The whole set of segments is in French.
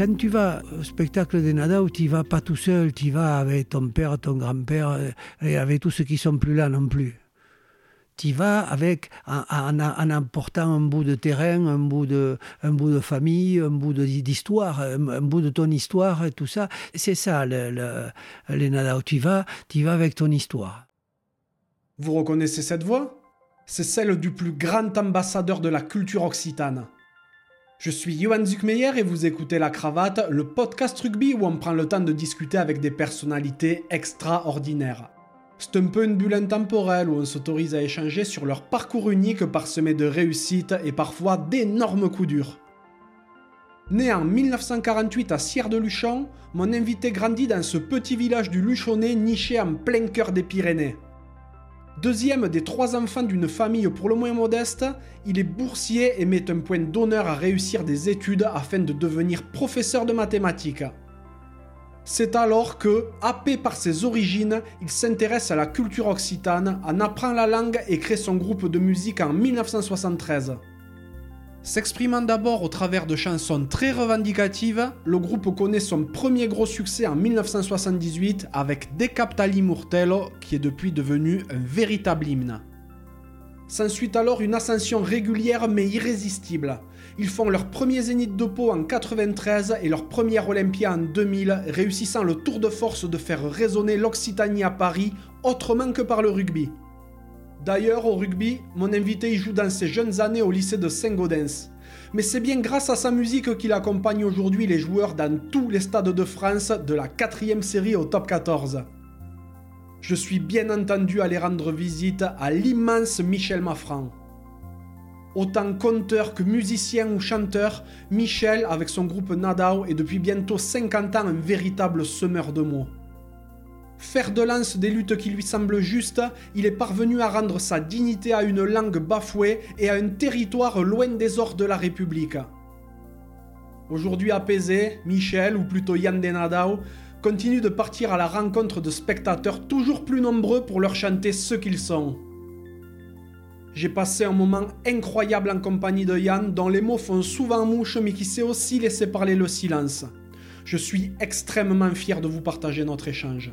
Quand tu vas au spectacle des Nadao, tu vas pas tout seul, tu vas avec ton père, ton grand-père et avec tous ceux qui sont plus là non plus tu vas avec, en, en, apportant un bout de terrain, un bout de, famille, un bout d'histoire, un, bout de ton histoire et tout ça. C'est ça, le, les Nadao. Tu vas, tu vas avec ton histoire. Vous reconnaissez cette voix? C'est celle du plus grand ambassadeur de la culture occitane. Je suis Johan Zuckmeyer et vous écoutez La Cravate, le podcast rugby où on prend le temps de discuter avec des personnalités extraordinaires. C'est un peu une bulle intemporelle où on s'autorise à échanger sur leur parcours unique parsemé de réussites et parfois d'énormes coups durs. Né en 1948 à Sierre de Luchon, mon invité grandit dans ce petit village du Luchonnais niché en plein cœur des Pyrénées. Deuxième des trois enfants d'une famille pour le moins modeste, il est boursier et met un point d'honneur à réussir des études afin de devenir professeur de mathématiques. C'est alors que, happé par ses origines, il s'intéresse à la culture occitane, en apprend la langue et crée son groupe de musique en 1973. S'exprimant d'abord au travers de chansons très revendicatives, le groupe connaît son premier gros succès en 1978 avec Decaptali Murtello, qui est depuis devenu un véritable hymne. S'ensuit alors une ascension régulière mais irrésistible. Ils font leur premier zénith de Pau en 93 et leur première Olympia en 2000, réussissant le tour de force de faire résonner l'Occitanie à Paris autrement que par le rugby. D'ailleurs, au rugby, mon invité y joue dans ses jeunes années au lycée de Saint-Gaudens. Mais c'est bien grâce à sa musique qu'il accompagne aujourd'hui les joueurs dans tous les stades de France, de la quatrième série au top 14 je suis bien entendu allé rendre visite à l'immense Michel Maffran. Autant conteur que musicien ou chanteur, Michel, avec son groupe Nadao, est depuis bientôt 50 ans un véritable semeur de mots. Faire de lance des luttes qui lui semblent justes, il est parvenu à rendre sa dignité à une langue bafouée et à un territoire loin des ors de la République. Aujourd'hui apaisé, Michel, ou plutôt Yann Nadao, continue de partir à la rencontre de spectateurs toujours plus nombreux pour leur chanter ce qu'ils sont. J'ai passé un moment incroyable en compagnie de Yann, dont les mots font souvent mouche, mais qui sait aussi laisser parler le silence. Je suis extrêmement fier de vous partager notre échange.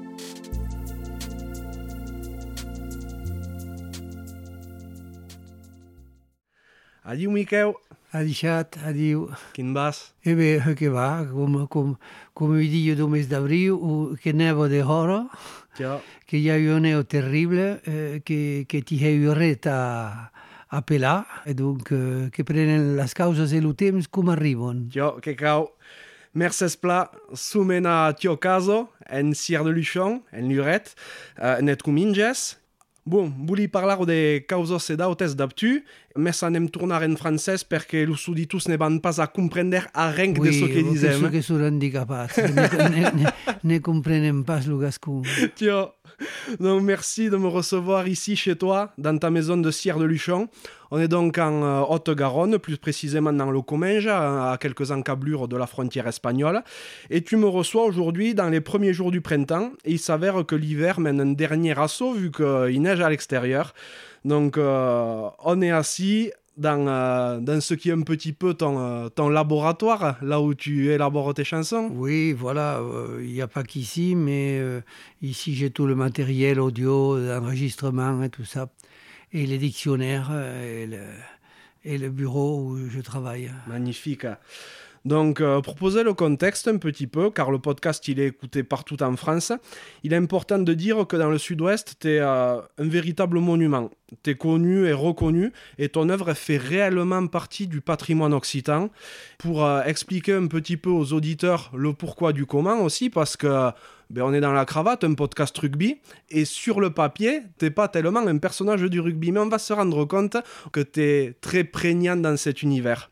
Adieu Michael. Adichat, adieu. Quin vas? Eh bé, que va, com, com, com dit jo del mes d'abril, que nevo de hora, ja. que hi ha un neu terrible, eh, que, que t'hi ha ret a, a pelar, e donc eh, que prenen les causes e el temps com arriben. Jo, que cau. Merces pla, sumen a tio caso, en Sier de Luchon, en Luret, uh, net com Bon, volia parlar de causes e dautes d'aptu, mais anem tornar en francès perquè els auditus ne van pas a comprendre arrenc oui, de ce que disem. Oui, que són handicapats, ne, ne, ne, ne comprenen pas le gascon. Tio, donc merci de me recevoir ici chez toi, dans ta maison de Sierre de Luchon. On est donc en euh, Haute-Garonne, plus précisément dans le Comminges, à quelques encablures de la frontière espagnole. Et tu me reçois aujourd'hui dans les premiers jours du printemps. Et il s'avère que l'hiver mène un dernier assaut vu qu'il neige à l'extérieur. Donc euh, on est assis dans, euh, dans ce qui est un petit peu ton, euh, ton laboratoire, là où tu élabores tes chansons. Oui, voilà, il n'y a pas qu'ici, mais ici j'ai tout le matériel audio, d'enregistrement et tout ça et les dictionnaires euh, et le, et le bureau où je travaille. Magnifique. Donc, euh, le contexte un petit peu, car le podcast il est écouté partout en France, il est important de dire que dans le sud-ouest, tu es euh, un véritable monument. Tu es connu et reconnu, et ton œuvre fait réellement partie du patrimoine occitan. Pour euh, expliquer un petit peu aux auditeurs le pourquoi du comment aussi, parce que ben, on est dans la cravate, un podcast rugby, et sur le papier, t'es pas tellement un personnage du rugby, mais on va se rendre compte que tu es très prégnant dans cet univers.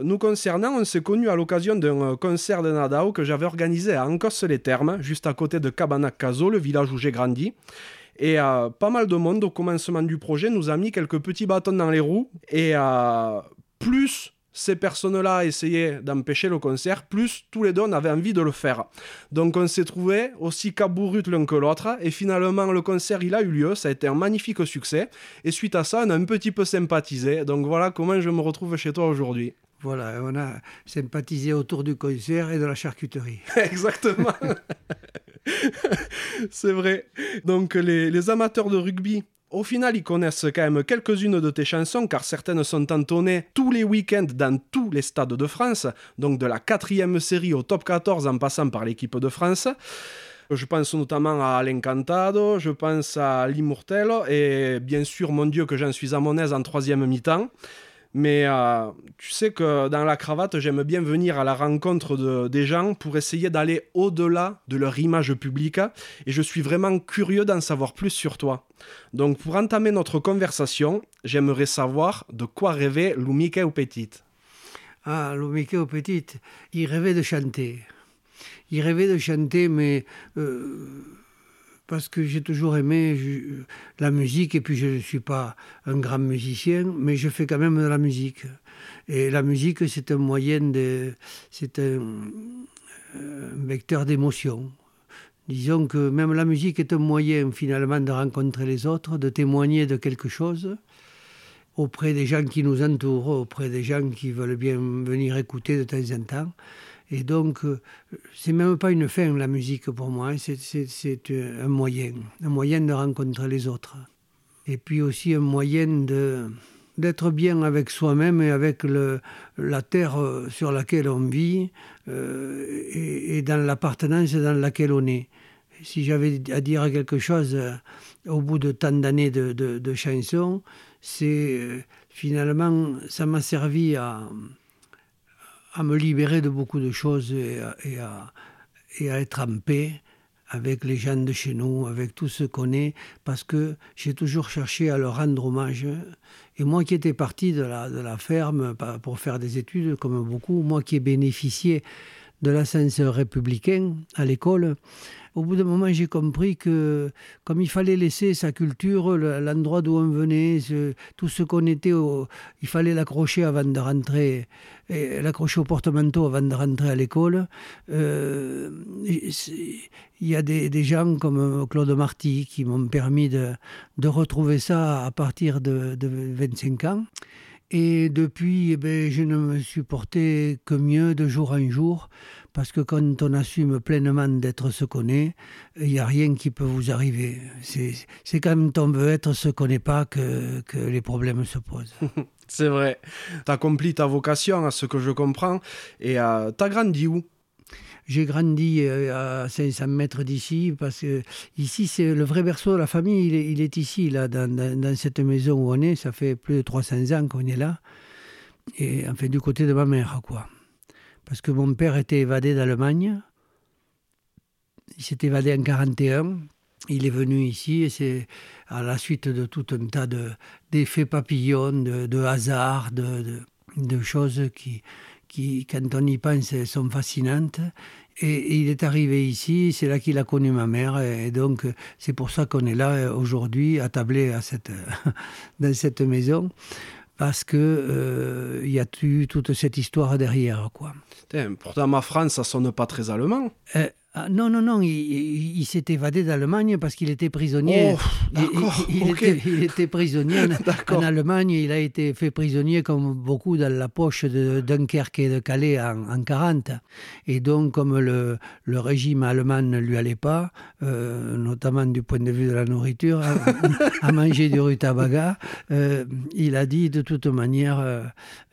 Nous concernant, on s'est connus à l'occasion d'un euh, concert de Nadao que j'avais organisé à Ancos-les-Thermes, juste à côté de Cabanac-Caso, le village où j'ai grandi. Et euh, pas mal de monde au commencement du projet nous a mis quelques petits bâtons dans les roues. Et euh, plus ces personnes-là essayaient d'empêcher le concert, plus tous les deux on avait envie de le faire. Donc on s'est trouvé aussi cabourut l'un que l'autre, et finalement le concert il a eu lieu, ça a été un magnifique succès, et suite à ça on a un petit peu sympathisé, donc voilà comment je me retrouve chez toi aujourd'hui. Voilà, on a sympathisé autour du concert et de la charcuterie. Exactement. C'est vrai. Donc les, les amateurs de rugby au final, ils connaissent quand même quelques-unes de tes chansons, car certaines sont entonnées tous les week-ends dans tous les stades de France, donc de la quatrième série au top 14 en passant par l'équipe de France. Je pense notamment à L'Encantado, je pense à L'Immortel, et bien sûr, mon Dieu, que j'en suis à mon aise en troisième mi-temps. Mais euh, tu sais que dans la cravate, j'aime bien venir à la rencontre de, des gens pour essayer d'aller au-delà de leur image publique. Et je suis vraiment curieux d'en savoir plus sur toi. Donc pour entamer notre conversation, j'aimerais savoir de quoi rêvait Lumike ou Petite. Ah, Lumike ou Petite, il rêvait de chanter. Il rêvait de chanter, mais... Euh parce que j'ai toujours aimé la musique et puis je ne suis pas un grand musicien, mais je fais quand même de la musique. Et la musique, c'est un moyen de. C'est un, vecteur d'émotion. Disons que même la musique est un moyen finalement de rencontrer les autres, de témoigner de quelque chose auprès des gens qui nous entourent, auprès des gens qui veulent bien venir écouter de temps en temps. Et donc, euh, c'est même pas une fin, la musique, pour moi. Hein. C'est un moyen, un moyen de rencontrer les autres. Et puis aussi un moyen d'être bien avec soi-même et avec la terre euh, sur laquelle on vit euh, et, dans l'appartenance dans laquelle on est. Si j'avais à dire quelque chose au bout de tant d'années de, chansons, c'est finalement, ça m'a servi à, à me libérer de beaucoup de choses et à, et à, être en paix avec les gens de chez nous, avec tout ce qu'on est, parce que j'ai toujours cherché à leur rendre hommage. Et moi qui étais parti de la, de la ferme pour faire des études, comme beaucoup, moi qui ai bénéficié de l'ascenseur républicain à l'école, au bout d'un moment, j'ai compris que, comme il fallait laisser sa culture, l'endroit d'où on venait, tout ce qu'on était, il fallait l'accrocher avant de rentrer, l'accrocher au porte-manteau avant de rentrer à l'école. Euh, il y a des, gens comme Claude Marty qui m'ont permis de, retrouver ça à partir de, de 25 ans. Et depuis, eh ben, je ne me suis porté que mieux de jour en jour, parce que quand on assume pleinement d'être ce qu'on est, il n'y a rien qui peut vous arriver. C'est quand on veut être ce qu'on n'est pas que, que les problèmes se posent. C'est vrai. Tu accomplis ta vocation, à ce que je comprends. Et euh, tu as grandi où? J'ai grandi euh, à 500 mètres d'ici, parce que ici, c'est le vrai berceau de la famille, il est, ici, là, dans, dans, cette maison où on est. Ça fait plus de 300 ans qu'on est là. Et enfin, du côté de ma mère, quoi. Parce que mon père était évadé d'Allemagne. Il s'est évadé en 41. Il est venu ici et c'est à la suite de tout un tas d'effets papillons, de, hasards, de, choses qui, qui, quand on y pense, sont fascinantes. Et, il est arrivé ici, c'est là qu'il a connu ma mère, et, donc c'est pour ça qu'on est là aujourd'hui, attablé dans cette maison, parce que euh, il y a eu toute cette histoire derrière, quoi? Pourtant, ma France, ça sonne pas très allemand. Euh, ah, non, non, non, il, s'est évadé d'Allemagne parce qu'il était prisonnier. Oh, il, il, était, prisonnier en, Allemagne. Il a été fait prisonnier, comme beaucoup, dans la poche de Dunkerque et de Calais en, en 40. Et donc, comme le, le, régime allemand ne lui allait pas, euh, notamment du point de vue de la nourriture, à, manger du rutabaga, euh, il a dit de toute manière, euh,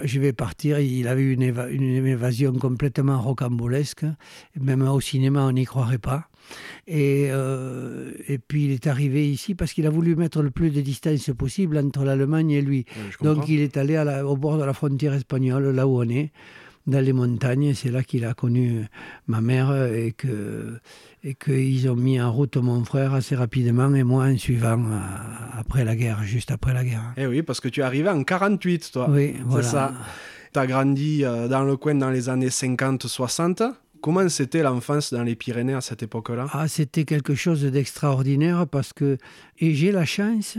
je vais partir. Il avait eu une, une évasion complètement rocambolesque, même au cinéma on n'y croirait pas. Et, euh, et puis il est arrivé ici parce qu'il a voulu mettre le plus de distance possible entre l'Allemagne et lui. Donc il est allé au bord de la frontière espagnole, là où on est, dans les montagnes. C'est là qu'il a connu ma mère et que et qu'ils ont mis en route mon frère assez rapidement et moi en suivant euh, après la guerre, juste après la guerre. Eh oui, parce que tu es arrivé en 48, toi. Oui, voilà. ça. Tu as grandi euh, dans le coin dans les années 50-60 Comment c'était l'enfance dans les Pyrénées à cette époque-là? Ah, C'était quelque chose d'extraordinaire parce que, j'ai la chance,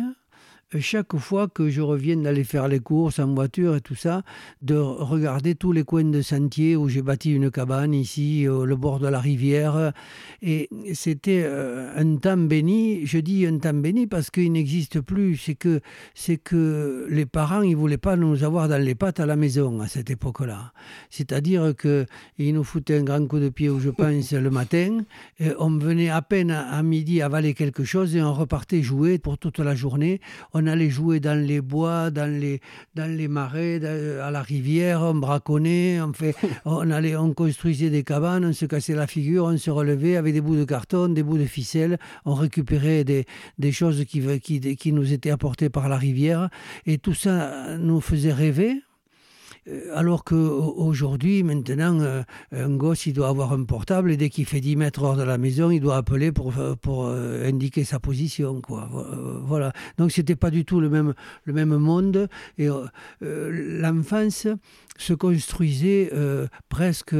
chaque fois que je reviens d'aller faire les courses en voiture et tout ça, de regarder tous les coins de sentiers où j'ai bâti une cabane ici, au le bord de la rivière. Et c'était euh, un temps béni. Je dis un temps béni parce qu'il n'existe plus. C'est que, c'est que les parents, ils voulaient pas nous avoir dans les pattes à la maison à cette époque-là. C'est-à-dire qu'ils nous foutaient un grand coup de pied, où je pense, le matin. Et on venait à peine à midi avaler quelque chose et on repartait jouer pour toute la journée on allait jouer dans les bois, dans les, dans les marais, à la rivière, on braconnait, on, fait, on, allait, on construisait des cabanes, on se cassait la figure, on se relevait avec des bouts de carton, des bouts de ficelle, on récupérait des, des choses qui, qui, qui nous étaient apportées par la rivière, et tout ça nous faisait rêver. Euh, alors qu'aujourd'hui, maintenant, euh, un gosse, il doit avoir un portable et dès qu'il fait 10 mètres hors de la maison, il doit appeler pour, euh, pour indiquer sa position. Quoi. Voilà. Donc, c'était pas du tout le même, le même monde. Et l'enfance, se construisait euh, presque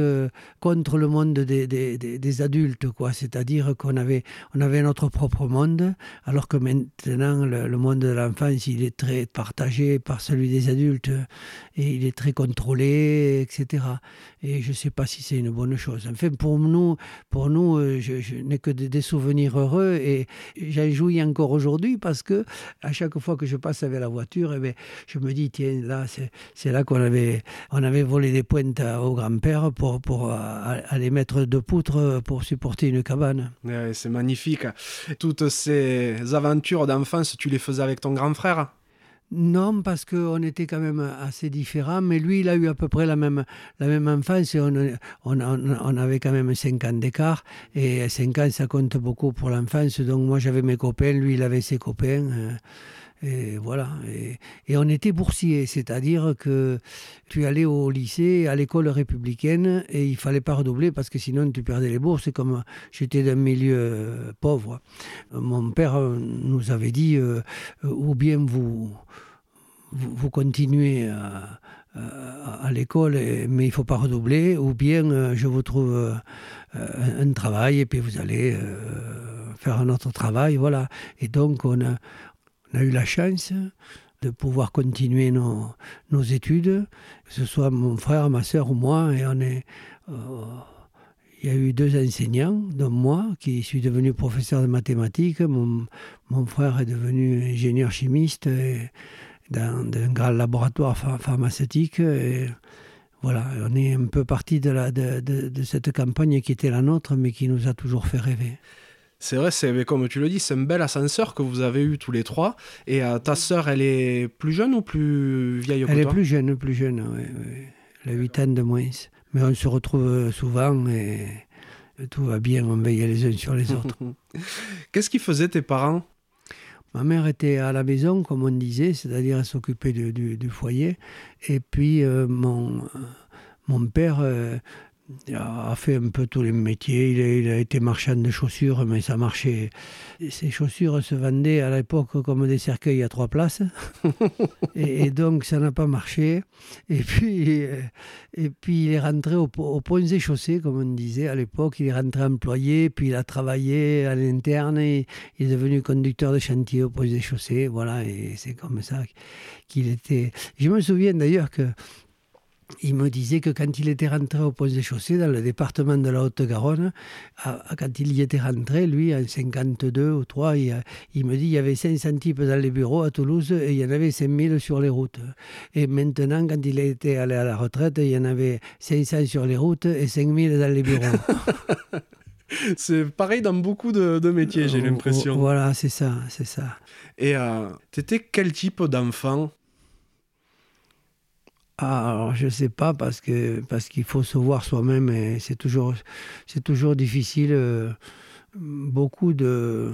contre le monde des, des, des, adultes, quoi. C'est-à-dire qu'on avait, on avait notre propre monde, alors que maintenant, le, monde de l'enfance, il est très partagé par celui des adultes et il est très contrôlé, etc. Et je ne sais pas si c'est une bonne chose. Enfin, pour nous, pour nous euh, je, n'ai que des, souvenirs heureux et j'en jouis encore aujourd'hui parce que à chaque fois que je passe avec la voiture, eh bien, je me dis, tiens, là, c'est là qu'on avait on avait volé des pointes au grand-père pour, pour euh, aller mettre deux poutres pour supporter une cabane. c'est magnifique. Toutes ces aventures d'enfance, tu les faisais avec ton grand frère non, parce qu'on était quand même assez différents, mais lui, il a eu à peu près la même, enfance. On, avait quand même 5 ans d'écart, et 5 ans, ça compte beaucoup pour l'enfance. Donc moi, j'avais mes copains, lui, il avait ses copains. Euh, et voilà. Et, on était boursier, c'est-à-dire que tu allais au lycée, à l'école républicaine, et il fallait pas redoubler parce que sinon tu perdais les bourses. Et comme j'étais d'un milieu euh, pauvre, mon père nous avait dit euh, ou bien vous, vous, continuez à, l'école, mais il faut pas redoubler, ou bien euh, je vous trouve un travail et puis vous allez faire un autre travail. Voilà. Et donc on a on a eu la chance de pouvoir continuer nos, études, que ce soit mon frère, ma soeur ou moi. Et on est, euh, il y a eu deux enseignants, dont moi, qui suis devenu professeur de mathématiques. Mon, frère est devenu ingénieur chimiste dans, un grand laboratoire pharmaceutique. Et voilà, on est un peu parti de cette campagne qui était la nôtre, mais qui nous a toujours fait rêver. C'est vrai, c'est comme tu le dis, c'est un bel ascenseur que vous avez eu tous les trois. Et euh, ta sœur, elle est plus jeune ou plus vieille Elle est plus jeune, plus jeune, oui. Elle a 8 ans de moins. Mais on se retrouve souvent et tout va bien, on veille les uns sur les autres. Qu'est-ce qu'ils faisaient tes parents? Ma mère était à la maison, comme on disait, c'est-à-dire elle s'occupait du, foyer. Et puis euh, mon, mon père, euh, il a fait un peu tous les métiers. Il a, été marchand de chaussures, mais ça marchait. Ces chaussures se vendaient à l'époque comme des cercueils à trois places. et, donc, ça n'a pas marché. Et puis, et puis il est rentré au, au point des chaussées, comme on disait à l'époque. Il est rentré employé, puis il a travaillé à l'interne. il est devenu conducteur de chantier au point des chaussées. Voilà, et c'est comme ça qu'il était. Je me souviens d'ailleurs que il me disait que quand il était rentré au poste des chaussées, dans le département de la Haute-Garonne, quand il y était rentré, lui, en 52 ou 3, il, me dit qu'il y avait 500 types dans les bureaux à Toulouse et il y en avait 5000 sur les routes. Et maintenant, quand il était allé à la retraite, il y en avait 500 sur les routes et 5000 dans les bureaux. c'est pareil dans beaucoup de, métiers, j'ai l'impression. Voilà, c'est ça, c'est ça. Et euh, tu étais quel type d'enfant? Ah, alors je ne sais pas parce parce qu'il faut se voir soi-même et c'est toujours toujours difficile. Euh, beaucoup de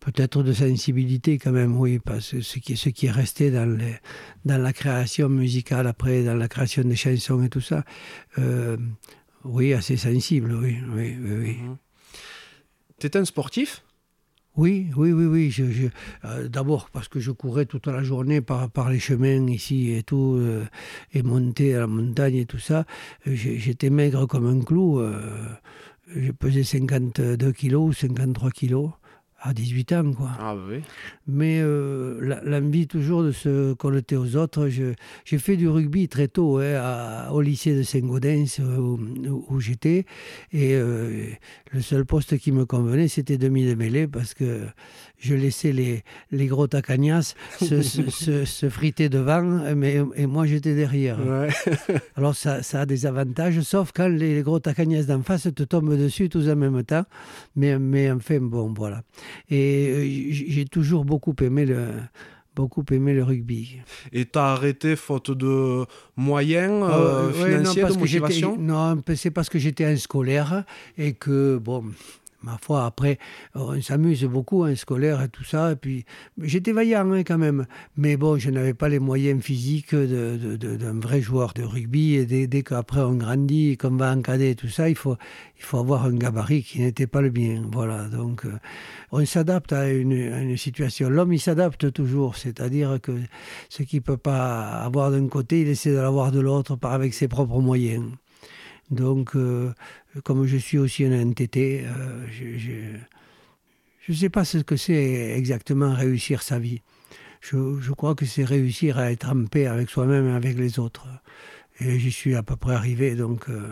peut-être de sensibilité quand même, oui, parce que ce qui, ce qui est resté dans, les, dans la création musicale après, dans la création des chansons et tout ça, euh, oui, assez sensible, oui, oui, oui. oui. Mhm. un sportif? Oui, oui, oui, oui. Euh, D'abord parce que je courais toute la journée par, les chemins ici et tout, euh, et monter à la montagne et tout ça. J'étais maigre comme un clou. je pesais 52 kilos, 53 kilos à 18 ans. Quoi. Ah oui. Mais euh, l'envie toujours de se connecter aux autres. J'ai fait du rugby très tôt hein, au lycée de Saint-Gaudens où, où j'étais. Et euh, le seul poste qui me convenait, c'était demi de mêlée parce que je laissais les, les gros tacagnas se, se, se, friter devant mais, et moi j'étais derrière. Alors ça, ça, a des avantages, sauf quand les, gros tacagnas d'en face te tombent dessus tous en même temps. Mais, mais enfin, bon, voilà. Et euh, j'ai toujours beaucoup aimé le beaucoup aimé le rugby. Et tu as arrêté faute de moyens euh, euh financiers, de motivation? Non, c'est parce que j'étais un scolaire et que, bon, ma foi, après, on s'amuse beaucoup, un hein, scolaire et tout ça. Et puis, j'étais vaillant hein, quand même. Mais bon, je n'avais pas les moyens physiques d'un vrai joueur de rugby. Et dès, qu'après on grandit, qu'on va en cadet et tout ça, il faut, il faut avoir un gabarit qui n'était pas le bien. Voilà. Donc, euh, on s'adapte à une, à une, situation. L'homme, il s'adapte toujours. C'est-à-dire que ce qu'il ne peut pas avoir d'un côté, il essaie de l'avoir de l'autre par avec ses propres moyens. Donc, euh, comme je suis aussi un NTT, euh, je ne sais pas ce que c'est exactement réussir sa vie. Je, crois que c'est réussir à être en paix avec soi-même et avec les autres. Et j'y suis à peu près arrivé, donc euh,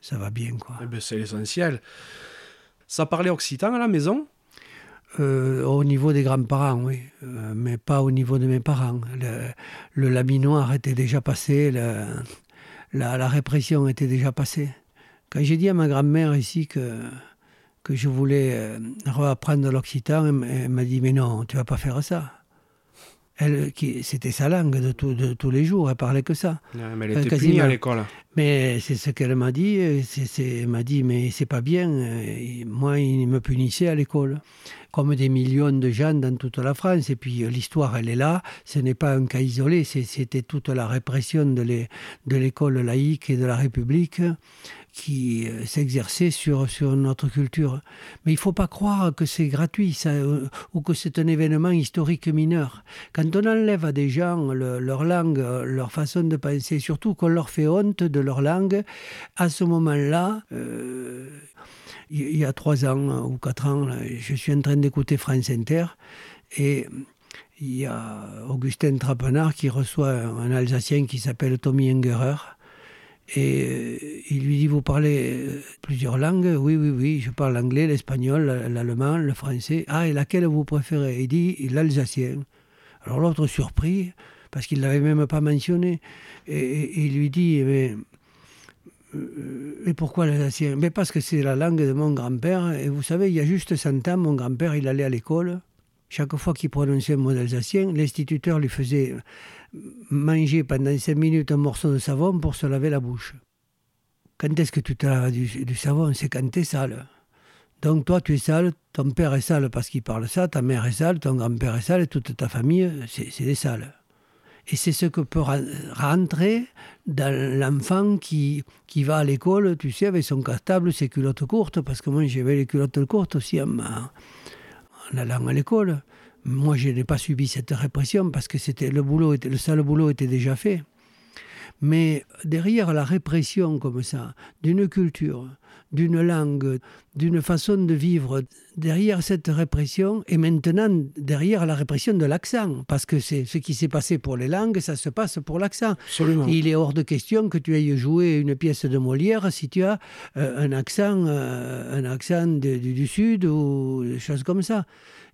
ça va bien. quoi. Eh ben, c'est l'essentiel. Ça parlait occitan à la maison? Au niveau des grands-parents, oui, mais pas au niveau de mes parents. Le, le laminoir était déjà passé, le, la, répression était déjà passée. Quand j'ai dit à ma grand-mère ici que, que je voulais euh, reapprendre l'occitan, elle, m'a dit Mais non, tu vas pas faire ça. Elle, qui, c'était sa langue de, de, tous les jours, elle parlait que ça. mais elle était punie à l'école. Mais c'est ce qu'elle m'a dit. elle m'a dit Mais c'est pas bien. moi, il me punissait à l'école comme des millions de gens dans toute la France. Et puis euh, l'histoire, elle est là. Ce n'est pas un cas isolé. C'était toute la répression de l'école laïque et de la République qui euh, s'exerçait sur, sur notre culture. Mais il ne faut pas croire que c'est gratuit euh, ou que c'est un événement historique mineur. Quand on enlève à des gens leur langue, leur façon de penser, surtout qu'on leur fait honte de leur langue, à ce moment-là, il y a trois ans ou quatre ans, je suis en train d'écouter France Inter et il y a Augustin Trapenard qui reçoit un Alsacien qui s'appelle Tommy Engerer. Et euh, il lui dit, vous parlez euh, plusieurs langues Oui, oui, oui, je parle l'anglais, l'espagnol, l'allemand, le français. Ah, et laquelle vous préférez? Il dit, l'alsacien. Alors l'autre surpris, parce qu'il ne l'avait même pas mentionné. Et, il lui dit, mais et pourquoi l'alsacien? Mais parce que c'est la langue de mon grand-père. Et vous savez, il y a juste 100 ans, mon grand-père, il allait à l'école. Chaque fois qu'il prononçait un mot d'alsacien, l'instituteur lui faisait manger pendant 5 minutes un morceau de savon pour se laver la bouche. Quand est-ce que tu te laves du, savon? C'est quand tu es sale. Donc toi, tu es sale, ton père est sale parce qu'il parle ça, ta mère est sale, ton grand-père est sale, et toute ta famille, c'est des sales. Et c'est ce que peut rentrer dans l'enfant qui, qui va à l'école, tu sais, avec son cartable, ses culottes courtes, parce que moi j'avais les culottes courtes aussi en allant à l'école. Moi, je n'ai pas subi cette répression parce que c'était le boulot, était, le sale boulot était déjà fait. Mais derrière la répression comme ça, d'une culture, d'une langue, d'une façon de vivre, derrière cette répression, et maintenant derrière la répression de l'accent, parce que c'est ce qui s'est passé pour les langues, ça se passe pour l'accent. Il est hors de question que tu ailles jouer une pièce de Molière si tu as euh, un accent, euh, un accent du Sud ou des choses comme ça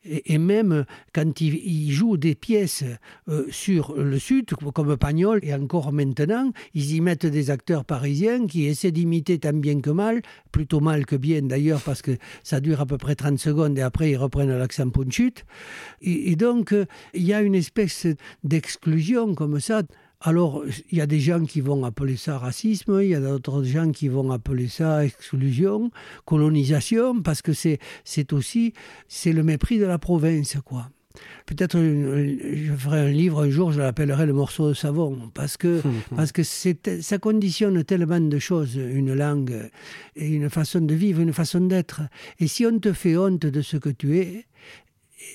et, même quand ils, jouent des pièces euh, sur le Sud, comme Pagnol, et encore maintenant, ils y mettent des acteurs parisiens qui essaient d'imiter tant bien que mal, plutôt mal que bien d'ailleurs, parce que ça dure à peu près 30 secondes et après ils reprennent l'accent punchut. Et, et donc, euh, il y a une espèce d'exclusion comme ça. Alors, il y a des gens qui vont appeler ça racisme, il y a d'autres gens qui vont appeler ça exclusion, colonisation, parce que c'est, c'est aussi c'est le mépris de la province, quoi. Peut-être je ferai un livre un jour, je l'appellerai le morceau de savon, parce que, parce que ça conditionne tellement de choses, une langue et une façon de vivre, une façon d'être. Et si on te fait honte de ce que tu es,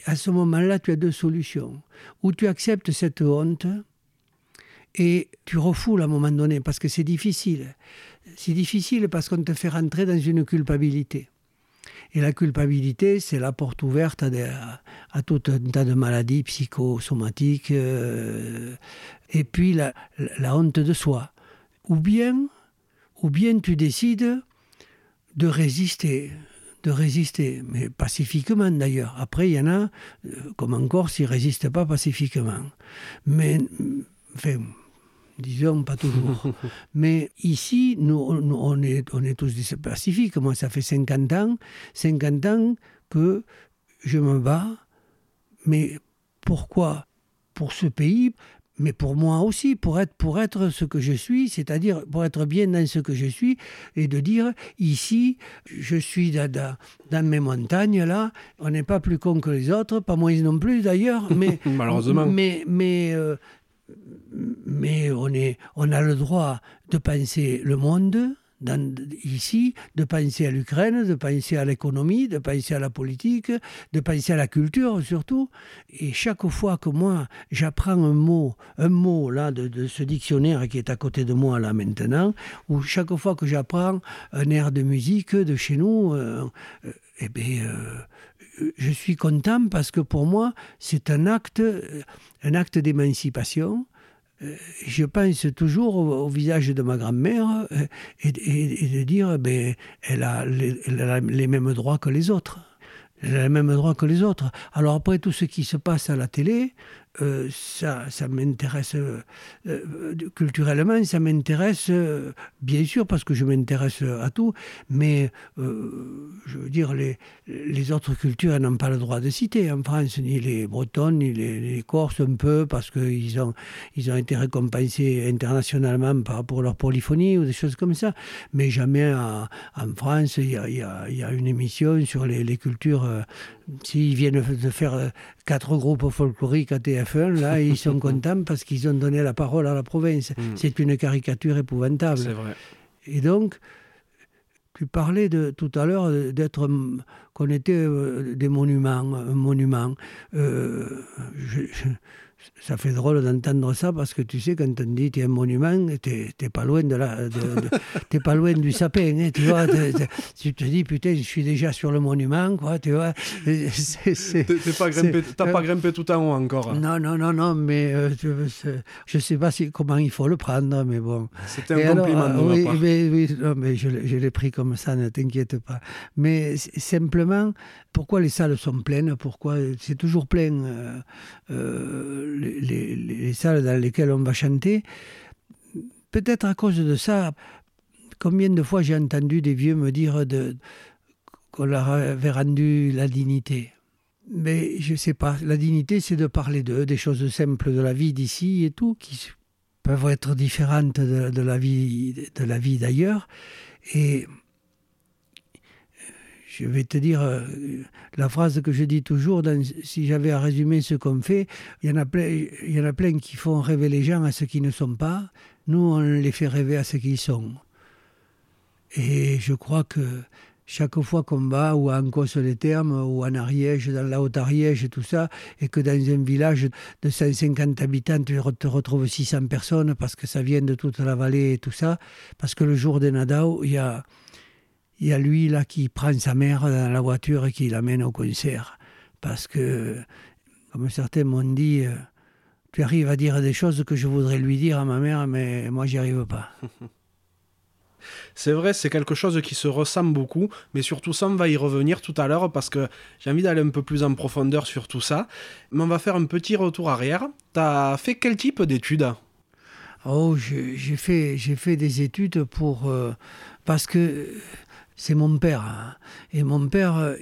à ce moment-là, tu as deux solutions. Ou tu acceptes cette honte et tu refoules à un moment donné, parce que c'est difficile. C'est difficile parce qu'on te fait rentrer dans une culpabilité. Et la culpabilité, c'est la porte ouverte à, tout un tas de maladies psychosomatiques. Euh, et puis la, honte de soi. Ou bien, ou bien tu décides de résister, de résister, mais pacifiquement d'ailleurs. Après, il y en a, euh, comme en Corse, ils ne résistent pas pacifiquement. Mais, enfin, disons, pas toujours. Mais ici, nous, on, est, on est tous des pacifiques. Moi, ça fait 50 ans, 50 ans que je me bats. Mais pourquoi Pour ce pays, mais pour moi aussi, pour être, pour être ce que je suis, c'est-à-dire pour être bien dans ce que je suis, et de dire, ici, je suis dans, dans, mes montagnes, là, on n'est pas plus con que les autres, pas moins non plus d'ailleurs, mais, Malheureusement. mais, mais euh, mais on, a le droit de penser le monde ici, de penser à l'Ukraine, de penser à l'économie, de penser à la politique, de penser à la culture surtout. Et chaque fois que moi j'apprends un mot, un mot là de, ce dictionnaire qui est à côté de moi là maintenant, ou chaque fois que j'apprends un air de musique de chez nous, euh, euh, eh bien, euh, je suis content parce que pour moi c'est un acte un acte d'émancipation. Euh, je pense toujours au, visage de ma grand-mère euh, et, de dire ben, elle, a les, mêmes droits que les autres. Elle a les mêmes droits que les autres. Alors après tout ce qui se passe à la télé, euh, ça, ça m'intéresse euh, euh, culturellement, ça m'intéresse bien sûr parce que je m'intéresse à tout, mais je veux dire, les, les autres cultures n'ont pas le droit de citer. En France, ni les Bretons, ni les, Corses un peu, parce qu'ils ont, ils ont été récompensés internationalement par, pour leur polyphonie ou des choses comme ça, mais jamais en, France, il y, a, une émission sur les, les cultures S'ils viennent de faire euh, quatre groupes folkloriques à TF1, là, ils sont contents parce qu'ils ont donné la parole à la province. Hmm. C'est une caricature épouvantable. C'est vrai. Et donc, tu parlais de, tout à l'heure d'être qu'on était euh, des monuments, un monument. Euh, je, ça fait drôle d'entendre ça parce que tu sais, quand on dit tu es un monument, tu n'es pas loin de la, de, pas loin du sapin, hein, tu vois. tu te dis putain, je suis déjà sur le monument, quoi, tu vois. Tu n'as pas grimpé tout en haut encore. Non, non, non, non, mais euh, je ne sais pas si, comment il faut le prendre, mais bon. C'était un compliment. Alors, oui, mais, oui, non, mais je, je l'ai pris comme ça, ne t'inquiète pas. Mais simplement, pourquoi les salles sont pleines? Pourquoi c'est toujours plein euh, euh, les, salles dans lesquelles on va chanter Peut-être à cause de ça. Combien de fois j'ai entendu des vieux me dire qu'on leur avait rendu la dignité mais je ne sais pas, la dignité c'est de parler d'eux, des choses simples de la vie d'ici et tout, qui peuvent être différentes de, de la vie de la vie d'ailleurs. Et je vais te dire euh, la phrase que je dis toujours, si j'avais à résumer ce qu'on fait, il y, en a plein, il y en a plein qui font rêver les gens à ce qu'ils ne sont pas, nous on les fait rêver à ce qu'ils sont. Et je crois que chaque fois qu'on va, ou en Cosse-les-Thermes, ou en Ariège, dans la Haute-Ariège, tout ça, et que dans un village de 150 habitants, tu te retrouves 600 personnes parce que ça vient de toute la vallée et tout ça, parce que le jour des Nadao, il y a il y a lui là qui prend sa mère dans la voiture et qui l'amène au concert. Parce que, comme certains m'ont dit, euh, tu arrives à dire des choses que je voudrais lui dire à ma mère, mais moi j'y arrive pas. C'est vrai, c'est quelque chose qui se ressemble beaucoup, mais surtout ça, on va y revenir tout à l'heure parce que j'ai envie d'aller un peu plus en profondeur sur tout ça. Mais on va faire un petit retour arrière. Tu as fait quel type d'études? Oh, j'ai fait, fait des études pour. Euh, parce que c'est mon père. Hein. Et mon père, euh,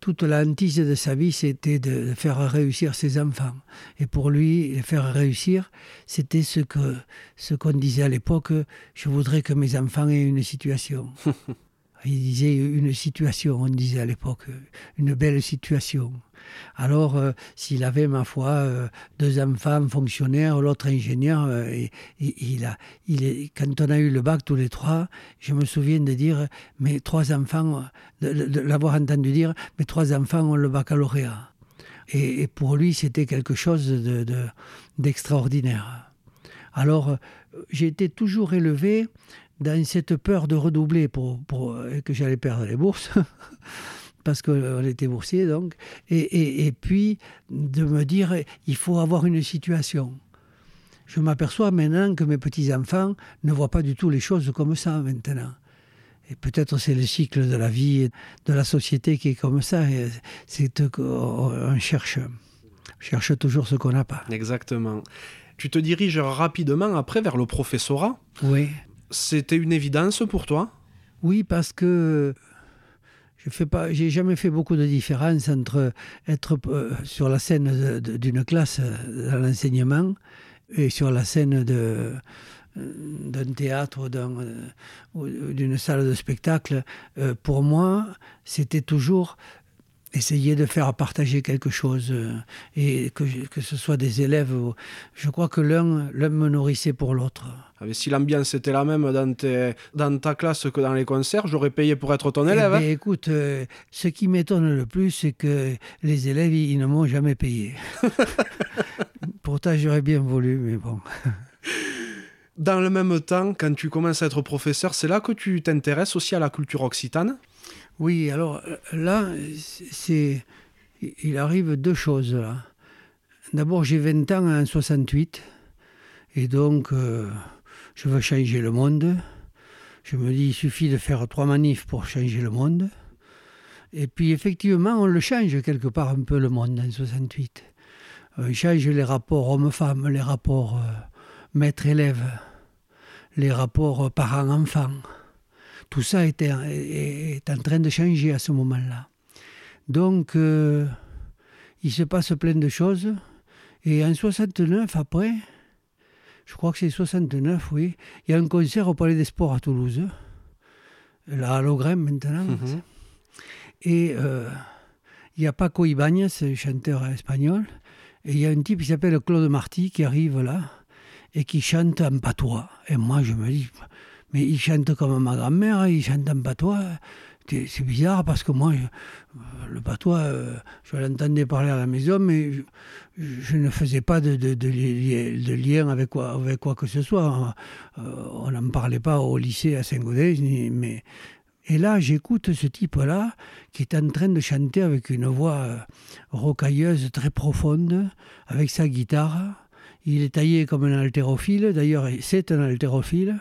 toute la hantise de sa vie, c'était de faire réussir ses enfants. Et pour lui, faire réussir, c'était ce que ce qu'on disait à l'époque, je voudrais que mes enfants aient une situation. Il disait une situation, on disait à l'époque, une belle situation. Alors, euh, s'il avait, ma foi, euh, deux enfants fonctionnaires, l'autre ingénieur, euh, il a, il est, quand on a eu le bac tous les trois, je me souviens de dire, mes trois enfants, de, l'avoir entendu dire, mes trois enfants ont le baccalauréat. Et, pour lui, c'était quelque chose d'extraordinaire. Alors, j'ai été toujours élevé dans cette peur de redoubler pour, pour que j'allais perdre les bourses. parce qu'on était boursier donc, et, et, puis de me dire il faut avoir une situation. Je m'aperçois maintenant que mes petits-enfants ne voient pas du tout les choses comme ça maintenant. Et peut-être c'est le cycle de la vie, de la société qui est comme ça. C'est qu'on cherche, cherche toujours ce qu'on n'a pas. Exactement. Tu te diriges rapidement après vers le professorat. Oui. C'était une évidence pour toi? Oui, parce que je fais j'ai jamais fait beaucoup de différence entre être euh, sur la scène d'une classe euh, dans l'enseignement et sur la scène euh, d'un théâtre ou d'une salle de spectacle. pour moi, c'était toujours essayer de faire partager quelque chose euh, et que, que ce soit des élèves. Je crois que l'un, l'un me nourrissait pour l'autre. Ah, si l'ambiance était la même dans, dans, ta classe que dans les concerts, j'aurais payé pour être ton élève. Eh hein. écoute, euh, ce qui m'étonne le plus, c'est que les élèves, ils, ne m'ont jamais payé. Pourtant, j'aurais bien voulu, mais bon. Dans le même temps, quand tu commences à être professeur, c'est là que tu t'intéresses aussi à la culture occitane? Oui, alors là, c'est, il arrive deux choses là. D'abord, j'ai 20 ans en 68, et donc euh, je veux changer le monde. Je me dis, il suffit de faire trois manifs pour changer le monde. Et puis effectivement, on le change quelque part un peu le monde en 68. On change les rapports hommes-femmes, les rapports euh, maître-élève, les rapports parents-enfants tout ça est, est, en train de changer à ce moment-là. Donc, euh, il se passe plein de choses. Et en 69, après, je crois que c'est 69, oui, il y a un concert au Palais des Sports à Toulouse, la Hologramme maintenant. Mhm. Et euh, il y a Paco Ibáñez, chanteur espagnol, et il y a un type qui s'appelle Claude Marty qui arrive là et qui chante en patois. Et moi, je me dis, mais il chante comme ma grand-mère, il chante en patois. C'est bizarre parce que moi, le patois, euh, je l'entendais parler à la maison, mais je, ne faisais pas de, lien avec quoi, avec quoi que ce soit. Euh, on n'en parlait pas au lycée à Saint-Gaudens, mais. Et là, j'écoute ce type-là qui est en train de chanter avec une voix euh, rocailleuse très profonde, avec sa guitare. Il est taillé comme un haltérophile, d'ailleurs, c'est un haltérophile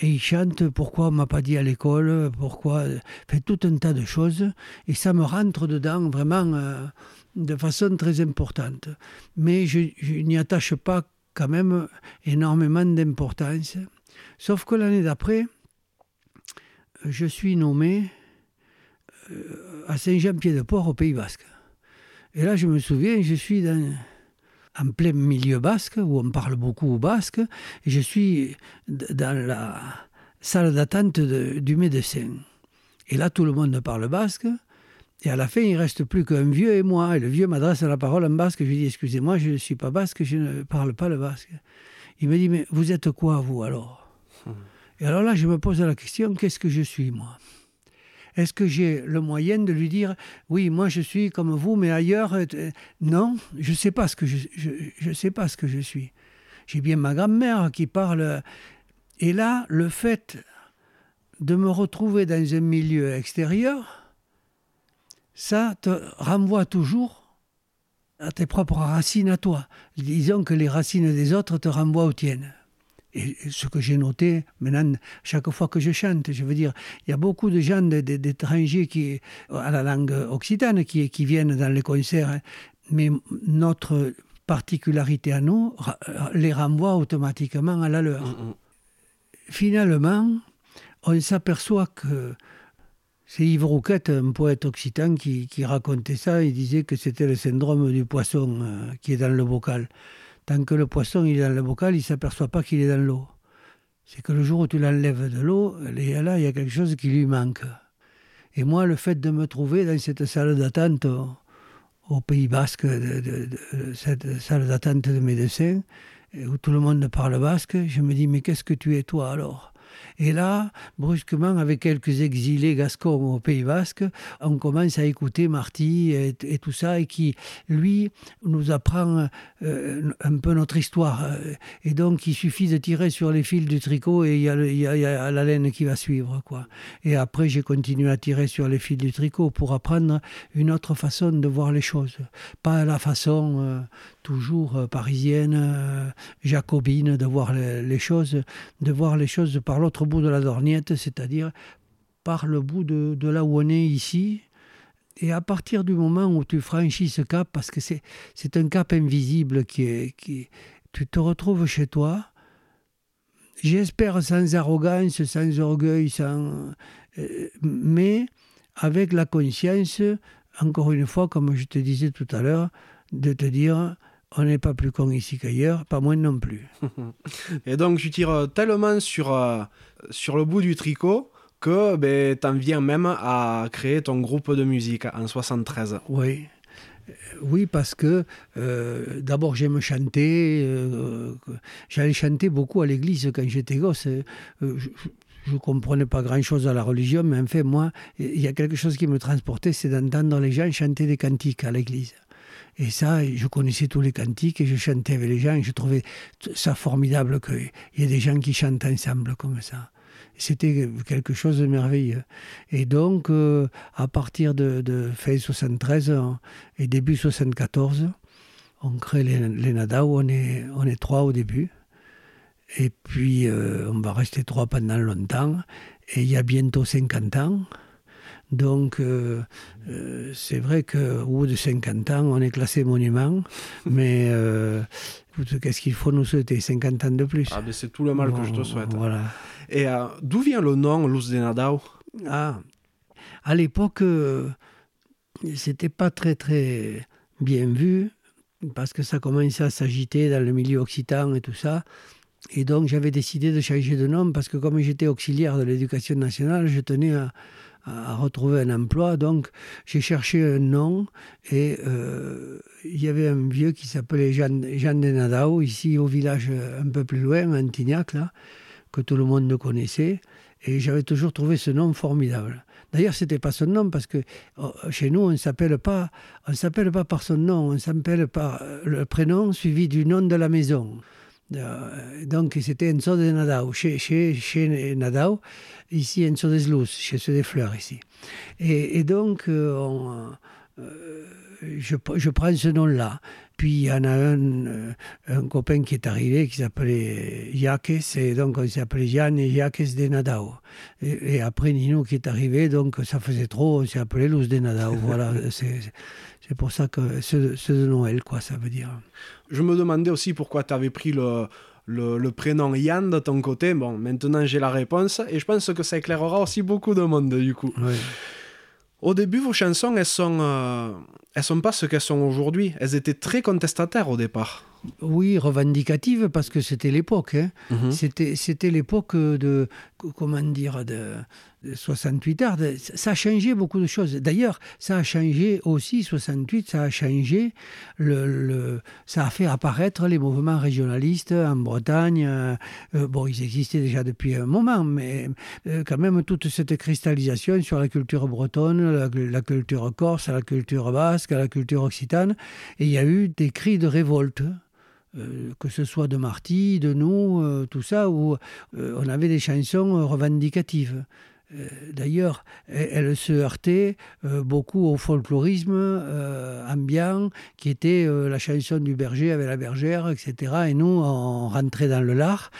et il chante pourquoi on m'a pas dit à l'école, pourquoi, fait tout un tas de choses, et ça me rentre dedans vraiment euh, de façon très importante. Mais je, n'y attache pas quand même énormément d'importance, sauf que l'année d'après, je suis nommé euh, à Saint-Jean-Pied-de-Port au Pays Basque. Et là, je me souviens, je suis dans en plein milieu basque, où on parle beaucoup basque, et je suis dans la salle d'attente du médecin. Et là, tout le monde parle basque, et à la fin, il reste plus qu'un vieux et moi. Et le vieux m'adresse la parole en basque. Je lui dis Excusez-moi, je ne suis pas basque, je ne parle pas le basque. Il me dit Mais vous êtes quoi, vous, alors? Et alors là, je me pose la question Qu'est-ce que je suis, moi? Est-ce que j'ai le moyen de lui dire oui, moi je suis comme vous, mais ailleurs euh, Non, je ne sais pas ce que je, je, sais pas ce que je suis. J'ai bien ma grand-mère qui parle. Et là, le fait de me retrouver dans un milieu extérieur, ça te renvoie toujours à tes propres racines à toi. Disons que les racines des autres te renvoient aux tiennes et ce que j'ai noté maintenant, chaque fois que je chante, je veux dire, il y a beaucoup de gens, d'étrangers qui, à la langue occitane qui, qui viennent dans les concerts, hein. mais notre particularité à nous les renvoie automatiquement à la leur. Mm, mm. Finalement, on s'aperçoit que c'est Yves Rouquette, un poète occitan, qui, qui, racontait ça. Il disait que c'était le syndrome du poisson euh, qui est dans le bocal. Tant que le poisson est dans le bocal, il ne s'aperçoit pas qu'il est dans l'eau. c'est que le jour où tu l'enlèves de l'eau, là, il y a quelque chose qui lui manque. Et moi, le fait de me trouver dans cette salle d'attente au, Pays Basque, cette salle d'attente de médecins, où tout le monde parle basque, je me dis, mais qu'est-ce que tu es toi alors? Et là, brusquement, avec quelques exilés gascons au Pays Basque, on commence à écouter Marty et, tout ça, et qui, lui, nous apprend euh, un peu notre histoire. Et donc, il suffit de tirer sur les fils du tricot et il y, a, la laine qui va suivre. Quoi. Et après, j'ai continué à tirer sur les fils du tricot pour apprendre une autre façon de voir les choses. Pas la façon euh, toujours euh, parisienne, jacobine de voir les, choses, de voir les choses par l'autre bout de la dorniette, c'est-à-dire par le bout de, de, là où on est ici. Et à partir du moment où tu franchis ce cap, parce que c'est, c'est un cap invisible qui est, qui, tu te retrouves chez toi, j'espère sans arrogance, sans orgueil, sans, euh, mais avec la conscience, encore une fois, comme je te disais tout à l'heure, de te dire, on n'est pas plus con ici qu'ailleurs, pas moins non plus. Et donc tu tires tellement sur, euh, sur le bout du tricot que ben, tu en viens même à créer ton groupe de musique en 73. Oui. Euh, oui, parce que euh, d'abord j'aime chanter. J'allais chanter beaucoup à l'église quand j'étais gosse. je ne comprenais pas grand-chose à la religion, mais en fait, moi, il y a quelque chose qui me transportait, c'est d'entendre les gens chanter des cantiques à l'église. Et ça, je connaissais tous les cantiques et je chantais avec les gens et je trouvais ça formidable qu'il y ait des gens qui chantent ensemble comme ça. C'était quelque chose de merveilleux. Et donc, euh, à partir de, de fin 73 et début 74, on crée les, les Nadao, on est, on est trois au début. Et puis, euh, on va rester trois pendant longtemps. Et il y a bientôt 50 ans, donc, euh, euh, c'est vrai qu'au bout de 50 ans, on est classé monument, mais euh, qu'est-ce qu'il faut nous souhaiter? 50 ans de plus ah, C'est tout le mal que je te souhaite. Voilà. Et d'où vient le nom Luz de Nadao Ah, à l'époque, c'était pas très très bien vu, parce que ça commençait à s'agiter dans le milieu occitan et tout ça. Et donc j'avais décidé de changer de nom parce que comme j'étais auxiliaire de l'éducation nationale, je tenais à, à retrouver un emploi. Donc, j'ai cherché un nom et euh, il y avait un vieux qui s'appelait Jean, Jean de Nadao, ici au village euh, un peu plus loin, à Antignac, là, que tout le monde connaissait. Et j'avais toujours trouvé ce nom formidable. D'ailleurs, c'était pas son nom parce que oh, chez nous, on s'appelle pas, s'appelle pas par son nom, on s'appelle par le prénom suivi du nom de la maison. Donc c'était Enzo de Nadao, chez, chez, chez Nadao, ici Enzo des Luz, chez ceux des fleurs ici. Et, et donc euh, on, euh, je, je, prends ce nom-là. Puis il y en a un, un copain qui est arrivé qui s'appelait Jacques, et donc on s'appelait Yann et Jacques de Nadao. Et, et, après Nino qui est arrivé, donc ça faisait trop, on s'est appelé Luz de Nadao. voilà, c'est pour ça que c'est de Noël, quoi, ça veut dire. Je me demandais aussi pourquoi tu avais pris le, le, prénom Yann de ton côté. Bon, maintenant j'ai la réponse et je pense que ça éclairera aussi beaucoup de monde, du coup. Au début, vos chansons, elles sont, euh, elles sont pas ce qu'elles sont aujourd'hui. Elles étaient très contestataires au départ. Oui, revendicatives parce que c'était l'époque. Hein. Mhm. C'était l'époque de, comment dire, de, 68 heures. Ça a changé beaucoup de choses. D'ailleurs, ça a changé aussi, 68, ça a changé, le, ça a fait apparaître les mouvements régionalistes en Bretagne. Euh, euh, bon, ils existaient déjà depuis un moment, mais euh, quand même toute cette cristallisation sur la culture bretonne, la, culture corse, la culture basque, la culture occitane. Il y a eu des cris de révolte. Euh, que ce soit de Marty, de nous, euh, tout ça, où euh, on avait des chansons revendicatives. D'ailleurs, elle, se heurtait beaucoup au folklorisme ambiant, qui était la chanson du berger avec la bergère, etc. Et nous, on rentrait dans le lard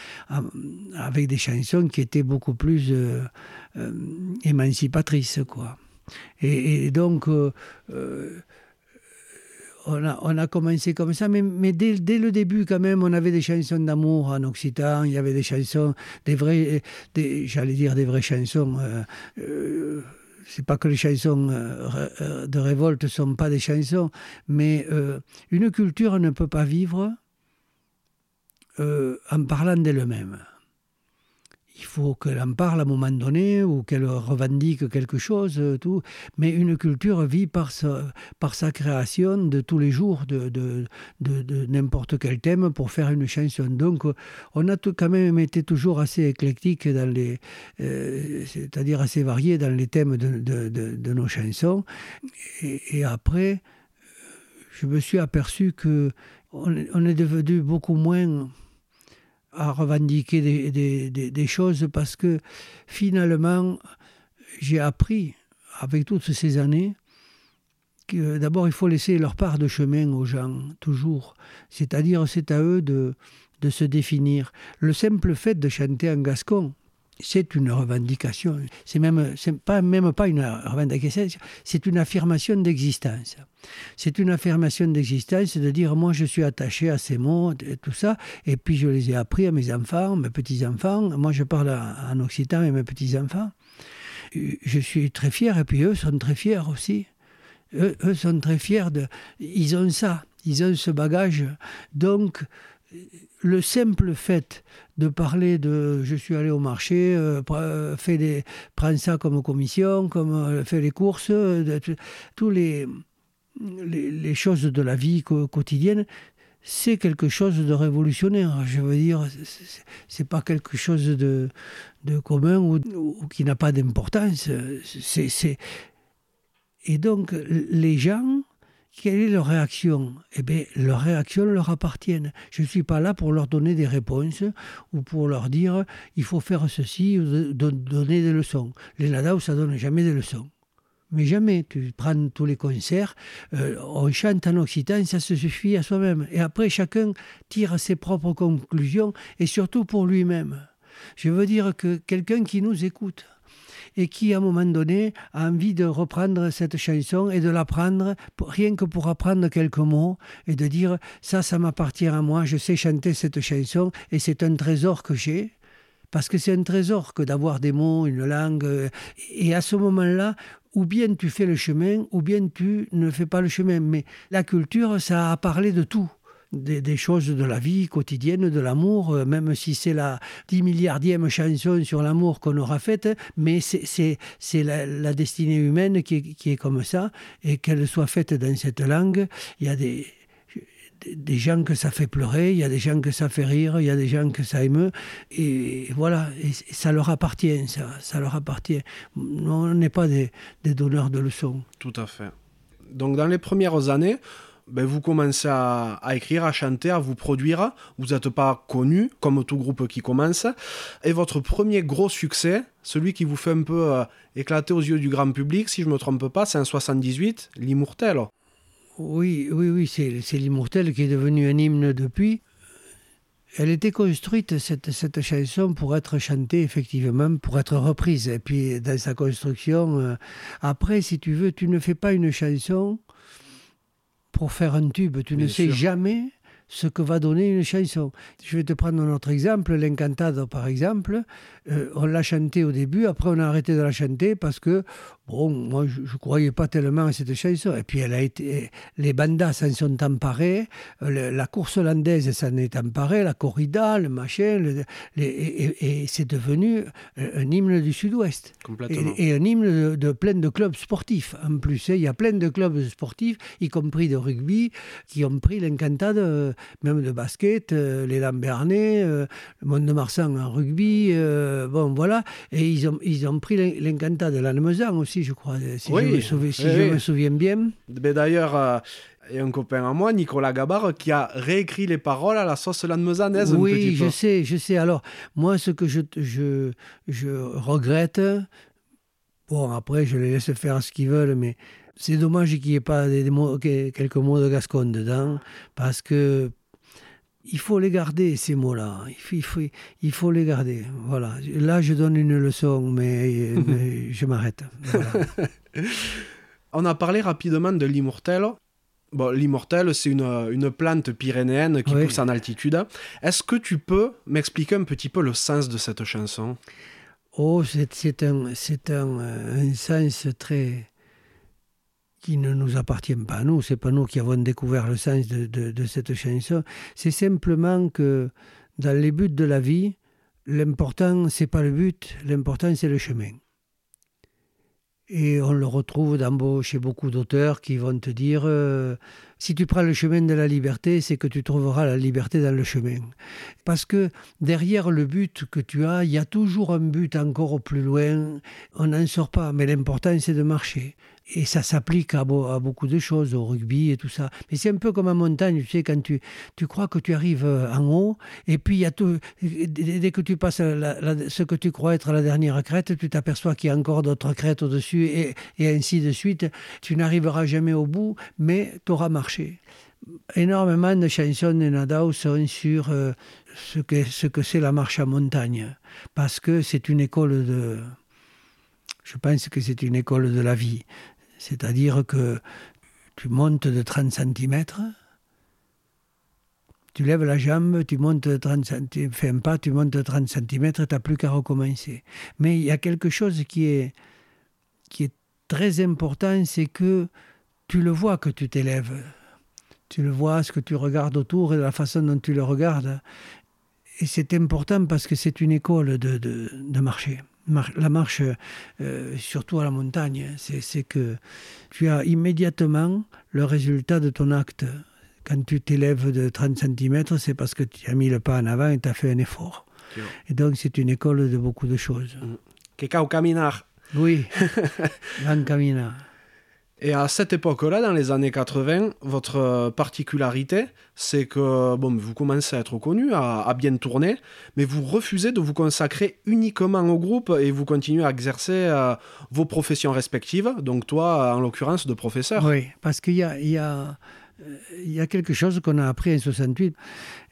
avec des chansons qui étaient beaucoup plus émancipatrices. Quoi. Et, et donc, on a, commencé comme ça, mais, dès, le début, quand même, on avait des chansons d'amour en occitan, il y avait des chansons, des j'allais dire des vraies chansons. Euh, euh, c'est pas que les chansons euh, de révolte ne sont pas des chansons, mais une culture ne peut pas vivre en parlant d'elle-même. Il faut qu'elle en parle à un moment donné ou qu'elle revendique quelque chose, euh, tout. Mais une culture vit par sa, création de tous les jours, de, n'importe quel thème pour faire une chanson. Donc, on a quand même été toujours assez éclectique dans les, euh, c'est-à-dire assez varié dans les thèmes de, nos chansons. Et, après, je me suis aperçu que on, on est devenu beaucoup moins à revendiquer des, choses parce que finalement, j'ai appris avec toutes ces années que d'abord il faut laisser leur part de chemin aux gens, toujours. C'est-à-dire c'est à eux de, de se définir. Le simple fait de chanter en gascon, c'est une revendication. C'est même, pas même pas une revendication, c'est une affirmation d'existence. C'est une affirmation d'existence de dire moi je suis attaché à ces mots et tout ça, et puis je les ai appris à mes enfants, mes petits enfants. Moi je parle en occitan et mes petits enfants. Je suis très fier, et puis eux sont très fiers aussi. Eux, eux sont très fiers de, ils ont ça, ils ont ce bagage. Donc le simple fait de parler de je suis allé au marché, euh, euh des, prends ça comme commission, comme euh, fait les courses, euh, tous les, les, choses de la vie quotidienne, c'est quelque chose de révolutionnaire. Je veux dire, c'est pas quelque chose de, de commun ou, ou qui n'a pas d'importance. Et donc, les gens quelle est leur réaction? Eh bien, leur réaction leur appartient. Je ne suis pas là pour leur donner des réponses ou pour leur dire il faut faire ceci ou donner des leçons. Les Nadao, ça donne jamais des leçons. Mais jamais. Tu prends tous les concerts, euh, on chante en occitan, ça se suffit à soi-même. Et après, chacun tire ses propres conclusions et surtout pour lui-même. Je veux dire que quelqu'un qui nous écoute, et qui, à un moment donné, a envie de reprendre cette chanson et de l'apprendre, rien que pour apprendre quelques mots et de dire ça, ça m'appartient à moi, je sais chanter cette chanson et c'est un trésor que j'ai. Parce que c'est un trésor que d'avoir des mots, une langue. Et à ce moment-là, ou bien tu fais le chemin, ou bien tu ne fais pas le chemin. Mais la culture, ça a parlé de tout des, choses de la vie quotidienne, de l'amour, euh, même si c'est la 10 milliardième chanson sur l'amour qu'on aura faite, mais c'est la, la, destinée humaine qui qui est comme ça, et qu'elle soit faite dans cette langue, il y a des, des gens que ça fait pleurer, il y a des gens que ça fait rire, il y a des gens que ça émeut, et voilà, ça leur appartient, ça, ça leur appartient. On n'est pas des, des donneurs de leçons. Tout à fait. Donc dans les premières années, ben, vous commencez à, écrire, à chanter, à vous produire. Vous n'êtes pas connu, comme tout groupe qui commence. Et votre premier gros succès, celui qui vous fait un peu euh, éclater aux yeux du grand public, si je ne me trompe pas, c'est en 78, L'Immortel. Oui, oui, oui, c'est l'Immortel qui est devenu un hymne depuis. Elle était construite, cette, cette, chanson, pour être chantée, effectivement, pour être reprise. Et puis, dans sa construction, euh, après, si tu veux, tu ne fais pas une chanson pour faire un tube. Tu ne sais jamais ce que va donner une chanson. Je vais te prendre un autre exemple, l'Encantado par exemple. Euh, on l'a chanté au début, après on a arrêté de la chanter parce que, bon, moi je ne croyais pas tellement à cette chanson. Et puis elle a été, les bandas s'en sont emparés, euh, la course hollandaise s'en est emparée, la corrida, le machin, et, c'est devenu euh, un hymne du sud-ouest. Et, un hymne de, plein de clubs sportifs en plus. Hein. Il y a plein de clubs sportifs, y compris de rugby, qui ont pris l'Encantado, même de basket, les Lambernais, le Monde de Marsan en rugby. Euh, bon, voilà. Et ils ont, ils ont pris l'Encanta de l'Almezan aussi, je crois, si, je, me souviens, si je me souviens bien. Mais d'ailleurs, euh, il y a un copain à moi, Nicolas Gabar, qui a réécrit les paroles à la sauce lannemezanaise. Oui, je sais, je sais. Alors, moi, ce que je, je, je regrette, bon, après, je les laisse faire ce qu'ils veulent, mais c'est dommage qu'il n'y ait pas des, mots, quelques mots de Gascon dedans, parce que il faut les garder, ces mots-là. Il faut, il, faut, les garder. Voilà. Là, je donne une leçon, mais, je m'arrête. On a parlé rapidement de l'immortel. Bon, l'immortel, c'est une, une, plante pyrénéenne qui pousse en altitude. Est-ce que tu peux m'expliquer un petit peu le sens de cette chanson? Oh, c'est un, un, un sens très, qui ne nous appartient pas à nous, c'est pas nous qui avons découvert le sens de, de, cette chanson, c'est simplement que dans les buts de la vie, L'important, c'est pas le but, l'important, c'est le chemin. Et on le retrouve dans, chez beaucoup d'auteurs qui vont te dire euh, si tu prends le chemin de la liberté, c'est que tu trouveras la liberté dans le chemin. Parce que derrière le but que tu as, il y a toujours un but encore plus loin. On n'en sort pas, mais l'important, c'est de marcher et ça s'applique à, beaucoup de choses, au rugby et tout ça. Mais c'est un peu comme en montagne, tu sais, quand tu, tu crois que tu arrives euh, en haut, et puis y a dès que tu passes ce que tu crois être la dernière crête, tu t'aperçois qu'il y a encore d'autres crêtes au-dessus, et, ainsi de suite. Tu n'arriveras jamais au bout, mais tu auras marché. Énormément de chansons de Nadao sont sur euh, ce que ce que c'est la marche à montagne, parce que c'est une école de... Je pense que c'est une école de la vie. C'est-à-dire que tu montes de 30 cm, tu lèves la jambe, tu montes de 30 cm, fais un pas, tu montes de 30 cm, tu n'as plus qu'à recommencer. Mais il y a quelque chose qui est, qui est très important, c'est que tu le vois que tu t'élèves. Tu le vois, ce que tu regardes autour et la façon dont tu le regardes. Et c'est important parce que c'est une école de, de, de la marche, euh, surtout à la montagne, c'est que tu as immédiatement le résultat de ton acte. Quand tu t'élèves de 30 cm, c'est parce que tu as mis le pas en avant et tu as fait un effort. Et donc, c'est une école de beaucoup de choses. Que caminar. Oui, van caminar. Et à cette époque-là, dans les années 80, votre euh, particularité, c'est que bon, vous commencez à être connu, à, bien tourner, mais vous refusez de vous consacrer uniquement au groupe et vous continuez à exercer euh, vos professions respectives, donc toi, en l'occurrence, de professeur. Oui, parce qu'il y a, a quelque chose qu'on a appris en 68,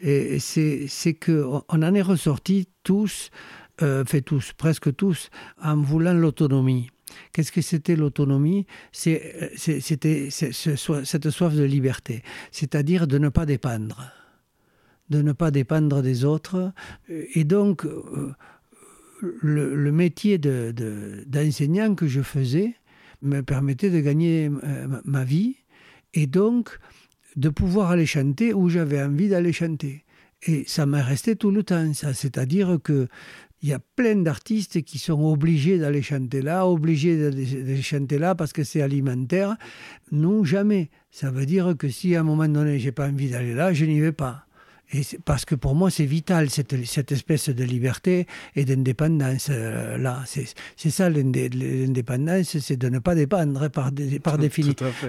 et c'est qu'on en est ressortis tous, euh, tous, presque tous, en voulant l'autonomie. Qu'est-ce que c'était l'autonomie? C'était cette soif de liberté, c'est-à-dire de ne pas dépendre, de ne pas dépendre des autres. Et donc, euh, le, métier d'enseignant que je faisais me permettait de gagner euh, ma vie et donc de pouvoir aller chanter où j'avais envie d'aller chanter. Et ça m'est resté tout le temps, ça. C'est-à-dire que il y a plein d'artistes qui sont obligés d'aller chanter là, obligés d'aller chanter là parce que c'est alimentaire. Non, jamais. Ça veut dire que si à un moment donné, j'ai pas envie d'aller là, je n'y vais pas. Et parce que pour moi, c'est vital, cette, cette, espèce de liberté et d'indépendance. Euh, là, c'est ça l'indépendance, c'est de ne pas dépendre par, par,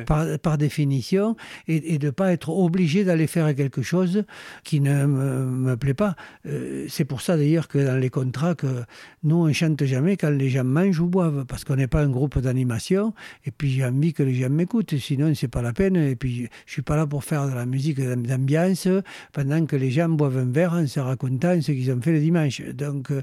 par, par définition et, de ne pas être obligé d'aller faire quelque chose qui ne me, plaît pas. Euh, c'est pour ça d'ailleurs que dans les contrats, que nous, on ne chante jamais quand les gens mangent ou boivent, parce qu'on n'est pas un groupe d'animation. Et puis, j'ai envie que les gens m'écoutent, sinon, c'est pas la peine. Et puis, je suis pas là pour faire de la musique d'ambiance pendant que que les gens boivent un verre en se racontant ce qu'ils ont fait le dimanche. Donc, euh,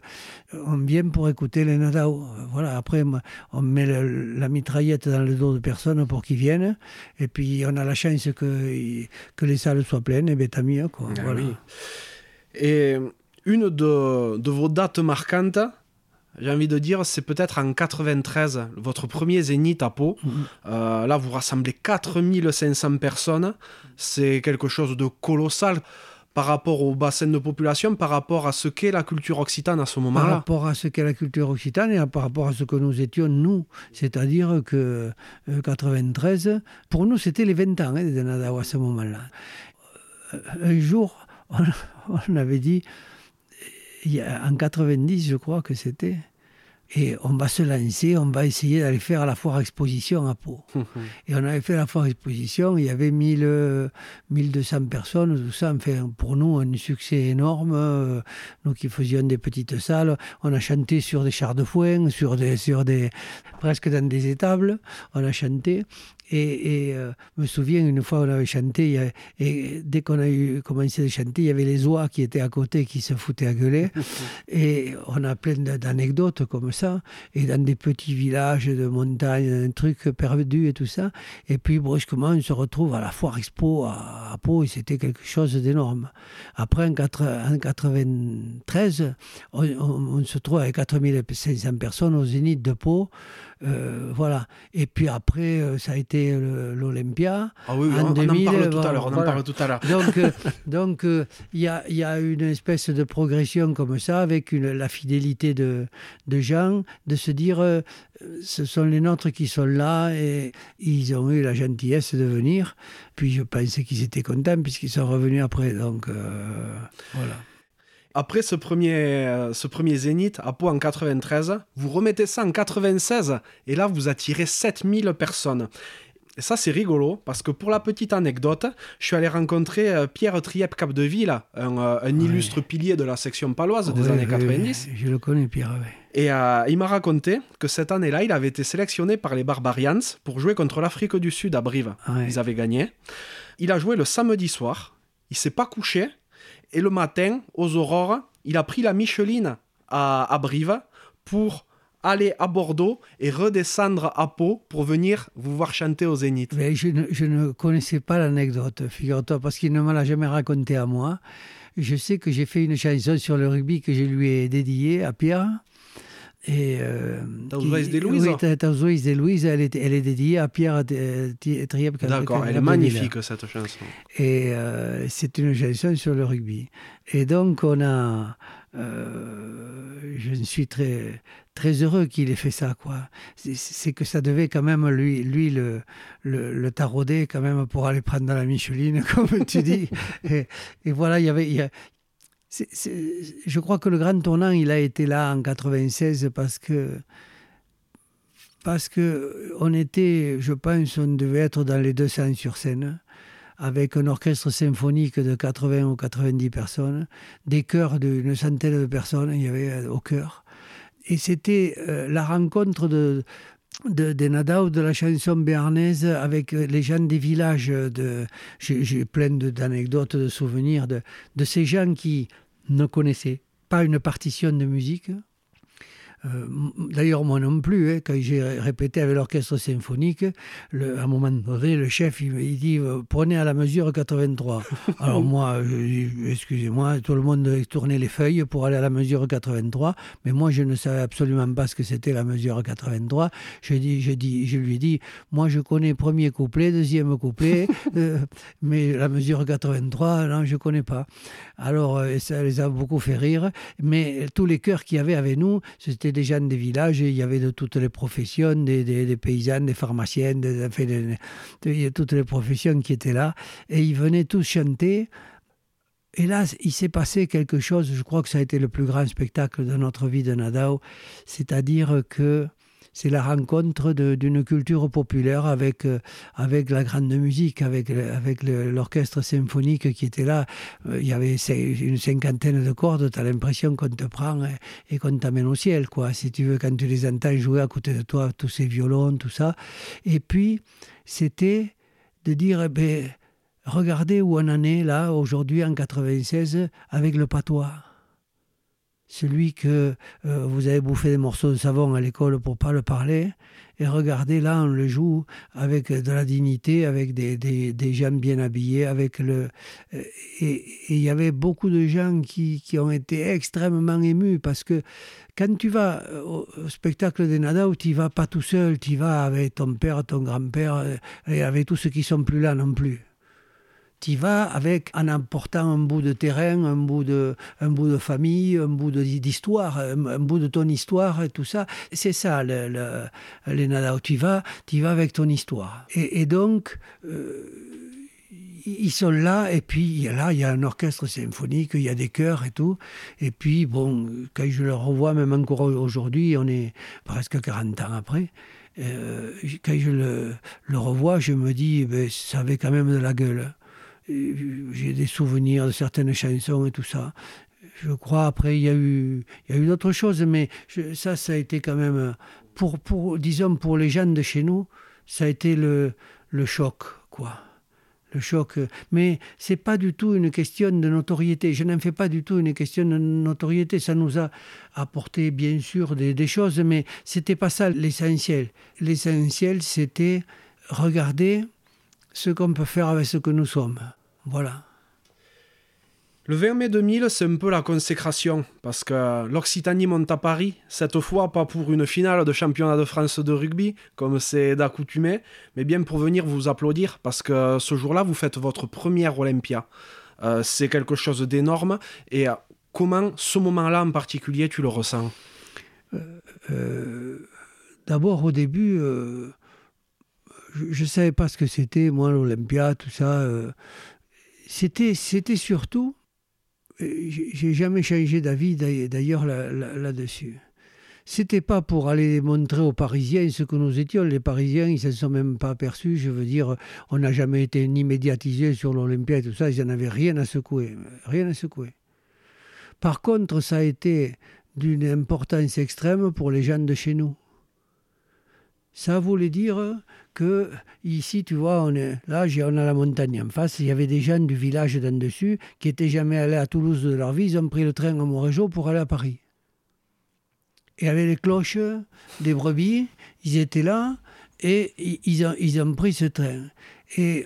on vient pour écouter les Nadao. Voilà, après, on met la mitraillette dans le dos de personnes pour qu'ils viennent. Et puis, on a la chance que, que les salles soient pleines, et bien tant mieux. Quoi. Ah voilà. Et une de, de vos dates marquantes, j'ai envie de dire, c'est peut-être en 93, votre premier zénith à Pau. Mhm. Euh, là, vous rassemblez 4500 personnes. C'est quelque chose de colossal par rapport au bassin de population, par rapport à ce qu'est la culture occitane à ce moment-là Par rapport à ce qu'est la culture occitane et par rapport à ce que nous étions, nous. C'est-à-dire que 93, euh, pour nous, c'était les 20 ans hein, de Nadao à ce moment-là. Euh, un jour, on, avait dit, en 90, je crois que c'était, et on va se lancer, on va essayer d'aller faire la foire exposition à Pau. et on avait fait la foire exposition, il y avait 1000, 1200 personnes, tout ça, enfin, pour nous, un succès énorme. Euh, nous qui faisions des petites salles, on a chanté sur des chars de foin, sur des, sur des, presque dans des étables, on a chanté. Et, je euh, me souviens, une fois, on avait chanté, et dès qu'on a eu, commencé à chanter, il y avait les oies qui étaient à côté qui se foutaient à gueuler. et on a plein d'anecdotes comme ça, et dans des petits villages de montagne, un truc perdu et tout ça. Et puis, brusquement, on se retrouve à la Foire Expo à, Pau, et c'était quelque chose d'énorme. Après, en, 1993, on, se trouve avec 4500 personnes au Zénith de Pau. Euh, voilà. Et puis après, euh, ça a été l'Olympia. Ah oui, en on, 2000, en parle tout à l'heure. On en parle tout à l'heure. Donc, donc il y, a, y, a, une espèce de progression comme ça, avec une, la fidélité de, de gens, de se dire, ce sont les nôtres qui sont là et ils ont eu la gentillesse de venir. Puis je pensais qu'ils étaient contents puisqu'ils sont revenus après. Donc voilà. Après ce premier, euh, ce premier zénith à Pau en 93, vous remettez ça en 96 et là vous attirez 7000 personnes. Et ça, c'est rigolo, parce que pour la petite anecdote, je suis allé rencontrer euh, Pierre Triep Capdeville, un, euh, un illustre pilier de la section paloise des années 90. je le connais, Pierre. Et il m'a raconté que cette année-là, il avait été sélectionné par les Barbarians pour jouer contre l'Afrique du Sud à Brive. Ils avaient gagné. Il a joué le samedi soir. Il s'est pas couché. Et le matin, aux aurores, il a pris la Micheline à, Brive pour aller à Bordeaux et redescendre à Pau pour venir vous voir chanter au Zénith. Mais je, ne, connaissais pas l'anecdote, figure-toi, parce qu'il ne me l'a jamais raconté à moi. Je sais que j'ai fait une chanson sur le rugby que je lui ai dédiée à Pierre. Et, euh, de Louise Oui, de Louise, elle est, elle est dédiée à Pierre Trieb. D'accord, elle est magnifique cette chanson. Et euh, c'est une chanson sur le rugby. Et donc, on a. Euh, je suis très, très heureux qu'il ait fait ça. quoi. C'est que ça devait quand même lui, lui le, le, le, tarauder quand même pour aller prendre dans la Micheline, comme tu dis. et, et, voilà, il y avait, il je crois que le grand tournant, il a été là en 96 parce que parce que on était, je pense, on devait être dans les 200 sur scène, avec un orchestre symphonique de 80 ou 90 personnes, des chœurs d'une centaine de personnes, il y avait euh, au chœur. Et c'était euh, la rencontre de, de, des Nadao de la chanson béarnaise avec euh, les gens des villages. De, j'ai, plein d'anecdotes, de souvenirs de, de ces gens qui ne connaissaient pas une partition de musique, euh, d'ailleurs, moi non plus, hein, quand j'ai répété avec l'orchestre symphonique, le, à un moment donné, le chef, il, dit euh, prenez à la mesure 83. Alors moi, excusez-moi, tout le monde tournait les feuilles pour aller à la mesure 83, mais moi, je ne savais absolument pas ce que c'était la mesure 83. Je, dis, je, dis, je lui ai dit moi, je connais premier couplet, deuxième couplet, euh, mais la mesure 83, non, je ne connais pas. Alors, ça les a beaucoup fait rire, mais tous les chœurs qu'il y avait avec nous, c'était des gens des villages, il y avait de toutes les professions, des, des, paysans, des pharmaciens, des, de, toutes les professions qui étaient là, et ils venaient tous chanter. Et là, il s'est passé quelque chose, je crois que ça a été le plus grand spectacle de notre vie de Nadao, c'est-à-dire que c'est la rencontre d'une culture populaire avec, euh, avec la grande musique, avec, avec l'orchestre symphonique qui était là. Euh, il y avait une cinquantaine de cordes, tu as l'impression qu'on te prend et, qu'on t'amène au ciel, quoi. Si tu veux, quand tu les entends jouer à côté de toi, tous ces violons, tout ça. Et puis, c'était de dire, eh ben, regardez où on en est là, aujourd'hui, en 96, avec le patois celui que euh, vous avez bouffé des morceaux de savon à l'école pour pas le parler, et regardez là, on le joue avec de la dignité, avec des, des, des gens bien habillés, avec le euh, et il y avait beaucoup de gens qui, qui, ont été extrêmement émus parce que quand tu vas au, spectacle des Nada, tu vas pas tout seul, tu vas avec ton père, ton grand-père et avec tous ceux qui sont plus là non plus tu vas avec en apportant un bout de terrain, un bout de, famille, un bout d'histoire, un, bout de ton histoire et tout ça. C'est ça, le, le, les Nada. Tu vas, tu vas avec ton histoire. Et, donc, euh, ils sont là, et puis là, il y a un orchestre symphonique, il y a des chœurs et tout. Et puis, bon, quand je le revois, même encore aujourd'hui, on est presque 40 ans après. Euh, quand je le, le, revois, je me dis, ben, ça avait quand même de la gueule j'ai des souvenirs de certaines chansons et tout ça. Je crois, après, il y a eu, eu d'autres choses, mais ça, ça a été quand même, pour, pour, disons, pour les gens de chez nous, ça a été le, le choc, quoi. Le choc. Mais c'est pas du tout une question de notoriété. Je n'en fais pas du tout une question de notoriété. Ça nous a apporté, bien sûr, des, des choses, mais c'était pas ça l'essentiel. L'essentiel, c'était regarder ce qu'on peut faire avec ce que nous sommes. Voilà. Le 20 mai 2000, c'est un peu la consécration, parce que l'Occitanie monte à Paris, cette fois pas pour une finale de championnat de France de rugby, comme c'est d'accoutumé, mais bien pour venir vous applaudir, parce que ce jour-là, vous faites votre première Olympia. Euh, c'est quelque chose d'énorme, et euh, comment ce moment-là en particulier tu le ressens? Euh, D'abord, au début, je ne savais pas ce que c'était, moi, l'Olympia, tout ça. C'était, c'était surtout j'ai jamais changé d'avis d'ailleurs là-dessus. C'était pas pour aller montrer aux Parisiens ce que nous étions. Les Parisiens, ils ne se sont même pas aperçus. Je veux dire, on n'a jamais été ni médiatisés sur l'Olympia et tout ça. Ils n'en avaient rien à secouer. Rien à secouer. Par contre, ça a été d'une importance extrême pour les gens de chez nous. Ça voulait dire que ici, tu vois, on est, là, on a la montagne en face. Il y avait des gens du village d'en dessus qui n'étaient jamais allés à Toulouse de leur vie. Ils ont pris le train à Montrégeau pour aller à Paris. Et avec les cloches des brebis, ils étaient là et ils ont, ils ont pris ce train. Et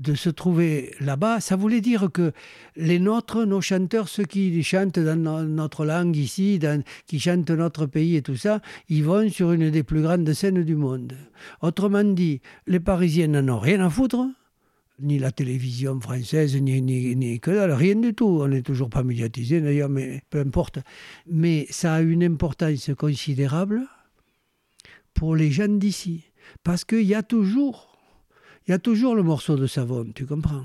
de se trouver là-bas, ça voulait dire que les nôtres, nos chanteurs, ceux qui chantent dans notre langue ici, qui chantent notre pays et tout ça, ils vont sur une des plus grandes scènes du monde. Autrement dit, les Parisiens n'en ont rien à foutre, ni la télévision française, ni, que dalle, rien du tout. On n'est toujours pas médiatisé d'ailleurs, mais peu importe. Mais ça a une importance considérable pour les gens d'ici. Parce qu'il y a toujours il y a toujours le morceau de savon, tu comprends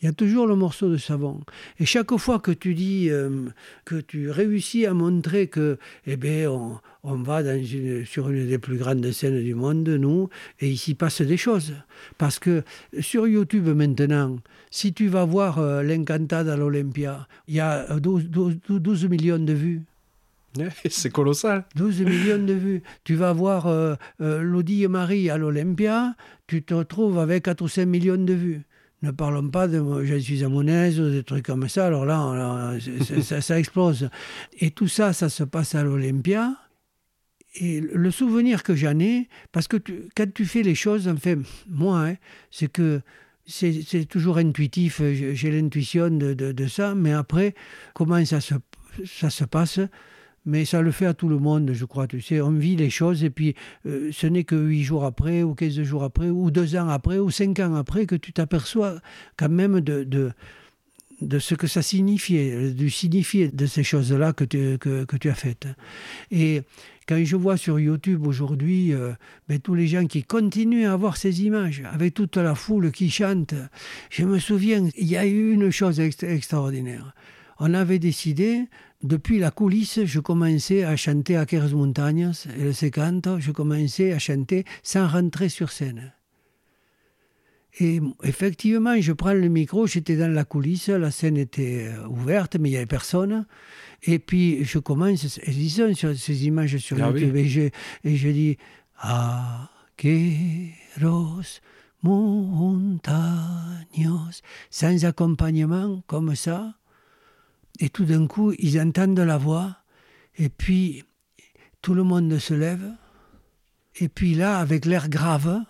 il y a toujours le morceau de savon. Et chaque fois que tu dis, euh, que tu réussis à montrer que, eh bien, on, va sur une des plus grandes scènes du monde, nous, et ici passe des choses. Parce que sur YouTube maintenant, si tu vas voir euh, à l'Olympia, il y a 12, 12 millions de vues. C'est colossal. 12 millions de vues. Tu vas voir euh, euh, Lodi et Marie à l'Olympia, tu te retrouves avec 4 ou 5 millions de vues. Ne parlons pas de Je suis à Monaise ou des trucs comme ça. Alors là, ça, explose. Et tout ça, ça se passe à l'Olympia. Et le souvenir que j'en ai, parce que quand tu fais les choses, enfin, moi, hein, c'est que c'est toujours intuitif, j'ai l'intuition de, ça, mais après, comment ça se passe? Mais ça le fait à tout le monde, je crois. Tu sais, on vit les choses et puis euh, ce n'est que huit jours après, ou 15 jours après, ou deux ans après, ou cinq ans après que tu t'aperçois quand même de, de, ce que ça signifiait, du signifié de ces choses-là que tu, que, que, tu as faites. Et quand je vois sur YouTube aujourd'hui euh, ben, tous les gens qui continuent à avoir ces images, avec toute la foule qui chante, je me souviens, il y a eu une chose extraordinaire. On avait décidé depuis la coulisse, je commençais à chanter à Queres Montañas et le secanto, je commençais à chanter sans rentrer sur scène. Et effectivement, je prends le micro, j'étais dans la coulisse, la scène était euh, ouverte, mais il n'y avait personne. Et puis je commence, ils sur ces images sur ah YouTube, et, je, et je dis Ah, Queros Montaños, sans accompagnement, comme ça. Et tout d'un coup, ils entendent la voix, et puis tout le monde se lève, et puis là, avec l'air grave,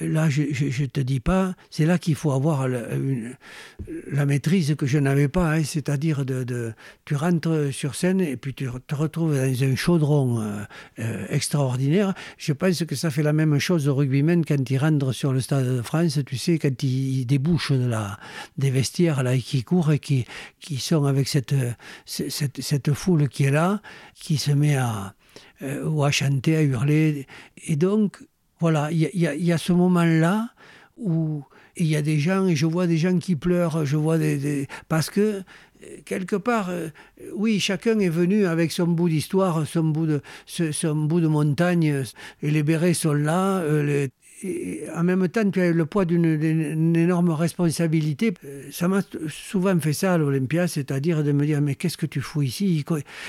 là, je ne te dis pas, c'est là qu'il faut avoir la maîtrise que je n'avais pas, hein, c'est-à-dire de, tu rentres sur scène et puis tu te retrouves dans un chaudron euh, euh, extraordinaire. Je pense que ça fait la même chose au rugbyman quand ils rentrent sur le Stade de France, tu sais, quand ils, débouchent de des vestiaires là, et qui courent et qui, qui sont avec cette, cette, cette foule qui est là, qui se met à, à chanter, à hurler. Et donc, voilà, il y, a ce moment-là où il y a des gens, et je vois des gens qui pleurent, je vois des, parce que quelque part, euh, oui, chacun est venu avec son bout d'histoire, son bout de, son bout de montagne, et les bérets sont là, euh, les, en même temps, tu as le poids d'une énorme responsabilité. Ça m'a souvent fait ça à l'Olympia, c'est-à-dire de me dire Mais qu'est-ce que tu fous ici?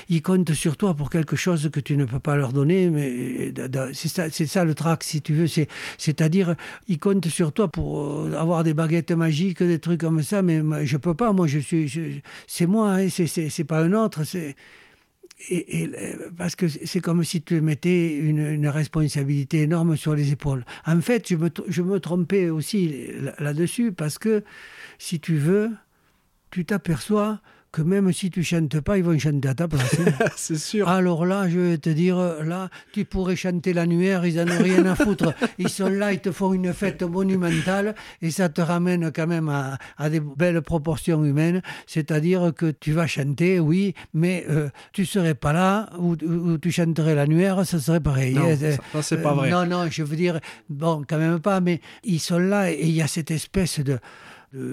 Ils, comptent sur toi pour quelque chose que tu ne peux pas leur donner. Mais c'est ça, ça, le trac, si tu veux. C'est-à-dire, ils comptent sur toi pour euh, avoir des baguettes magiques, des trucs comme ça. Mais je peux pas. Moi, je suis. c'est moi, hein, c'est pas un autre. C'est et, parce que c'est comme si tu mettais une, responsabilité énorme sur les épaules. En fait, je me, je me trompais aussi là-dessus parce que, si tu veux, tu t'aperçois que même si tu chantes pas, ils vont chanter à ta place. Hein. c'est sûr. Alors là, je vais te dire, là, tu pourrais chanter l'annuaire, ils n'en ont rien à foutre. Ils sont là, ils te font une fête monumentale et ça te ramène quand même à, des belles proportions humaines. C'est-à-dire que tu vas chanter, oui, mais euh, tu serais pas là où, tu chanterais l'annuaire, ça serait pareil. Non, ça, c'est pas vrai. non, non, je veux dire, bon, quand même pas, mais ils sont là et il y a cette espèce de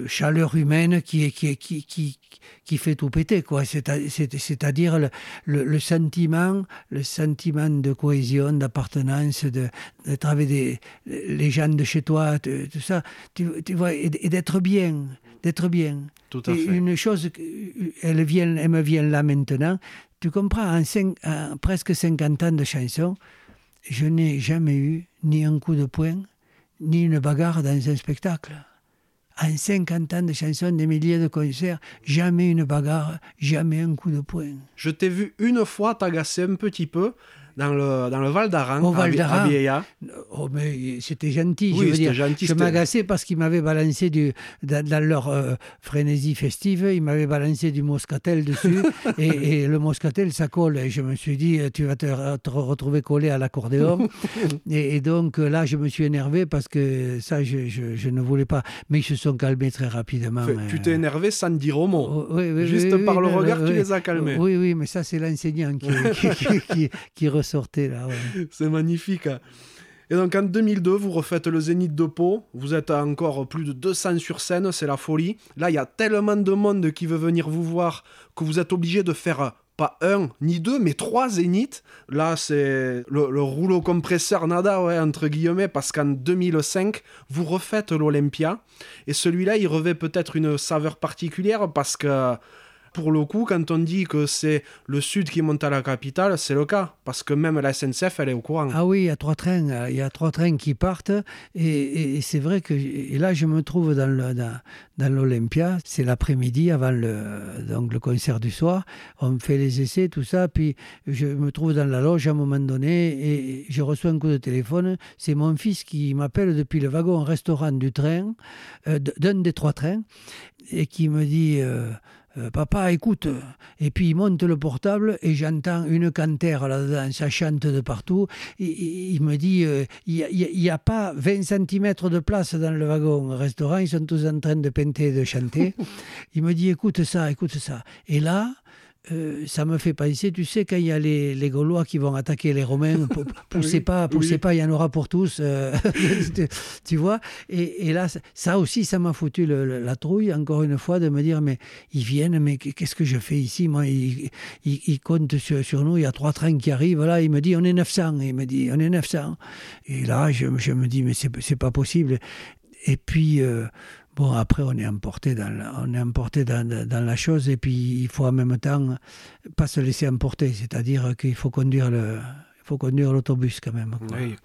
chaleur humaine qui, qui, qui, qui, qui fait tout péter, quoi. C'est-à-dire le, le, sentiment, le sentiment de cohésion, d'appartenance, d'être avec des, les gens de chez toi, tout ça, tu, vois, et, d'être bien, d'être bien. Tout à fait. Une chose, elle, vient, elle me vient là maintenant. Tu comprends, en, cinq, presque 50 ans de chansons, je n'ai jamais eu ni un coup de poing, ni une bagarre dans un spectacle en 50 ans de chansons, des milliers de concerts, jamais une bagarre, jamais un coup de poing. Je t'ai vu une fois t'agacer un petit peu dans le, dans le Val d'Aran, Au Val d'Aran. Oh, mais c'était gentil, oui, je veux dire. Gentil, je m'agaçais parce qu'ils m'avaient balancé du, dans, leur euh, frénésie festive, ils m'avaient balancé du moscatel dessus, et, le moscatel, ça colle. Et je me suis dit, tu vas te, retrouver collé à l'accordéon. et, donc là, je me suis énervé parce que ça, je, je, ne voulais pas. Mais ils se sont calmés très rapidement. tu t'es énervé sans dire au mot. Oh, Juste par le regard, tu les as calmés. Oui, oui, mais ça, c'est l'enseignant qui, qui, qui, qui sortait là. C'est magnifique. Hein. Et donc en 2002, vous refaites le Zénith de Pau. Vous êtes encore plus de 200 sur scène, c'est la folie. Là, il y a tellement de monde qui veut venir vous voir que vous êtes obligé de faire pas un ni deux, mais trois zéniths. Là, c'est le, rouleau compresseur nada, ouais, entre guillemets, parce qu'en 2005, vous refaites l'Olympia. Et celui-là, il revêt peut-être une saveur particulière parce que pour le coup, quand on dit que c'est le sud qui monte à la capitale, c'est le cas. Parce que même la SNCF, elle est au courant. Ah oui, il y a trois trains, il y a trois trains qui partent. Et, c'est vrai que et là, je me trouve dans, dans, l'Olympia. C'est l'après-midi avant le, donc le concert du soir. On fait les essais, tout ça. Puis je me trouve dans la loge à un moment donné et je reçois un coup de téléphone. C'est mon fils qui m'appelle depuis le wagon-restaurant du train, euh, d'un des trois trains, et qui me dit. Euh, euh, papa, écoute. Et puis il monte le portable et j'entends une cantère là-dedans, ça chante de partout. il me dit, euh, il n'y a, pas 20 cm de place dans le wagon restaurant, ils sont tous en train de peinter et de chanter. il me dit, écoute ça, écoute ça. Et là, euh, ça me fait penser, tu sais, quand il y a les, les Gaulois qui vont attaquer les Romains, poussez pas, poussez pas, il y en aura pour tous, euh, tu vois. Et, et, là, ça aussi, ça m'a foutu la trouille, encore une fois, de me dire, mais ils viennent, mais qu'est-ce que je fais ici? Moi, ils, ils, comptent sur, nous, il y a trois trains qui arrivent, là, il me dit, on est 900, il me dit, on est 900. Et là, je, je me dis, mais c'est pas possible. Et puis, euh, Bon, après, on est emporté dans la, on est emporté dans, la chose et puis il faut en même temps pas se laisser emporter, c'est-à-dire qu'il faut conduire le, il faut conduire l'autobus quand même. Oui.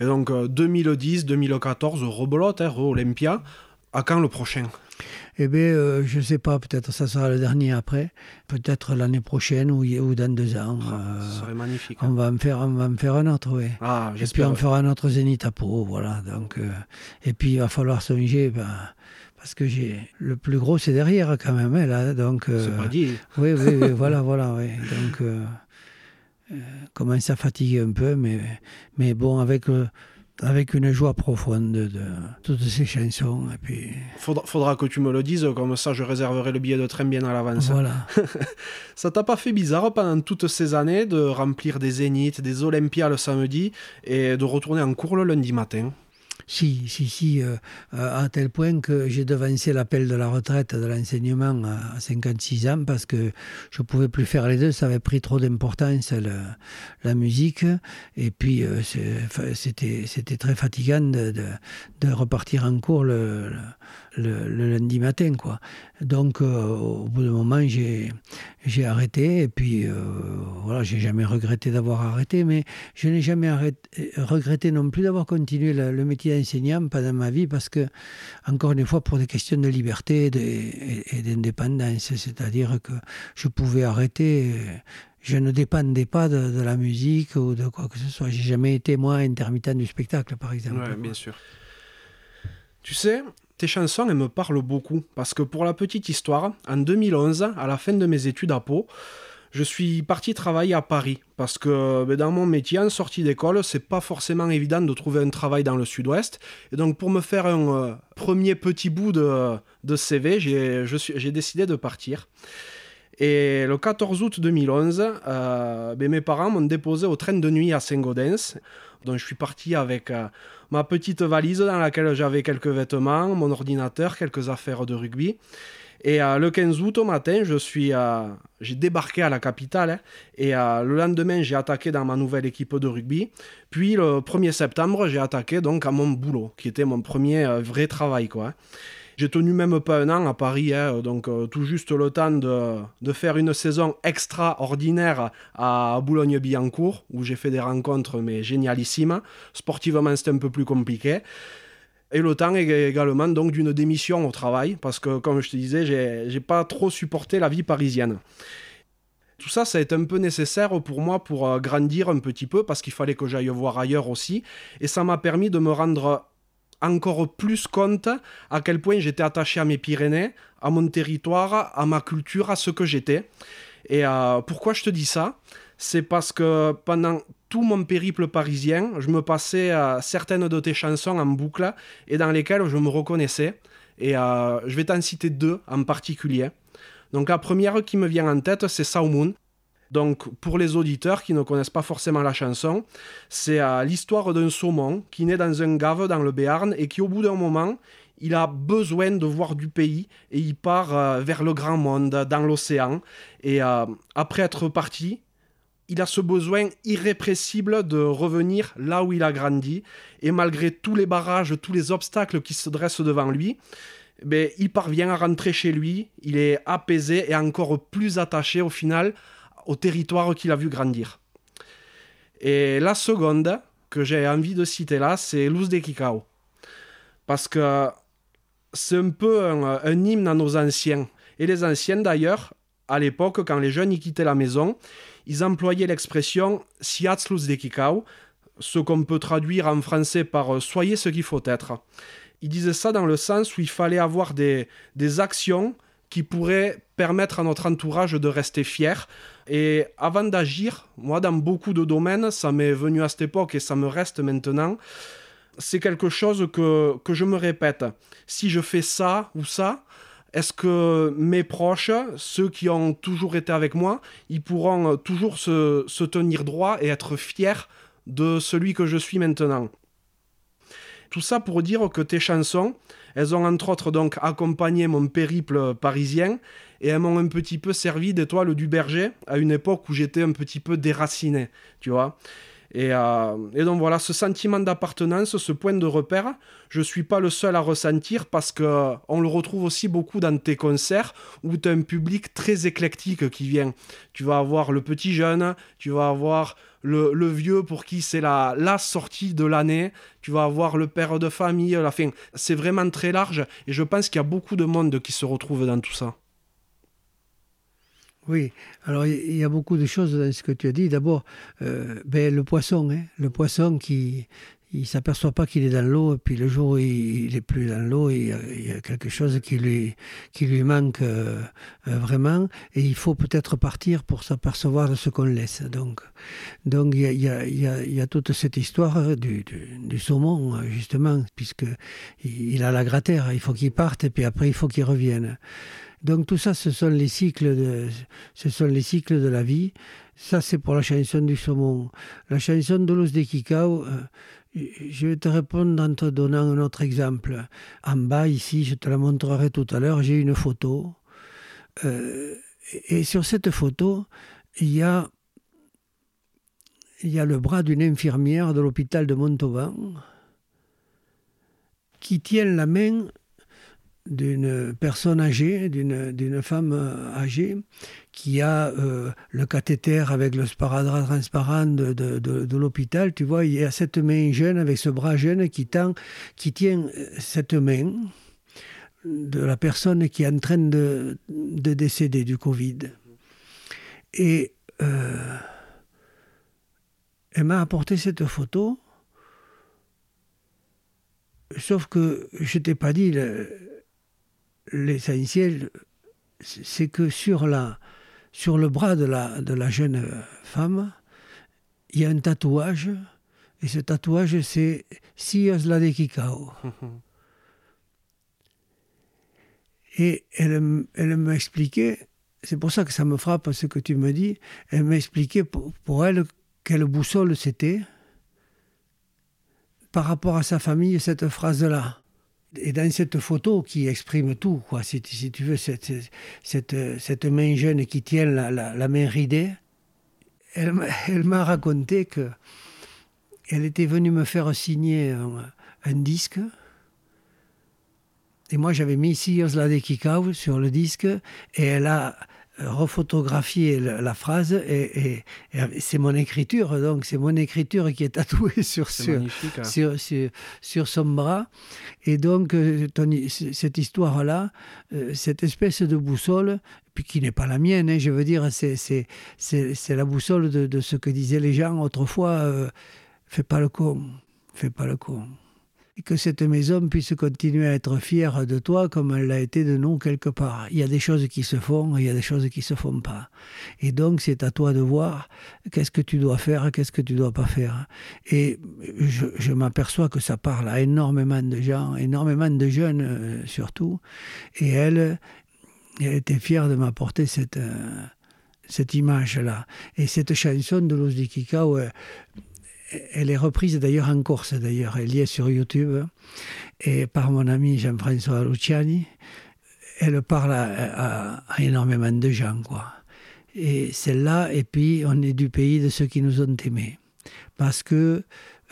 Et donc 2010, 2014, rebelote, hein, Olympia. À quand le prochain? Eh bien, euh, je ne sais pas, peut-être ça sera le dernier après, peut-être l'année prochaine ou, ou, dans deux ans. Ah, euh, ça serait magnifique. On, va en faire, on va en faire un autre, oui. Ah, et puis on fera un autre Zénith à Pau, voilà. Donc, euh, et puis il va falloir songer, ben, parce que j'ai le plus gros c'est derrière quand même, hein, là. Donc, c'est pas dit. Oui, oui, oui voilà, voilà, oui. Donc, commence à fatiguer un peu, mais, mais bon, avec avec une joie profonde de, toutes ces chansons. Et puis... Faudra, faudra, que tu me le dises, comme ça je réserverai le billet de train bien à l'avance. Voilà. ça t'a pas fait bizarre pendant toutes ces années de remplir des zéniths, des Olympias le samedi et de retourner en cours le lundi matin? Si, si, si, euh, euh, à tel point que j'ai devancé l'appel de la retraite de l'enseignement à 56 ans parce que je ne pouvais plus faire les deux, ça avait pris trop d'importance la, musique. Et puis euh, c'était très fatigant de, repartir en cours le, lundi matin. Quoi. Donc au bout d'un moment, j'ai arrêté et puis voilà, j'ai jamais regretté d'avoir arrêté, mais je n'ai jamais regretté non plus d'avoir continué le métier enseignant pendant ma vie parce que, encore une fois, pour des questions de liberté et d'indépendance, c'est-à-dire que je pouvais arrêter je ne dépendais pas de, la musique ou de quoi que ce soit. J'ai jamais été, moi, intermittent du spectacle, par exemple. bien sûr. Tu sais, tes chansons, elles me parlent beaucoup. Parce que pour la petite histoire, en 2011, à la fin de mes études à Pau, je suis parti travailler à Paris. Parce que ben, dans mon métier, en sortie d'école, c'est pas forcément évident de trouver un travail dans le sud-ouest. Et donc, pour me faire un euh, premier petit bout de, de CV, j'ai décidé de partir. Et le 14 août 2011, euh, ben, mes parents m'ont déposé au train de nuit à Saint-Gaudens. Donc je suis parti avec euh, ma petite valise dans laquelle j'avais quelques vêtements, mon ordinateur, quelques affaires de rugby. Et euh, le 15 août au matin, je suis, j'ai débarqué à la capitale hein. et le lendemain, j'ai attaqué dans ma nouvelle équipe de rugby. Puis le 1er septembre, j'ai attaqué donc à mon boulot, qui était mon premier vrai travail. Quoi. Hein. J'ai tenu même pas un an à Paris, hein, donc euh, tout juste le temps de, faire une saison extraordinaire à Boulogne-Billancourt, où j'ai fait des rencontres mais génialissimes. Sportivement, c'était un peu plus compliqué. Et le temps également donc d'une démission au travail, parce que comme je te disais, j'ai, j'ai pas trop supporté la vie parisienne. Tout ça, ça a été un peu nécessaire pour moi pour euh, grandir un petit peu, parce qu'il fallait que j'aille voir ailleurs aussi. Et ça m'a permis de me rendre encore plus compte à quel point j'étais attaché à mes Pyrénées, à mon territoire, à ma culture, à ce que j'étais. Et euh, pourquoi je te dis ça? C'est parce que pendant tout mon périple parisien, je me passais euh, certaines de tes chansons en boucle et dans lesquelles je me reconnaissais. Et euh, je vais t'en citer deux en particulier. Donc la première qui me vient en tête, c'est Saumoun. Donc, pour les auditeurs qui ne connaissent pas forcément la chanson, c'est l'histoire d'un saumon qui naît dans un gave dans le Béarn et qui, au bout d'un moment, il a besoin de voir du pays et il part euh, vers le grand monde, dans l'océan. Et euh, après être parti, il a ce besoin irrépressible de revenir là où il a grandi. Et malgré tous les barrages, tous les obstacles qui se dressent devant lui, ben, il parvient à rentrer chez lui. Il est apaisé et encore plus attaché au final au territoire qu'il a vu grandir. Et la seconde que j'ai envie de citer là, c'est Luz de Kikao. Parce que c'est un peu un, hymne à nos anciens. Et les anciens d'ailleurs, à l'époque, quand les jeunes y quittaient la maison, ils employaient l'expression Siats Luz de Kikao, ce qu'on peut traduire en français par Soyez ce qu'il faut être. Ils disaient ça dans le sens où il fallait avoir des, des actions qui pourraient permettre à notre entourage de rester fier. Et avant d'agir, moi dans beaucoup de domaines, ça m'est venu à cette époque et ça me reste maintenant, c'est quelque chose que, que je me répète. Si je fais ça ou ça, est-ce que mes proches, ceux qui ont toujours été avec moi, ils pourront toujours se, se tenir droit et être fiers de celui que je suis maintenant? Tout ça pour dire que tes chansons, elles ont entre autres donc accompagné mon périple parisien et elles m'ont un petit peu servi d'étoile du berger à une époque où j'étais un petit peu déraciné, tu vois. Et, euh, donc voilà, ce sentiment d'appartenance, ce point de repère, je ne suis pas le seul à ressentir parce que on le retrouve aussi beaucoup dans tes concerts où tu as un public très éclectique qui vient. Tu vas avoir le petit jeune, tu vas avoir le, vieux pour qui c'est la, la sortie de l'année, tu vas avoir le père de famille, la fin. C'est vraiment très large et je pense qu'il y a beaucoup de monde qui se retrouve dans tout ça. Oui, alors il y a beaucoup de choses dans ce que tu as dit. D'abord, euh, ben, le poisson, hein, le poisson qui il s'aperçoit pas qu'il est dans l'eau, et puis le jour où il, n'est est plus dans l'eau, il, y a quelque chose qui lui, qui lui manque euh, euh, vraiment, et il faut peut-être partir pour s'apercevoir de ce qu'on laisse. Donc, donc il y a, y a, il y a toute cette histoire du, du, saumon, justement, puisque il a la gratère, il faut qu'il parte, et puis après il faut qu'il revienne. Donc tout ça, ce sont les cycles de, ce sont les cycles de la vie. Ça, c'est pour la chanson du saumon. La chanson de l'os de Kikao, euh, je vais te répondre en te donnant un autre exemple. En bas, ici, je te la montrerai tout à l'heure, j'ai une photo. Euh, et sur cette photo, il y a, il y a le bras d'une infirmière de l'hôpital de Montauban qui tient la main d'une personne âgée, d'une femme euh, âgée, qui a euh, le cathéter avec le sparadrap transparent de, de, l'hôpital. Tu vois, il y a cette main jeune avec ce bras jeune qui, tend, qui tient euh, cette main de la personne qui est en train de, de décéder du Covid. Et elle m'a apporté cette photo sauf que je t'ai pas dit l'essentiel, c'est que sur, la, sur le bras de la, de la jeune femme, il y a un tatouage, et ce tatouage, c'est Sios la de Kikao. Et elle, elle m'a expliqué, c'est pour ça que ça me frappe ce que tu me dis, elle m'a expliqué pour, pour elle quelle boussole c'était par rapport à sa famille, cette phrase-là. Et dans cette photo qui exprime tout, quoi, si, tu veux, cette, cette, cette, main jeune qui tient la, la, main ridée, elle, m'a raconté que elle était venue me faire signer un, disque. Et moi, j'avais mis ici Oslade Kikau sur le disque et elle a refotographié la phrase et, c'est mon écriture, donc c'est mon écriture qui est tatouée sur, sur, hein. sur, sur, son bras. Et donc, euh, cette histoire-là, euh, cette espèce de boussole, puis qui n'est pas la mienne, hein, je veux dire, c'est la boussole de, ce que disaient les gens autrefois, euh, fais pas le con, fais pas le con que cette maison puisse continuer à être fière de toi comme elle l'a été de nous quelque part. Il y a des choses qui se font et il y a des choses qui se font pas. Et donc c'est à toi de voir qu'est-ce que tu dois faire, qu'est-ce que tu dois pas faire. Et je, m'aperçois que ça parle à énormément de gens, énormément de jeunes euh, surtout. Et elle, était fière de m'apporter cette... Euh, cette image-là. Et cette chanson de Luz de Kikau, elle est reprise d'ailleurs en Corse, d'ailleurs. Elle y est sur YouTube. Et par mon ami Jean-François Luciani, elle parle à, énormément de gens, quoi. Et celle-là, et puis on est du pays de ceux qui nous ont aimés. Parce que,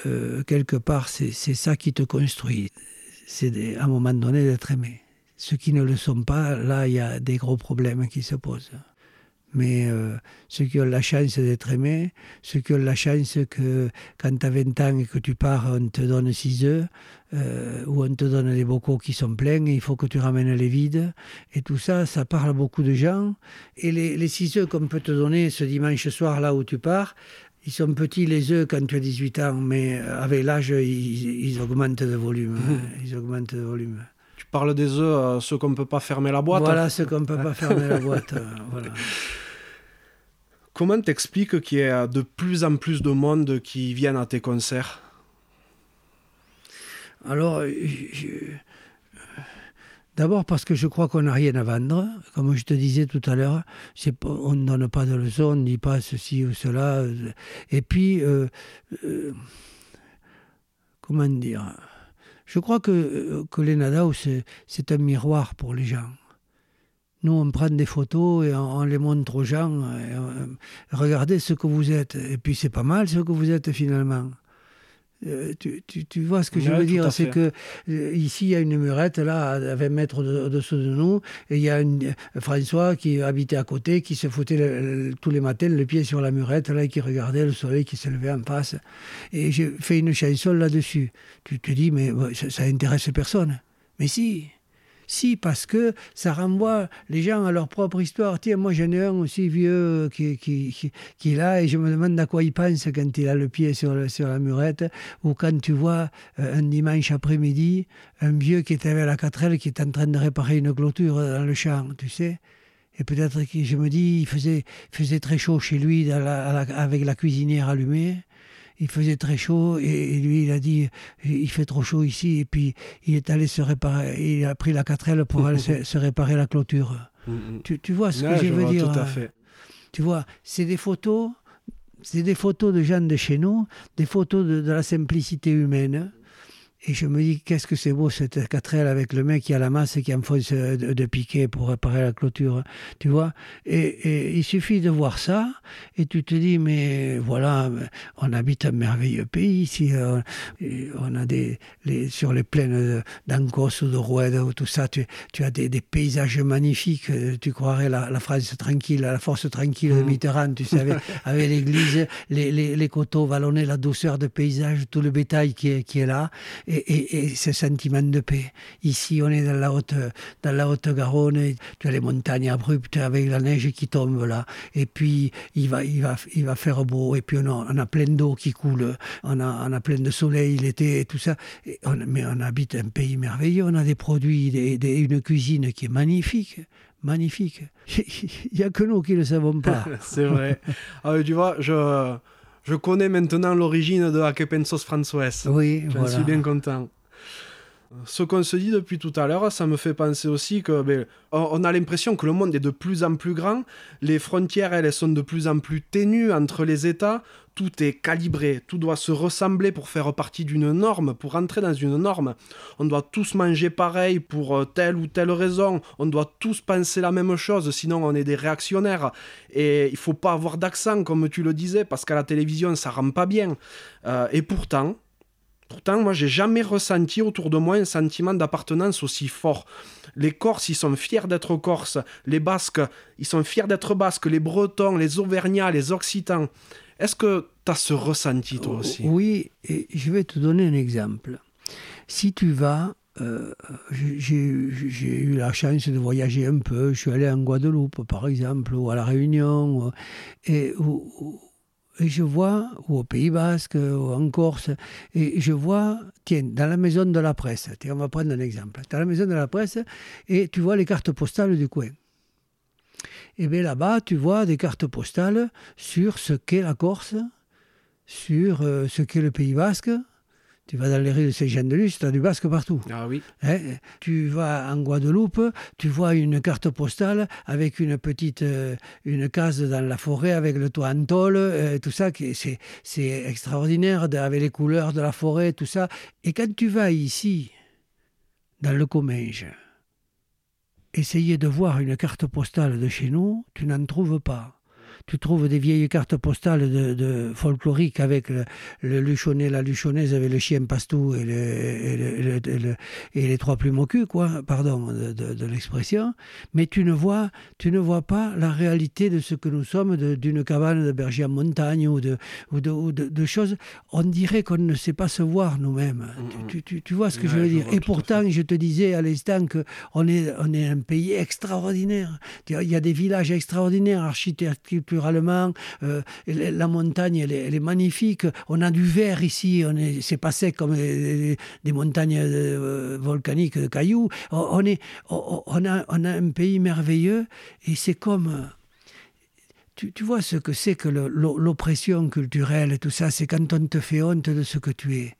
euh, quelque part, c'est ça qui te construit. C'est à un moment donné d'être aimé. Ceux qui ne le sont pas, là, il y a des gros problèmes qui se posent. Mais euh, ceux qui ont la chance d'être aimés, ceux qui ont la chance que quand tu as 20 ans et que tu pars, on te donne 6 œufs, euh, ou on te donne des bocaux qui sont pleins et il faut que tu ramènes les vides. Et tout ça, ça parle à beaucoup de gens. Et les, les 6 œufs qu'on peut te donner ce dimanche soir, là où tu pars, ils sont petits les œufs quand tu as 18 ans, mais avec l'âge, ils, ils, augmentent de volume. Ils augmentent de volume. Tu parles des œufs, euh, ceux qu'on ne peut pas fermer la boîte Voilà, ceux qu'on ne peut pas fermer la boîte. voilà. Comment t'expliques qu'il y a de plus en plus de monde qui viennent à tes concerts? Alors, D'abord parce que je crois qu'on n'a rien à vendre. Comme je te disais tout à l'heure, on ne donne pas de leçons, on ne dit pas ceci ou cela. Et puis, euh, euh, comment dire? Je crois que, que les c'est un miroir pour les gens. Nous, on prend des photos et on, les montre aux gens. regardez ce que vous êtes. Et puis, c'est pas mal ce que vous êtes finalement. Euh, tu, tu, vois ce que je veux dire? C'est que euh, ici, il y a une murette, là, à 20 mètres au-dessous de, nous, et il y a une, François qui habitait à côté, qui se foutait tous les matins le pied sur la murette, là, et qui regardait le soleil qui se levait en face. Et j'ai fait une chanson là-dessus. Tu te dis, mais ça, ça intéresse personne. Mais si, si, parce que ça renvoie les gens à leur propre histoire. Tiens, moi j'en ai un aussi vieux qui, qui, qui, est là et je me demande à quoi il pense quand il a le pied sur, sur la murette ou quand tu vois euh, un dimanche après-midi un vieux qui était avec la quatrelle qui est en train de réparer une clôture dans le champ, tu sais. Et peut-être que je me dis, il faisait, faisait très chaud chez lui avec la cuisinière allumée il faisait très chaud et, lui il a dit il fait trop chaud ici et puis il est allé se réparer il a pris la quatrelle pour aller se, réparer la clôture mm, mm. tu, vois ce que je, veux dire tout à fait. tu vois c'est des photos c'est des photos de gens de chez nous des photos de, de la simplicité humaine et je me dis, qu'est-ce que c'est beau cette 4L avec le mec qui a la masse et qui enfonce de, de piquer pour réparer la clôture. Tu vois et, il suffit de voir ça et tu te dis, mais voilà, on habite un merveilleux pays ici. Euh, on, a des, les, sur les plaines d'Ancos ou de Roued ou tout ça, tu, tu as des, des, paysages magnifiques. Tu croirais la, la France tranquille, la force tranquille de mmh. Mitterrand, tu savais, avec l'église, les, les, les, coteaux vallonnés, la douceur de paysage, tout le bétail qui est, qui est là et, ce sentiment de paix. Ici, on est dans la haute, dans la haute Garonne, tu as les montagnes abruptes avec la neige qui tombe là, et puis il va, il va, il va faire beau, et puis on a, plein d'eau qui coule, on a, on a plein de soleil l'été et tout ça. mais on habite un pays merveilleux, on a des produits, des, une cuisine qui est magnifique magnifique. Il n'y a que nous qui ne savons pas. c'est vrai. Ah, tu vois, je, je connais maintenant l'origine de Akepensos François. Oui, J'en suis bien content. Ce qu'on se dit depuis tout à l'heure, ça me fait penser aussi que ben, on a l'impression que le monde est de plus en plus grand, les frontières elles sont de plus en plus ténues entre les États, tout est calibré, tout doit se ressembler pour faire partie d'une norme, pour entrer dans une norme. On doit tous manger pareil pour euh, telle ou telle raison, on doit tous penser la même chose, sinon on est des réactionnaires. Et il faut pas avoir d'accent, comme tu le disais, parce qu'à la télévision ça rend pas bien. Euh, et pourtant, Pourtant, moi, j'ai jamais ressenti autour de moi un sentiment d'appartenance aussi fort. Les Corses, ils sont fiers d'être Corses. Les Basques, ils sont fiers d'être Basques. Les Bretons, les Auvergnats, les Occitans. Est-ce que tu as ce ressenti, toi aussi? Oui, et je vais te donner un exemple. Si tu vas euh, j'ai eu la chance de voyager un peu. Je suis allé en Guadeloupe, par exemple, ou à La Réunion, et et je vois, ou au Pays Basque, ou en Corse, et je vois, tiens, dans la maison de la presse, tiens, on va prendre un exemple, dans la maison de la presse, et tu vois les cartes postales du coin. Et bien là-bas, tu vois des cartes postales sur ce qu'est la Corse, sur euh, ce qu'est le Pays Basque, tu vas dans les rues de Saint-Jean-de-Luz, tu as du basque partout. Ah oui. Hein, tu vas en Guadeloupe, tu vois une carte postale avec une petite euh, une case dans la forêt avec le toit en tôle, euh, tout ça, c'est, c'est extraordinaire avec les couleurs de la forêt, tout ça. Et quand tu vas ici, dans le Comminges, essayer de voir une carte postale de chez nous, tu n'en trouves pas tu trouves des vieilles cartes postales de, folkloriques avec le, luchonnet, la luchonnaise avec le chien pastou et, le, et, les trois plumes au cul, quoi, pardon de, l'expression, mais tu ne, vois, tu ne vois pas la réalité de ce que nous sommes, d'une cabane de berger en montagne ou de, ou de, choses. On dirait qu'on ne sait pas se voir nous-mêmes. Tu, vois ce que je veux dire? Et pourtant, je te disais à l'instant qu'on est, on est un pays extraordinaire. Il y a des villages extraordinaires, architecture euh, la montagne, elle est, magnifique. On a du vert ici. On est, c'est pas sec comme des, montagnes euh, volcaniques de cailloux. On, est, on, a, on a un pays merveilleux et c'est comme. Tu, tu, vois ce que c'est que l'oppression culturelle tout ça, c'est quand on te fait honte de ce que tu es.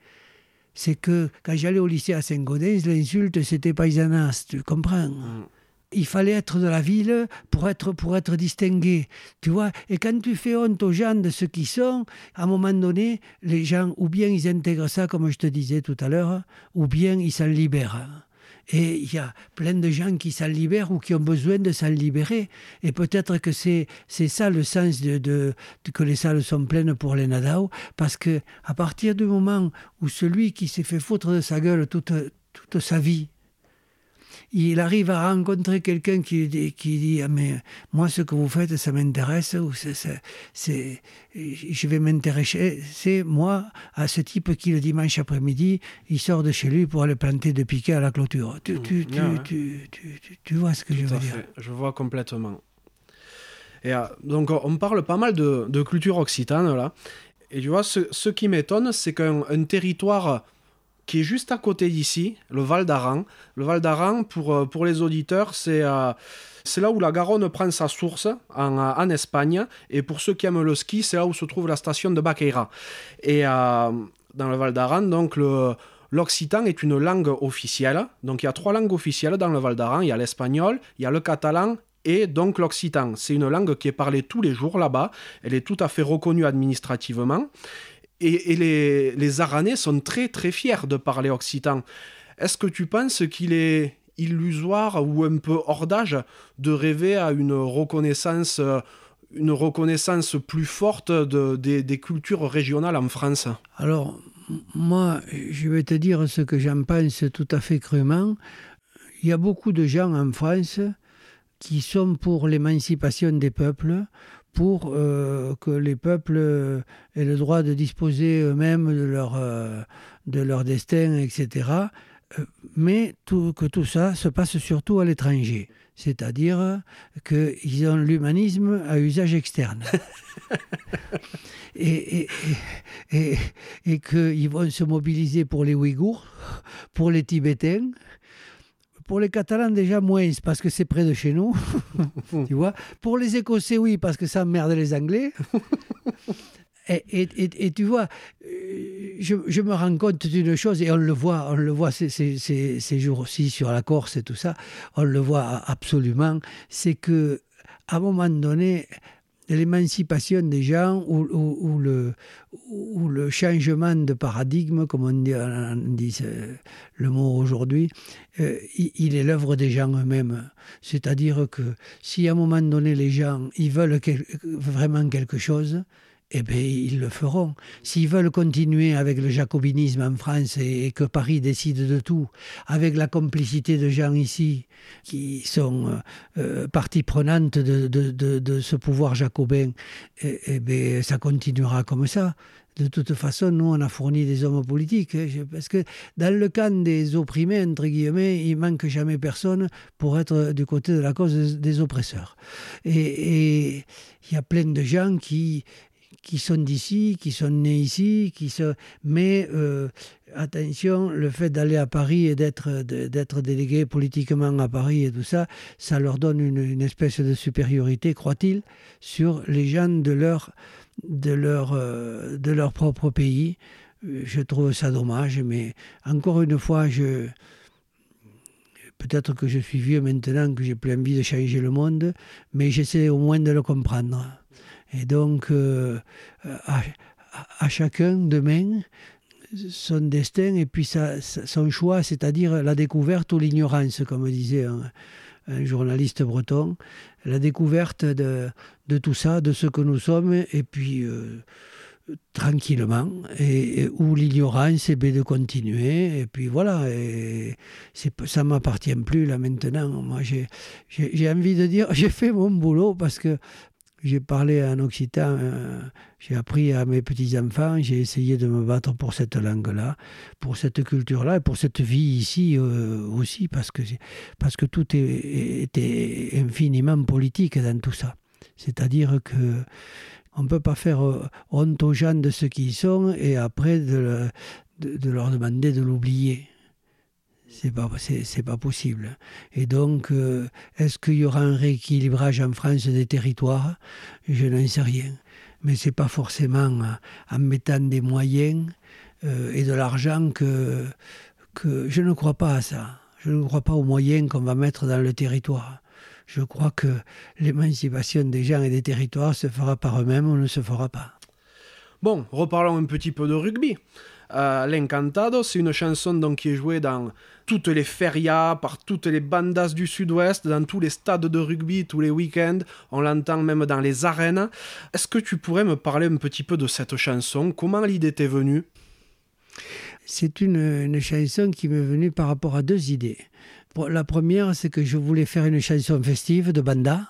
C'est que quand j'allais au lycée à Saint-Gaudens, l'insulte c'était paysannas, tu comprends? Mm il fallait être de la ville pour être, pour être distingué. Tu vois Et quand tu fais honte aux gens de ce qu'ils sont, à un moment donné, les gens, ou bien ils intègrent ça, comme je te disais tout à l'heure, ou bien ils s'en libèrent. Et il y a plein de gens qui s'en libèrent ou qui ont besoin de s'en libérer. Et peut-être que c'est, c'est ça le sens de, de, que les salles sont pleines pour les Nadao, parce que à partir du moment où celui qui s'est fait foutre de sa gueule toute, toute sa vie, il arrive à rencontrer quelqu'un qui, qui dit ah, mais moi ce que vous faites ça m'intéresse ou c'est je vais m'intéresser c'est moi à ce type qui le dimanche après-midi il sort de chez lui pour aller planter de piquets à la clôture. Tu, tu, tu, tu vois ce que je veux dire. Je vois complètement. Et euh, donc on parle pas mal de, de culture occitane là. Et tu vois ce, ce qui m'étonne c'est qu'un territoire qui est juste à côté d'ici, le Val d'Aran. Le Val d'Aran, pour, euh, pour les auditeurs, c'est euh, c'est là où la Garonne prend sa source en, euh, en, Espagne. Et pour ceux qui aiment le ski, c'est là où se trouve la station de Baqueira. Et dans le Val d'Aran, donc L'occitan est une langue officielle. Donc il y a trois langues officielles dans le Val d'Aran. Il y a l'espagnol, il y a le catalan et donc l'occitan. C'est une langue qui est parlée tous les jours là-bas. Elle est tout à fait reconnue administrativement et, les, les Aranais sont très très fiers de parler occitan. Est-ce que tu penses qu'il est illusoire ou un peu hors d'âge de rêver à une reconnaissance, une reconnaissance plus forte de, des, cultures régionales en France? Alors, moi, je vais te dire ce que j'en pense tout à fait crûment. Il y a beaucoup de gens en France qui sont pour l'émancipation des peuples, pour que les peuples aient le droit de disposer eux-mêmes de leur, de leur destin, etc. Mais tout, que tout ça se passe surtout à l'étranger c'est-à-dire qu'ils ont l'humanisme à usage externe. et, et, et, qu'ils vont se mobiliser pour les Ouïghours, pour les Tibétains, pour les Catalans, déjà moins, parce que c'est près de chez nous. tu vois Pour les Écossais, oui, parce que ça emmerde les Anglais. Et, tu vois, euh, je, me rends compte d'une chose, et on le voit, on le voit ces, ces, jours-ci sur la Corse et tout ça, on le voit absolument, c'est que à un moment donné, l'émancipation des gens ou, le, ou, le, changement de paradigme, comme on dit, euh, le mot aujourd'hui, euh, il, est l'œuvre des gens eux-mêmes. C'est-à-dire que si à un moment donné les gens ils veulent vraiment quelque chose, eh bien, ils le feront. S'ils veulent continuer avec le jacobinisme en France et, que Paris décide de tout, avec la complicité de gens ici qui sont euh, euh, partie prenante de, ce pouvoir jacobin, eh, eh bien, ça continuera comme ça. De toute façon, nous, on a fourni des hommes politiques. Hein, parce que dans le camp des opprimés, entre guillemets, il manque jamais personne pour être du côté de la cause des oppresseurs. Et il y a plein de gens qui, qui sont d'ici, qui sont nés ici, qui se... mais euh, attention, le fait d'aller à Paris et d'être, d'être délégué politiquement à Paris et tout ça, ça leur donne une, espèce de supériorité, croit-il, sur les gens de leur, de leur, euh, de leur propre pays. Je trouve ça dommage, mais encore une fois, je... Peut-être que je suis vieux maintenant, que j'ai plus envie de changer le monde, mais j'essaie au moins de le comprendre. Et donc, euh, à, chacun demain, son destin et puis son choix, c'est-à-dire la découverte ou l'ignorance, comme disait un, journaliste breton, la découverte de, tout ça, de ce que nous sommes, et puis euh, tranquillement, et, ou l'ignorance, et bien de continuer, et puis voilà, et ça m'appartient plus là maintenant. Moi, j'ai envie de dire, j'ai fait mon boulot parce que j'ai parlé en occitan, euh, j'ai appris à mes petits-enfants, j'ai essayé de me battre pour cette langue-là, pour cette culture-là et pour cette vie ici euh, aussi, parce que, parce que tout était infiniment politique dans tout ça. C'est-à-dire que on ne peut pas faire euh, honte aux gens de ce qu'ils sont et après de leur demander de l'oublier. C'est pas, c'est, pas possible. Et donc, euh, est-ce qu'il y aura un rééquilibrage en France des territoires? Je n'en sais rien. Mais c'est pas forcément en mettant des moyens euh, et de l'argent que, que je ne crois pas à ça. Je ne crois pas aux moyens qu'on va mettre dans le territoire. Je crois que l'émancipation des gens et des territoires se fera par eux-mêmes ou ne se fera pas. Bon, reparlons un petit peu de rugby. L'Encantado, c'est une chanson donc, qui est jouée dans toutes les ferias, par toutes les bandas du sud-ouest, dans tous les stades de rugby, tous les week-ends. On l'entend même dans les arènes. Est-ce que tu pourrais me parler un petit peu de cette chanson? Comment l'idée t'est venue? C'est une, une chanson qui m'est venue par rapport à deux idées. La première, c'est que je voulais faire une chanson festive de banda.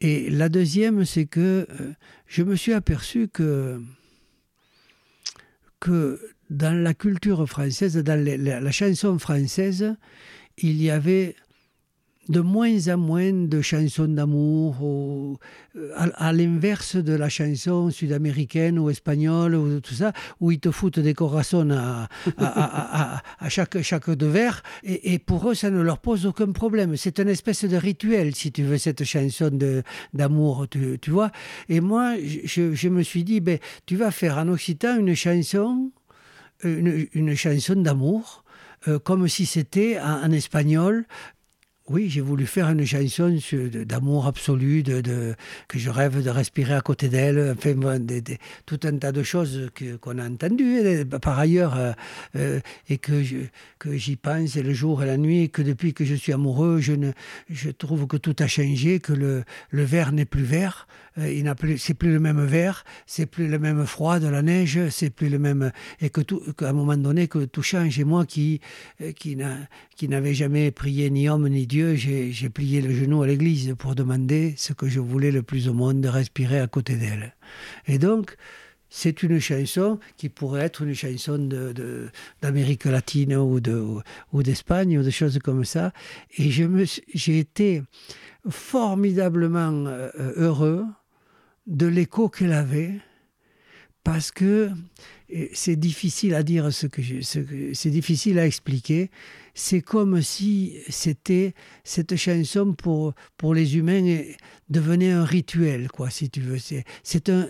Et la deuxième, c'est que euh, je me suis aperçu que, que dans la culture française, dans la chanson française, il y avait de moins en moins de chansons d'amour, euh, à, l'inverse de la chanson sud-américaine ou espagnole ou tout ça, où ils te foutent des corazones à, chaque, chaque de verre, et, pour eux, ça ne leur pose aucun problème. C'est une espèce de rituel, si tu veux, cette chanson d'amour, tu, tu, vois. Et moi, je, je, me suis dit, ben, tu vas faire en occitan une chanson une, chanson d'amour, euh, comme si c'était en, espagnol. Oui, j'ai voulu faire une chanson d'amour absolu, de, que je rêve de respirer à côté d'elle, tout un tas de choses qu'on a entendues hein, par ailleurs, euh, euh, et que, que j'y pense le jour et la nuit, et que depuis que je suis amoureux, je, ne, je trouve que tout a changé, que le, le verre n'est plus vert, il n'a plus, c'est plus le même verre, c'est plus le même froid de la neige, c'est plus le même, et que tout, qu'à un moment donné, que tout change. Et moi qui, qui, n'a, n'avais jamais prié ni homme ni Dieu, j'ai plié le genou à l'église pour demander ce que je voulais le plus au monde, de respirer à côté d'elle. Et donc, c'est une chanson qui pourrait être une chanson d'Amérique de, latine ou d'Espagne ou, ou des choses comme ça. Et j'ai été formidablement euh, heureux de l'écho qu'elle avait parce que c'est difficile à dire ce que, c'est difficile à expliquer c'est comme si c'était cette chanson pour, pour les humains devenait un rituel, quoi, si tu veux. C'est un,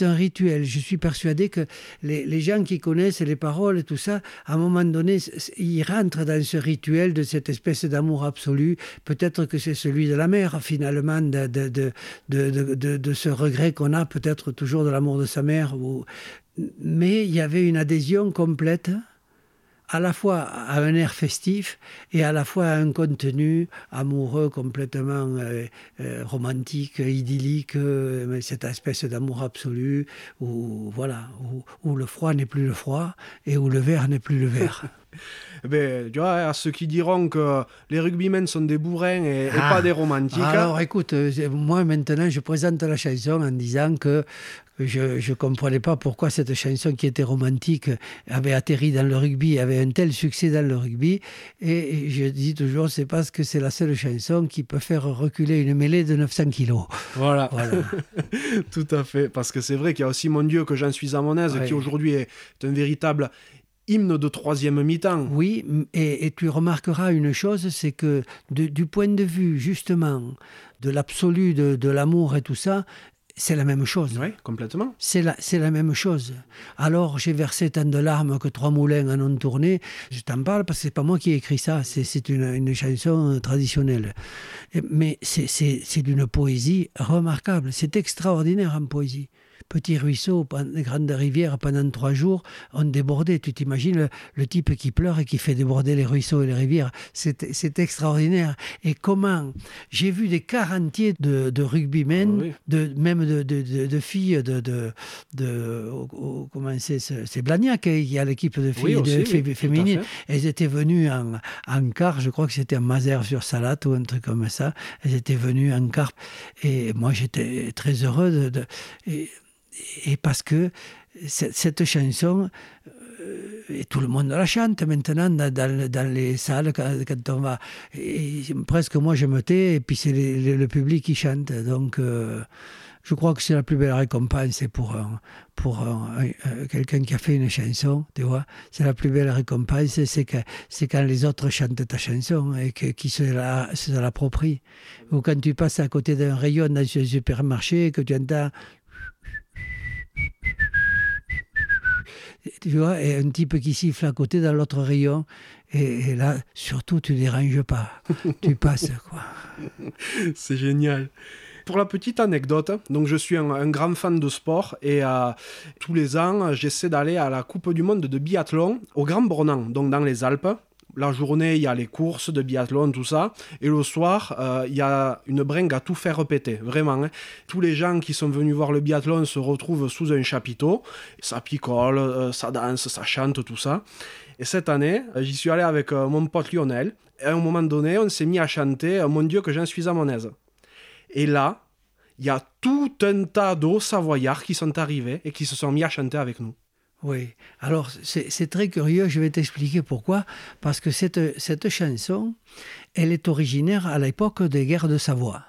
un rituel. Je suis persuadé que les, les, gens qui connaissent les paroles et tout ça, à un moment donné, ils rentrent dans ce rituel de cette espèce d'amour absolu. Peut-être que c'est celui de la mère, finalement, de, de, de, de, de ce regret qu'on a peut-être toujours de l'amour de sa mère. Ou... Mais il y avait une adhésion complète à la fois à un air festif et à la fois à un contenu amoureux complètement euh, euh, romantique, idyllique, euh, cette espèce d'amour absolu où, voilà, où, le froid n'est plus le froid et où le vert n'est plus le vert. Eh ben, tu vois, à ceux qui diront que les rugbymen sont des bourrins et, ah. pas des romantiques. Alors écoute, moi maintenant je présente la chanson en disant que je ne comprenais pas pourquoi cette chanson qui était romantique avait atterri dans le rugby, avait un tel succès dans le rugby. Et je dis toujours, c'est parce que c'est la seule chanson qui peut faire reculer une mêlée de 900 kilos. Voilà. Tout à fait. Parce que c'est vrai qu'il y a aussi Mon Dieu que j'en suis à mon aise, qui aujourd'hui est un véritable hymne de troisième mi-temps. Oui, et, tu remarqueras une chose, c'est que du point de vue justement de l'absolu de, de l'amour et tout ça, c'est la même chose. Oui, complètement. C'est la, c'est la même chose. Alors, j'ai versé tant de larmes que trois moulins en ont tourné. Je t'en parle parce que c'est pas moi qui ai écrit ça. C'est, c'est une, une, chanson traditionnelle. Mais c'est, c'est, c'est d'une poésie remarquable. C'est extraordinaire en poésie petits ruisseaux, des grandes rivières pendant trois jours ont débordé. Tu t'imagines le, type qui pleure et qui fait déborder les ruisseaux et les rivières. C'est extraordinaire. Et comment J'ai vu des quarantiers de, de rugbymen, ah de, même de, de filles de, de, comment c'est c'est Blagnac hein, qui a l'équipe de filles féminines. Elles étaient venues en, en car, je crois que c'était en Mazère sur Salat ou un truc comme ça. Elles étaient venues en car et moi j'étais très heureux de, et parce que cette chanson, euh, et tout le monde la chante maintenant dans, les salles quand, on va. Et presque moi je me tais et puis c'est le public qui chante. Donc euh, je crois que c'est la plus belle récompense pour, pour quelqu'un qui a fait une chanson, tu vois. C'est la plus belle récompense, c'est quand les autres chantent ta chanson et que, qui se, l'approprient. Ou quand tu passes à côté d'un rayon dans un supermarché et que tu entends tu vois, et un type qui siffle à côté dans l'autre rayon. Et, là, surtout, tu déranges pas. tu passes, quoi. C'est génial. Pour la petite anecdote, donc je suis un, grand fan de sport et euh, tous les ans, j'essaie d'aller à la Coupe du Monde de biathlon au Grand Bornand, donc dans les Alpes la journée, il y a les courses de biathlon, tout ça. Et le soir, euh, il y a une bringue à tout faire répéter, vraiment. Hein. Tous les gens qui sont venus voir le biathlon se retrouvent sous un chapiteau. Ça picole, euh, ça danse, ça chante, tout ça. Et cette année, euh, j'y suis allé avec mon pote Lionel. Et à un moment donné, on s'est mis à chanter Mon Dieu, que j'en suis à mon aise. Et là, il y a tout un tas d'eau savoyards qui sont arrivés et qui se sont mis à chanter avec nous. Oui, alors c'est très curieux, je vais t'expliquer pourquoi. Parce que cette, cette chanson, elle est originaire à l'époque des guerres de Savoie.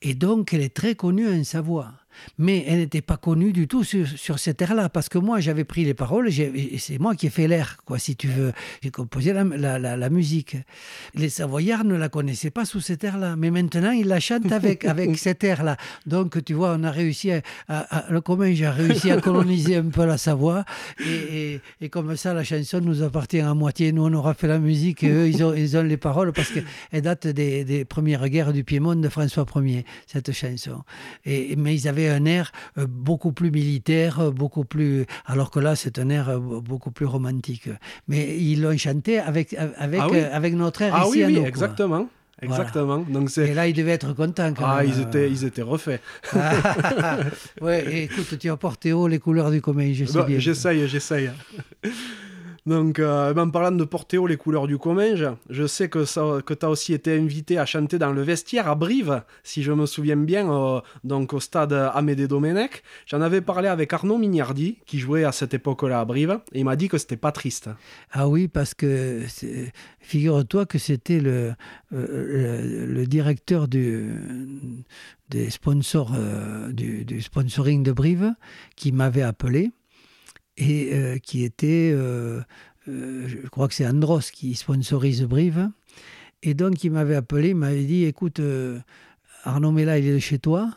Et donc, elle est très connue en Savoie mais elle n'était pas connue du tout sur, sur cette air-là, parce que moi j'avais pris les paroles, et c'est moi qui ai fait l'air, quoi, si tu veux. J'ai composé la, la, la, musique. Les Savoyards ne la connaissaient pas sous cette air-là, mais maintenant ils la chantent avec, avec cette air-là. Donc tu vois, on a réussi à, le commun, j'ai réussi à coloniser un peu la Savoie, et, et, comme ça la chanson nous appartient à moitié. Nous on aura fait la musique, et eux ils ont, ils ont les paroles, parce qu'elle date des, des premières guerres du Piémont de François Ier, cette chanson. Et, mais ils avaient un air euh, beaucoup plus militaire, euh, beaucoup plus. Alors que là, c'est un air euh, beaucoup plus romantique. Mais ils l'ont chanté avec, avec, ah avec notre air ah ici oui, oui, exactement. Exactement. Donc Et là, ils devaient être contents. ah, Ils, étaient, ils étaient refaits. ouais, écoute, tu as porté haut les couleurs du commun, je sais bah, bien. J'essaye, j'essaye. Donc, euh, en parlant de porter haut les couleurs du Comminges, je sais que, tu as aussi été invité à chanter dans le vestiaire à Brive, si je me souviens bien, euh, donc au stade Amédée Domenech. J'en avais parlé avec Arnaud Mignardi, qui jouait à cette époque-là à Brive, et il m'a dit que c'était pas triste. Ah oui, parce que figure-toi que c'était le, euh, directeur des sponsors, du, sponsoring de Brive qui m'avait appelé et euh, qui était, euh, euh, je crois que c'est Andros qui sponsorise Brive. Et donc il m'avait appelé, il m'avait dit, écoute, Arnaud Mella, il est de chez toi.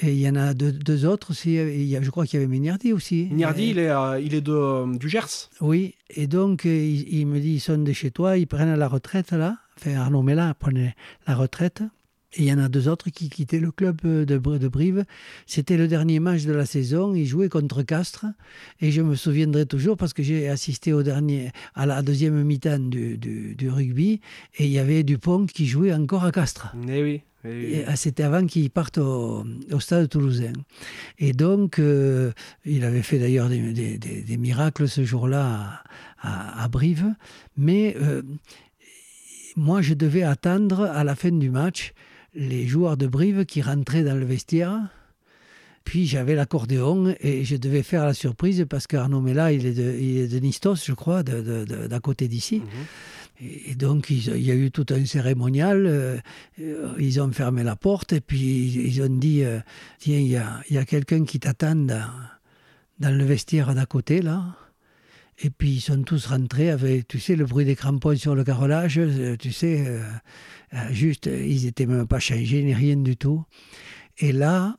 Et il y en a deux, autres aussi. je crois qu'il y avait Mignardi aussi. Mignardi, il est, il est de, du Gers. Oui, et donc il, me dit, ils sont de chez toi, ils prennent la retraite là. Enfin, Arnaud Mella prenait la retraite. Et il y en a deux autres qui quittaient le club de, de Brive. C'était le dernier match de la saison. Ils jouaient contre Castres. Et je me souviendrai toujours parce que j'ai assisté au dernier, à la deuxième mi-temps du, du, rugby. Et il y avait Dupont qui jouait encore à Castres. Eh oui. Ah, c'était avant qu'il parte au, au, stade toulousain. Et donc, euh, il avait fait d'ailleurs des, des, des, miracles ce jour-là à, à, Brive. Mais euh, moi, je devais attendre à la fin du match les joueurs de Brive qui rentraient dans le vestiaire. Puis j'avais l'accordéon et je devais faire la surprise parce qu'Arnaud Mella, il est de, il est de Nistos, je crois, d'à côté d'ici. Mhm. Et donc il y a eu tout un cérémonial. Euh, ils ont fermé la porte et puis ils ont dit euh, Tiens, il y a, y a quelqu'un qui t'attend dans, dans le vestiaire d'à côté, là. Et puis ils sont tous rentrés avec, tu sais, le bruit des crampons sur le carrelage, euh, tu sais, euh, euh, juste, ils n'étaient même pas changés ni rien du tout. Et là,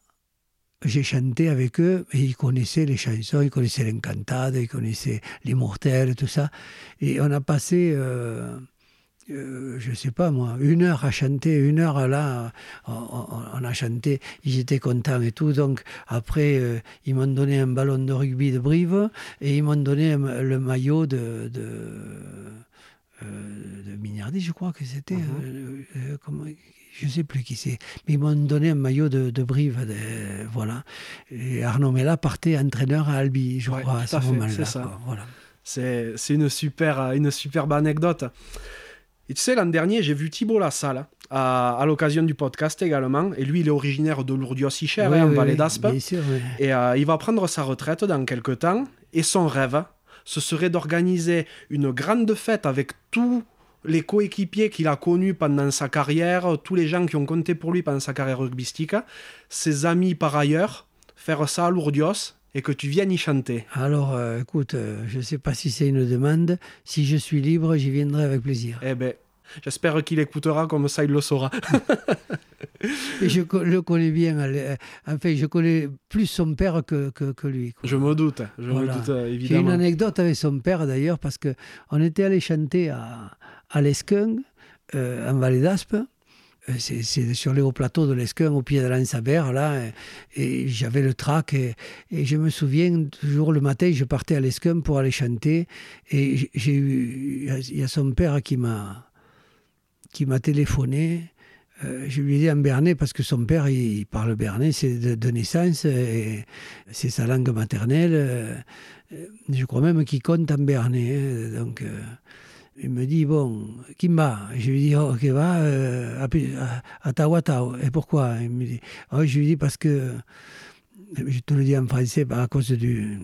j'ai chanté avec eux et ils connaissaient les chansons, ils connaissaient l'Encantade, ils connaissaient les Mortels, tout ça. Et on a passé je sais pas moi, une heure à chanter, une heure là, on, a chanté, ils étaient contents et tout. Donc après, euh, ils m'ont donné un ballon de rugby de Brive et ils m'ont donné le maillot de, de, euh, de Mignardi, je crois que c'était. Mhm. je sais plus qui c'est, mais ils m'ont donné un maillot de, de Brive, voilà. Et Arnaud Mella partait entraîneur à Albi, je crois, à ce moment-là. Voilà. C'est une, super, une superbe anecdote. Et tu sais, l'an dernier, j'ai vu Thibault Lassalle à, à l'occasion du podcast également. Et lui, il est originaire de Lourdios-Icher, hein, en Vallée d'Aspe. Et euh, il va prendre sa retraite dans quelques temps. Et son rêve, ce serait d'organiser une grande fête avec tous les coéquipiers qu'il a connus pendant sa carrière, tous les gens qui ont compté pour lui pendant sa carrière rugbystique, ses amis par ailleurs, faire ça à Lourdios et que tu viennes y chanter. Alors, euh, écoute, euh, je ne sais pas si c'est une demande. Si je suis libre, j'y viendrai avec plaisir. Eh ben, j'espère qu'il écoutera, comme ça il le saura. et je le connais bien. Euh, enfin, je connais plus son père que, que, lui. Je me doute, je me doute, évidemment. J'ai une anecdote avec son père, d'ailleurs, parce qu'on était allé chanter à, à l'Escun, en Vallée d'Aspe. Euh, c'est sur les hauts plateaux de l'Esquin, au pied de l'Ansabert, là, et, j'avais le trac, et, je me souviens, toujours le matin, je partais à l'Esquin pour aller chanter, et j'ai eu, il y a son père qui m'a qui m'a téléphoné, euh, je lui ai dit en Bernay, parce que son père, il, parle Bernay, c'est de, naissance, et c'est sa langue maternelle. Euh, je crois même qu'il compte en Bernay. Hein, donc, il me dit, bon, Kimba. Je lui dis, oh, va euh, à, Tawatao. Et pourquoi? Il me dit, oh, je lui dis parce que, je te le dis en français à cause du,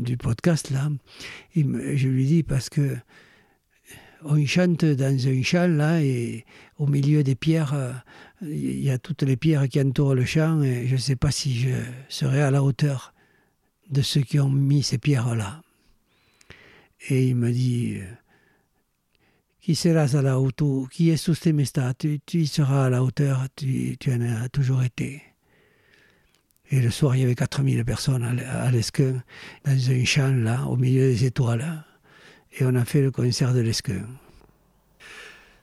du podcast là, je lui dis parce que on chante dans un champ là et au milieu des pierres, euh, il y a toutes les pierres qui entourent le champ et je ne sais pas si je serai à la hauteur de ceux qui ont mis ces pierres là. Et il me dit, qui seras à la hauteur, qui est sous tu, tu seras à la hauteur, tu, tu en as toujours été. Et le soir, il y avait 4000 personnes à l'Esquin, dans un champ là, au milieu des étoiles. Et on a fait le concert de l'Esquin.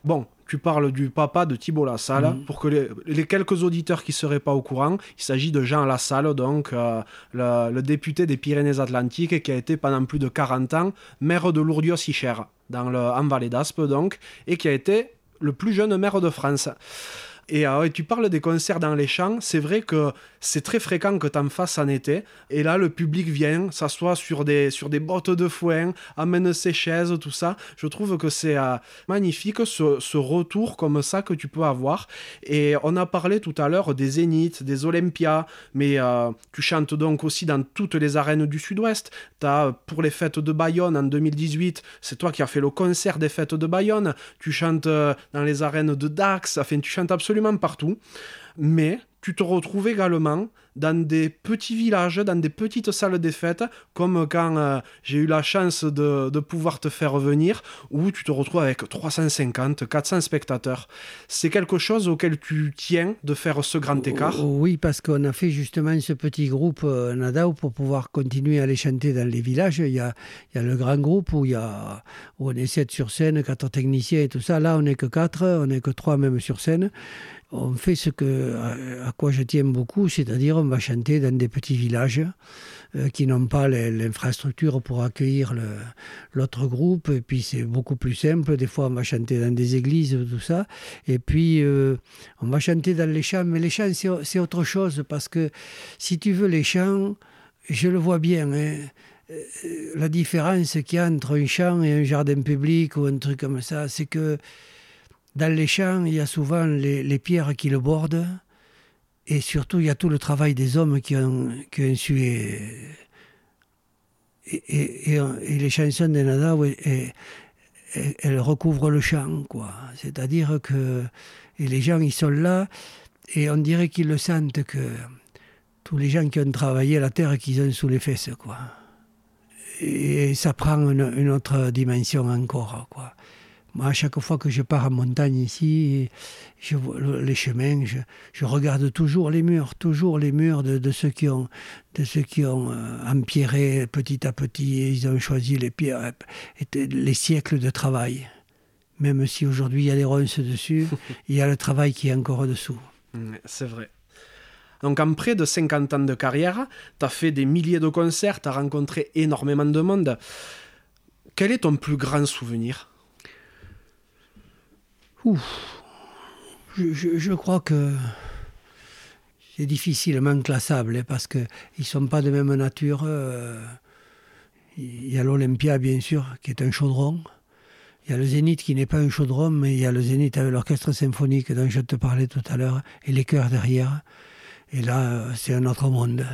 Bon, tu parles du papa de Thibault Lassalle. Mm. Pour que les, quelques auditeurs qui ne seraient pas au courant, il s'agit de Jean Lassalle, donc euh, le, député des Pyrénées-Atlantiques qui a été pendant plus de 40 ans maire de dans le, en Vallée d'Aspe, donc, et qui a été le plus jeune maire de France. Et euh, tu parles des concerts dans les champs. C'est vrai que c'est très fréquent que tu en fasses en été. Et là, le public vient, s'assoit sur des, sur des bottes de foin, amène ses chaises, tout ça. Je trouve que c'est euh, magnifique ce, ce, retour comme ça que tu peux avoir. Et on a parlé tout à l'heure des Zéniths, des Olympias, mais euh, tu chantes donc aussi dans toutes les arènes du Sud-Ouest. Tu as pour les fêtes de Bayonne en 2018, c'est toi qui as fait le concert des fêtes de Bayonne. Tu chantes dans les arènes de Dax, enfin, tu chantes absolument partout. Mais tu te retrouves également dans des petits villages, dans des petites salles des fêtes, comme quand euh, j'ai eu la chance de, de, pouvoir te faire venir, où tu te retrouves avec 350, 400 spectateurs. C'est quelque chose auquel tu tiens de faire ce grand écart? oh, Oui, parce qu'on a fait justement ce petit groupe euh, Nadao pour pouvoir continuer à aller chanter dans les villages. Il y a, il y a le grand groupe où, il y a, où on est 7 sur scène, 4 techniciens et tout ça. Là, on n'est que 4, on n'est que 3 même sur scène on fait ce que, à, quoi je tiens beaucoup, c'est-à-dire on va chanter dans des petits villages euh, qui n'ont pas l'infrastructure pour accueillir l'autre groupe. Et puis c'est beaucoup plus simple. Des fois, on va chanter dans des églises, tout ça. Et puis, euh, on va chanter dans les champs. Mais les champs, c'est autre chose parce que si tu veux, les champs, je le vois bien. Hein, euh, la différence qu'il y a entre un champ et un jardin public ou un truc comme ça, c'est que dans les champs, il y a souvent les, pierres qui le bordent. Et surtout, il y a tout le travail des hommes qui ont, qui su. Et, et, les chansons de Nada, elles recouvrent le champ. quoi. C'est-à-dire que et les gens, ils sont là, et on dirait qu'ils le sentent que tous les gens qui ont travaillé la terre qu'ils ont sous les fesses. quoi. Et ça prend une, une autre dimension encore. quoi. Moi, à chaque fois que je pars en montagne ici, je vois les chemins, je, regarde toujours les murs, toujours les murs de, ceux qui ont, de ceux qui ont euh, empierré petit à petit. ils ont choisi les pierres, les siècles de travail. Même si aujourd'hui il y a des ronces dessus, il y a le travail qui est encore dessous. Mm, c'est vrai. Donc en près de 50 ans de carrière, tu as fait des milliers de concerts, tu as rencontré énormément de monde. Quel est ton plus grand souvenir? Je, crois que c'est difficilement classable hein, parce qu'ils ne sont pas de même nature. Euh, il y a l'Olympia, bien sûr, qui est un chaudron. Il y a le Zénith qui n'est pas un chaudron, mais il y a le Zénith avec l'orchestre symphonique dont je te parlais tout à l'heure et les chœurs derrière. Et là, c'est un autre monde.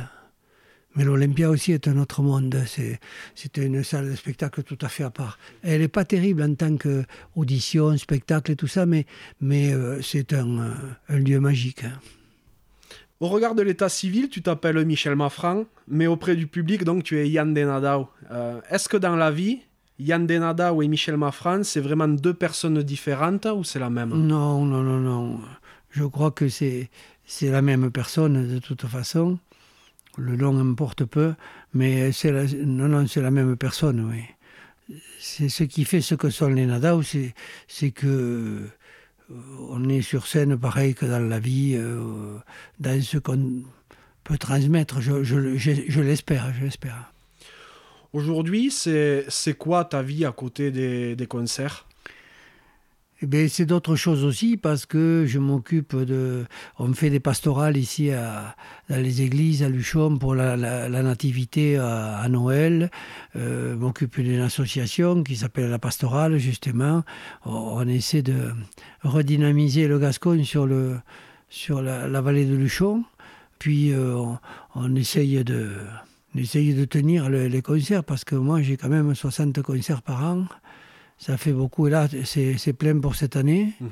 Mais l'Olympia aussi est un autre monde. C'est une salle de spectacle tout à fait à part. Elle n'est pas terrible en tant qu'audition, spectacle et tout ça, mais, mais euh, c'est un, euh, un, lieu magique. Hein. Au regard de l'état civil, tu t'appelles Michel Maffran, mais auprès du public, donc tu es Yann Denadao. Euh, est-ce que dans la vie, Yann Denadao et Michel Maffran, c'est vraiment deux personnes différentes ou c'est la même? Non, non, non, non. Je crois que c'est la même personne de toute façon. Le nom importe peu, mais c'est la, non, non, c'est la même personne, oui. C'est ce qui fait ce que sont les Nadao, c'est que euh, on est sur scène pareil que dans la vie, euh, dans ce qu'on peut transmettre, je, je, je, l'espère, je l'espère. Aujourd'hui, c'est quoi ta vie à côté des, des concerts? Eh c'est d'autres choses aussi parce que je m'occupe de. On fait des pastorales ici à, dans les églises à Luchon pour la, nativité à, Noël. Euh, m'occupe d'une association qui s'appelle la pastorale justement. On, essaie de redynamiser le Gascogne sur, le, sur la, vallée de Luchon. Puis euh, on, essaye de. de tenir les concerts parce que moi j'ai quand même 60 concerts par an ça fait beaucoup. Et là, c'est plein pour cette année. Mhm.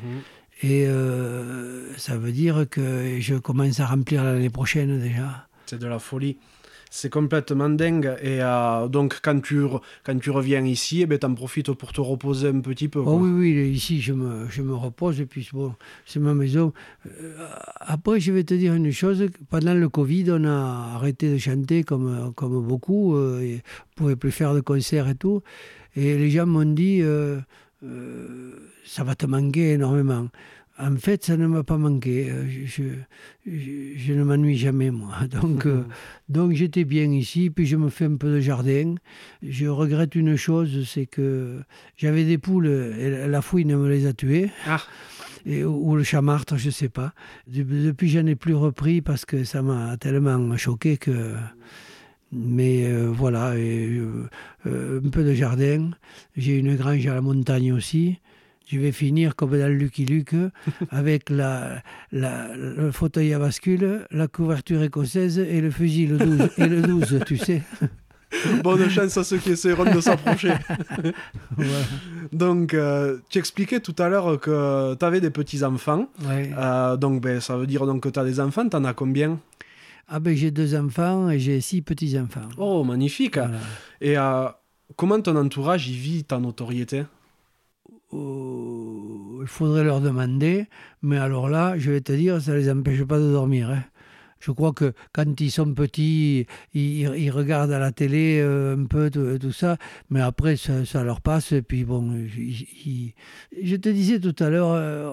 Et euh, ça veut dire que je commence à remplir l'année prochaine déjà. C'est de la folie. C'est complètement dingue. Et euh, donc, quand tu, quand tu reviens ici, eh ben, tu en profites pour te reposer un petit peu. Oh, oui, oui, ici, je me, je me repose. Et puis, bon, c'est ma maison. Euh, après, je vais te dire une chose. Pendant le Covid, on a arrêté de chanter comme, comme beaucoup. on ne pouvait plus faire de concerts et tout. Et les gens m'ont dit, euh, euh, ça va te manquer énormément. En fait, ça ne m'a pas manqué. Euh, je, je, ne m'ennuie jamais, moi. Donc, donc j'étais bien ici, puis je me fais un peu de jardin. Je regrette une chose, c'est que j'avais des poules et la fouine me les a tuées. Ah. et, ou le chamartre, je sais pas. Depuis, je n'ai plus repris parce que ça m'a tellement choqué que. Mais euh, voilà, et, euh, un peu de jardin. J'ai une grange à la montagne aussi. Je vais finir comme dans Lucky Luke avec la, la, le fauteuil à bascule, la couverture écossaise et le fusil le 12, et le 12 tu sais. Bonne chance à ceux qui essaieront de s'approcher. Donc, euh, tu expliquais tout à l'heure que tu avais des petits-enfants. Euh, donc, ben, ça veut dire donc, que tu as des enfants. Tu en as combien? Ah ben, J'ai deux enfants et j'ai six petits-enfants. Oh, magnifique. Et euh, comment ton entourage y vit ta notoriété? Oh, Il faudrait leur demander. Mais alors là, je vais te dire, ça ne les empêche pas de dormir. Hein. Je crois que quand ils sont petits, ils, regardent à la télé euh, un peu tout, ça, mais après ça, leur passe. Et puis bon, je te disais tout à l'heure, euh,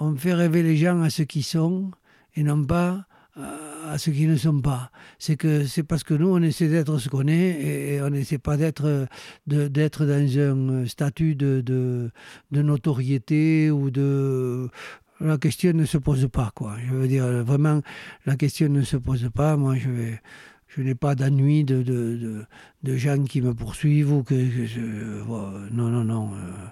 on, fait rêver les gens à ce qu'ils sont et non pas à ce qu'ils ne sont pas. C'est que c'est parce que nous on essaie d'être ce qu'on est et, on n'essaie pas d'être d'être dans un statut de, de, notoriété ou de la question ne se pose pas. Quoi. Je veux dire, vraiment, la question ne se pose pas. Moi, je, je n'ai pas d'ennui de, de, de, gens qui me poursuivent ou que. non, non, non. Euh, euh,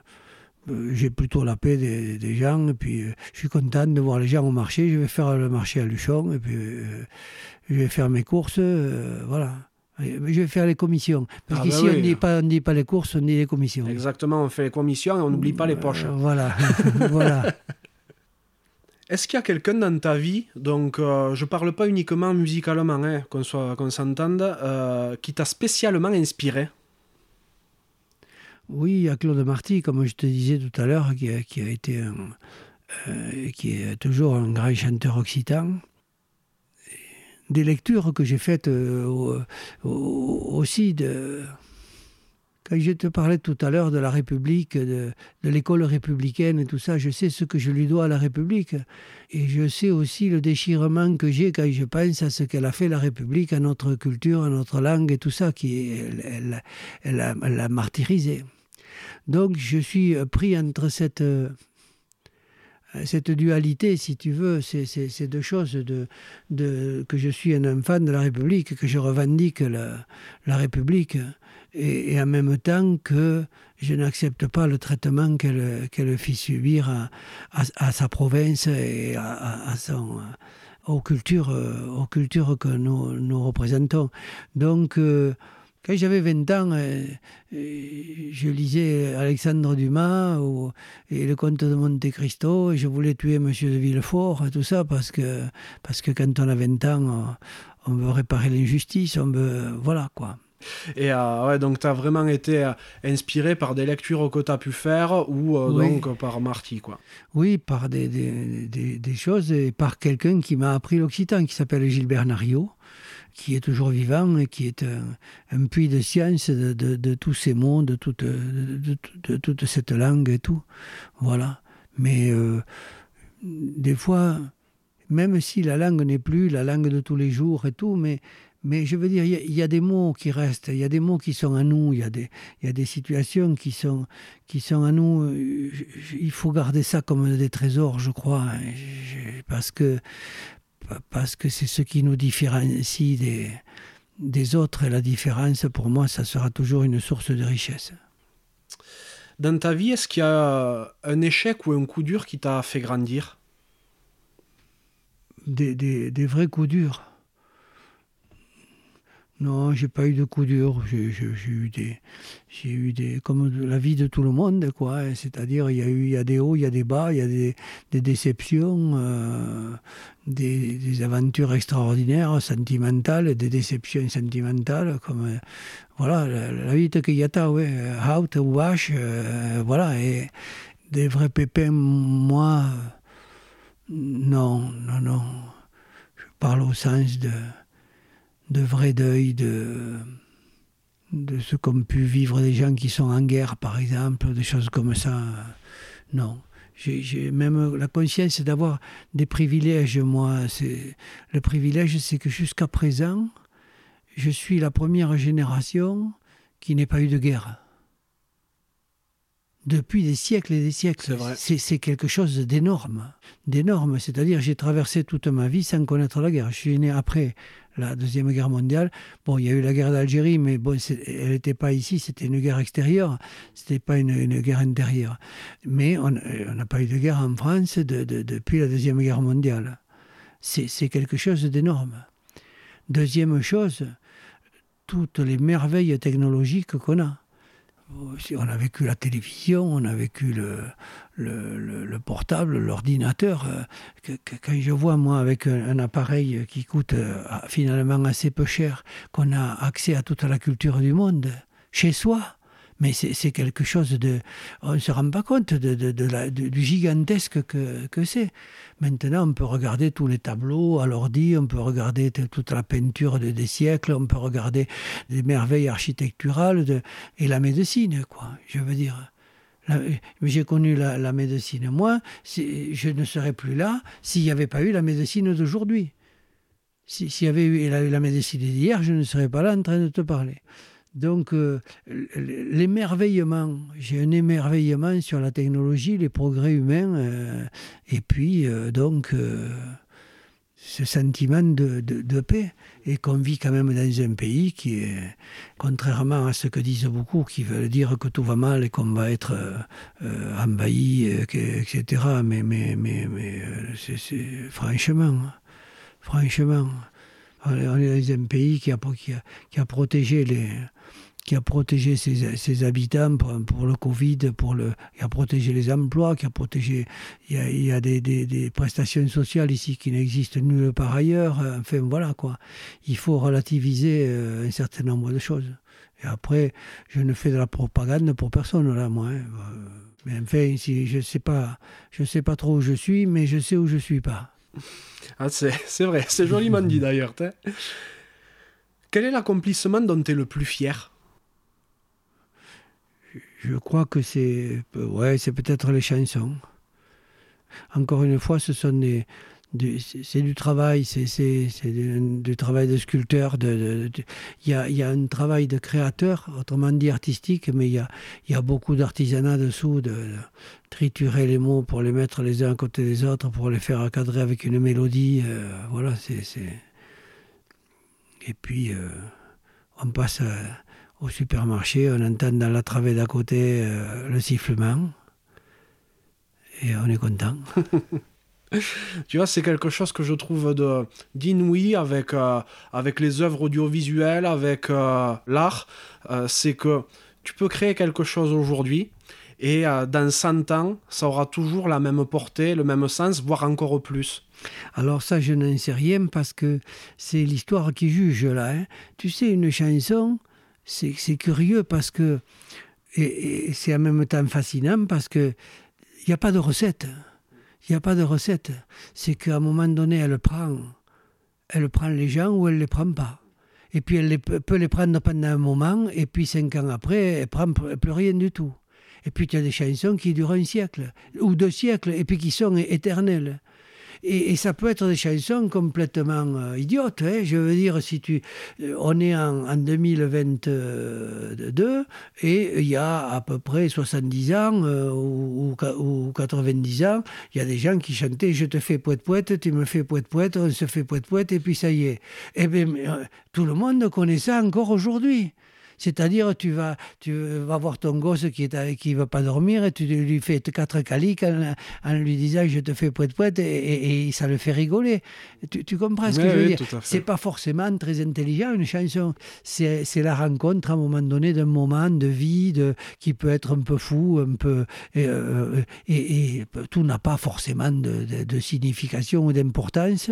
j'ai plutôt la paix des, des, gens. Et puis, euh, je suis content de voir les gens au marché. Je vais faire le marché à Luchon. Et puis, je vais faire mes courses. voilà. Je vais faire les commissions. Parce ah qu'ici, bah on ne dit, pas, dit pas les courses, on dit les commissions. Exactement, on fait les commissions et on n'oublie pas les poches. voilà. voilà. Est-ce qu'il y a quelqu'un dans ta vie, donc euh, je parle pas uniquement musicalement, hein, qu'on soit qu'on s'entende, euh, qui t'a spécialement inspiré? Oui, il y a Claude Marty, comme je te disais tout à l'heure, qui, a, été euh, qui est toujours un grand chanteur occitan. Des lectures que j'ai faites aussi de je te parlais tout à l'heure de la République, de, l'école républicaine et tout ça, je sais ce que je lui dois à la République. Et je sais aussi le déchirement que j'ai quand je pense à ce qu'elle a fait la République, à notre culture, à notre langue et tout ça, qui elle, elle, a, martyrisé. Donc je suis pris entre cette, cette dualité, si tu veux, ces, deux choses, de, que je suis un enfant de la République, que je revendique la, République et, en même temps que je n'accepte pas le traitement qu'elle fit subir à, sa province et à, son, aux, cultures, aux cultures que nous, nous représentons. Donc, euh, quand j'avais 20 ans, euh, je lisais Alexandre Dumas ou, et le comte de Monte Cristo et je voulais tuer Monsieur de Villefort tout ça parce que, parce que quand on a 20 ans, on veut réparer l'injustice, on veut. Voilà quoi. Et euh, ouais, donc tu as vraiment été euh, inspiré par des lectures que tu as pu faire ou euh, donc par Marty, quoi. Oui, par des, des, des, choses et par quelqu'un qui m'a appris l'occitan, qui s'appelle Gilbert Nario, qui est toujours vivant et qui est un, puits de science de, tous ces mots, de toute, cette langue et tout. Voilà. Mais des fois, même si la langue n'est plus la langue de tous les jours et tout, mais mais je veux dire, il y, a des mots qui restent, il y a des mots qui sont à nous, il y a des, y a des situations qui sont, qui sont à nous. il faut garder ça comme des trésors, je crois, parce que parce que c'est ce qui nous différencie des, des autres. Et la différence, pour moi, ça sera toujours une source de richesse. Dans ta vie, est-ce qu'il y a un échec ou un coup dur qui t'a fait grandir? Des, des, des vrais coups durs. Non, j'ai pas eu de coup dur. J'ai eu des, j'ai eu des, comme la vie de tout le monde, quoi. C'est-à-dire, il y a eu, il y a des hauts, il y a des bas, il y a des, des déceptions, euh, des, des, aventures extraordinaires, sentimentales, des déceptions sentimentales, comme, euh, voilà, la, vie de Kiyata, ouais, out ou wash, euh, voilà, et des vrais pépins, moi, non, non, non. Je parle au sens de de vrai deuil de, de ce qu'ont pu vivre des gens qui sont en guerre, par exemple, des choses comme ça. Non. J'ai même la conscience d'avoir des privilèges, moi. Le privilège, c'est que jusqu'à présent, je suis la première génération qui n'ait pas eu de guerre. depuis des siècles et des siècles. C'est quelque chose d'énorme. D'énorme. C'est-à-dire, j'ai traversé toute ma vie sans connaître la guerre. Je suis né après la Deuxième Guerre mondiale. Bon, il y a eu la guerre d'Algérie, mais bon, elle n'était pas ici, c'était une guerre extérieure, c'était pas une, guerre intérieure. Mais on n'a pas eu de guerre en France depuis la Deuxième Guerre mondiale. C'est quelque chose d'énorme. Deuxième chose, toutes les merveilles technologiques qu'on a. On a vécu la télévision, on a vécu le, le, portable, l'ordinateur. Euh, quand je vois, moi, avec un, appareil qui coûte euh, finalement assez peu cher, qu'on a accès à toute la culture du monde, chez soi, mais c'est quelque chose de... On ne se rend pas compte de, du gigantesque que, que c'est. Maintenant, on peut regarder tous les tableaux à l'ordi, on peut regarder toute la peinture des siècles, on peut regarder des merveilles architecturales de, et la médecine, quoi. Je veux dire. J'ai connu la, médecine. Moi, je ne serais plus là s'il n'y avait pas eu la médecine d'aujourd'hui. S'il y avait eu la médecine d'hier, je ne serais pas là en train de te parler. Donc, euh, l'émerveillement, j'ai un émerveillement sur la technologie, les progrès humains, euh, et puis, euh, donc, ce sentiment de, paix, et qu'on vit quand même dans un pays qui est, contrairement à ce que disent beaucoup, qui veulent dire que tout va mal et qu'on va être envahi, etc. Mais, mais, mais, mais c'est franchement, franchement, on est dans un pays qui a, protégé les qui a protégé ses, habitants pour, le Covid, pour le, qui a protégé les emplois, qui a protégé. Il y a, des, prestations sociales ici qui n'existent nulle part ailleurs. Enfin, voilà quoi. Il faut relativiser euh, un certain nombre de choses. Et après, je ne fais de la propagande pour personne, là, moi. Hein. Mais enfin, je ne sais, pas, sais pas trop où je suis, mais je sais où je ne suis pas. Ah, c'est vrai, c'est joliment dit d'ailleurs. Quel est l'accomplissement dont tu es le plus fier? Je crois que c'est ouais, c'est peut-être les chansons. Encore une fois, ce sont des, c'est du travail, c'est du, travail de sculpteur. Il de, y, a, y, a, un travail de créateur, autrement dit artistique, mais il y a, y a beaucoup d'artisanat dessous, de, triturer les mots pour les mettre les uns à côté des autres, pour les faire encadrer avec une mélodie. Euh, voilà, c'est. Et puis, euh, on passe. À, au supermarché, on entend dans la travée d'à côté euh, le sifflement et on est content. tu vois, c'est quelque chose que je trouve d'inouï avec, euh, avec les œuvres audiovisuelles, avec euh, l'art. c'est que tu peux créer quelque chose aujourd'hui et dans 100 ans, ça aura toujours la même portée, le même sens, voire encore plus. Alors ça, je n'en sais rien parce que c'est l'histoire qui juge là. Hein. Tu sais, une chanson, c'est curieux parce que, et, c'est en même temps fascinant parce que il n'y a pas de recette. Il n'y a pas de recette. C'est qu'à un moment donné, elle prend, elle prend les gens ou elle ne les prend pas. Et puis elle peut les prendre pendant un moment, et puis cinq ans après, elle prend plus rien du tout. Et puis tu as des chansons qui durent un siècle, ou deux siècles, et puis qui sont éternelles. Et, ça peut être des chansons complètement euh, idiotes. Hein. Je veux dire, si tu, euh, on est en, 2022 et il y a à peu près 70 ans euh, ou, 90 ans, il y a des gens qui chantaient Je te fais poète poète, tu me fais poète poète, on se fait poète poète, et puis ça y est. Eh bien, tout le monde connaît ça encore aujourd'hui. C'est-à-dire, tu vas, tu vas voir ton gosse qui ne qui va pas dormir et tu lui fais quatre caliques en, lui disant je te fais poète poète et, et, ça le fait rigoler. Tu, comprends ce que je veux dire? C'est pas forcément très intelligent une chanson. C'est la rencontre à un moment donné d'un moment de vie de, qui peut être un peu fou, un peu. Et, euh, et tout n'a pas forcément de, de, de signification ou d'importance.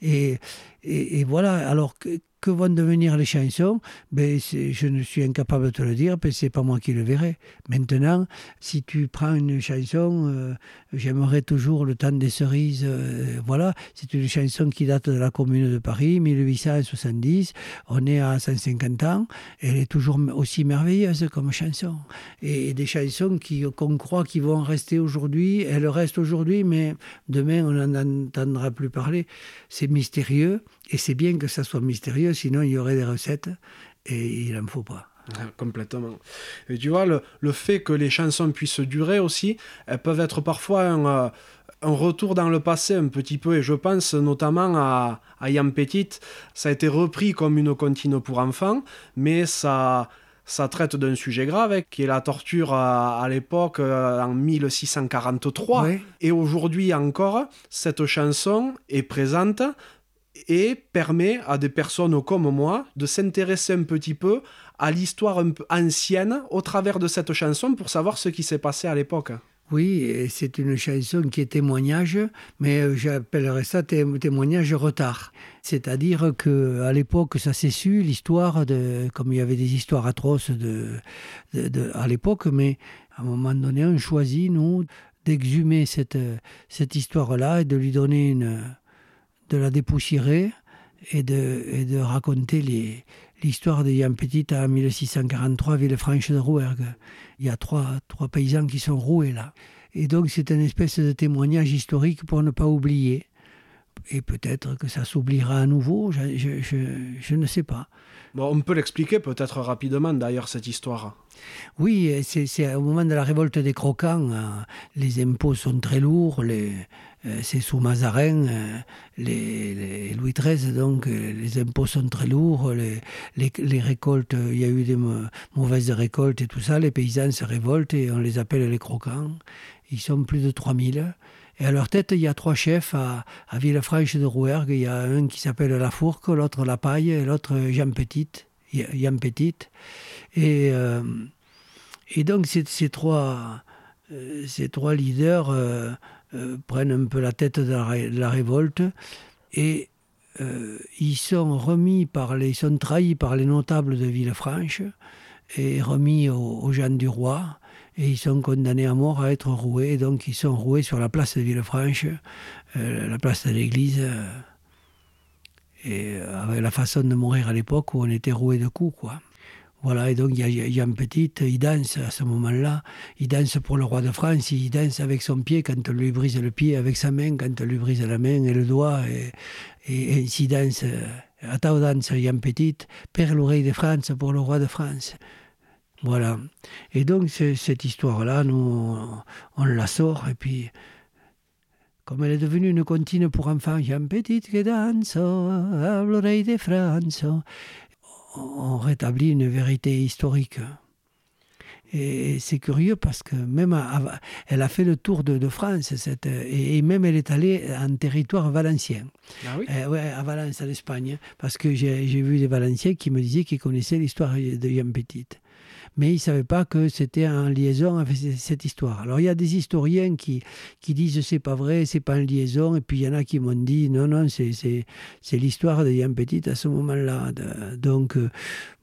Et, et, voilà, alors que, vont devenir les chansons ben, Je ne suis incapable de te le dire, que c'est pas moi qui le verrai. Maintenant, si tu prends une chanson, euh, j'aimerais toujours le temps des cerises, euh, voilà, c'est une chanson qui date de la Commune de Paris, 1870, on est à 150 ans, elle est toujours aussi merveilleuse comme chanson. Et des chansons qu'on croit qui vont rester aujourd'hui, elles restent aujourd'hui, mais demain on n'en entendra plus parler. C'est mystérieux. Et c'est bien que ça soit mystérieux, sinon il y aurait des recettes et il n'en faut pas. Complètement. Et tu vois, le, le, fait que les chansons puissent durer aussi, elles peuvent être parfois un, euh, un, retour dans le passé un petit peu, et je pense notamment à, à Yann Petit. Ça a été repris comme une contine pour enfants, mais ça, ça traite d'un sujet grave, qui est la torture à, à l'époque, euh, en 1643. Oui. Et aujourd'hui encore, cette chanson est présente et permet à des personnes comme moi de s'intéresser un petit peu à l'histoire un peu ancienne au travers de cette chanson pour savoir ce qui s'est passé à l'époque. Oui, c'est une chanson qui est témoignage, mais euh, j'appellerais ça témoignage retard. C'est-à-dire que à l'époque, ça s'est su l'histoire de, comme il y avait des histoires atroces de, à l'époque, mais à un moment donné, on choisit nous d'exhumer cette cette histoire-là et de lui donner une de la dépoussiérer et de, et de raconter l'histoire de Yann Petit à 1643, Villefranche de Rouergue. Il y a trois, trois paysans qui sont roués là. Et donc c'est une espèce de témoignage historique pour ne pas oublier. Et peut-être que ça s'oubliera à nouveau, je, je, je, je, ne sais pas. Bon, on peut l'expliquer peut-être rapidement d'ailleurs cette histoire. Oui, c'est au moment de la révolte des croquants, euh, les impôts sont très lourds, euh, c'est sous Mazarin, euh, les, les, Louis XIII, donc les impôts sont très lourds, les, les, les récoltes, il y a eu des mauvaises récoltes et tout ça, les paysans se révoltent et on les appelle les croquants. Ils sont plus de 3000. Et à leur tête, il y a trois chefs à, à Villefranche de Rouergue. Il y a un qui s'appelle La Fourque, l'autre La Paille et l'autre Jean Petit. Jean Petit. Et, euh, et donc, ces, ces, trois, ces trois leaders euh, euh, prennent un peu la tête de la, révolte et euh, ils sont remis par sont trahis par les notables de Villefranche et remis aux, aux gens du roi et ils sont condamnés à mort à être roués. Donc ils sont roués sur la place de Villefranche euh, la place de l'église. Euh, et avec la façon de mourir à l'époque où on était roué de coups quoi. Voilà, et donc il y, a, y a une petite, il danse à ce moment-là, il danse pour le roi de France, il danse avec son pied quand on lui brise le pied, avec sa main quand on lui brise la main et le doigt, et, et, et ainsi danse. À ta danse, Yann Petit, perd l'oreille de France pour le roi de France. Voilà. Et donc cette histoire-là, nous, on, la sort, et puis comme elle est devenue une comptine pour enfants, Jean Petit qui danse à l'oreille de France, on rétablit une vérité historique. Et c'est curieux parce que même elle a fait le tour de, de France cette, et, et, même elle est allée en territoire valencien. Ah oui? Euh, ouais, à Valence, en Espagne. Parce que j'ai vu des Valenciens qui me disaient qu'ils connaissaient l'histoire de Jean Petit mais ils ne savaient pas que c'était en liaison avec cette histoire. Alors il y a des historiens qui, qui disent c'est pas vrai, c'est pas en liaison, et puis il y en a qui m'ont dit non, non, c'est l'histoire de Yann Petit à ce moment-là. Donc euh,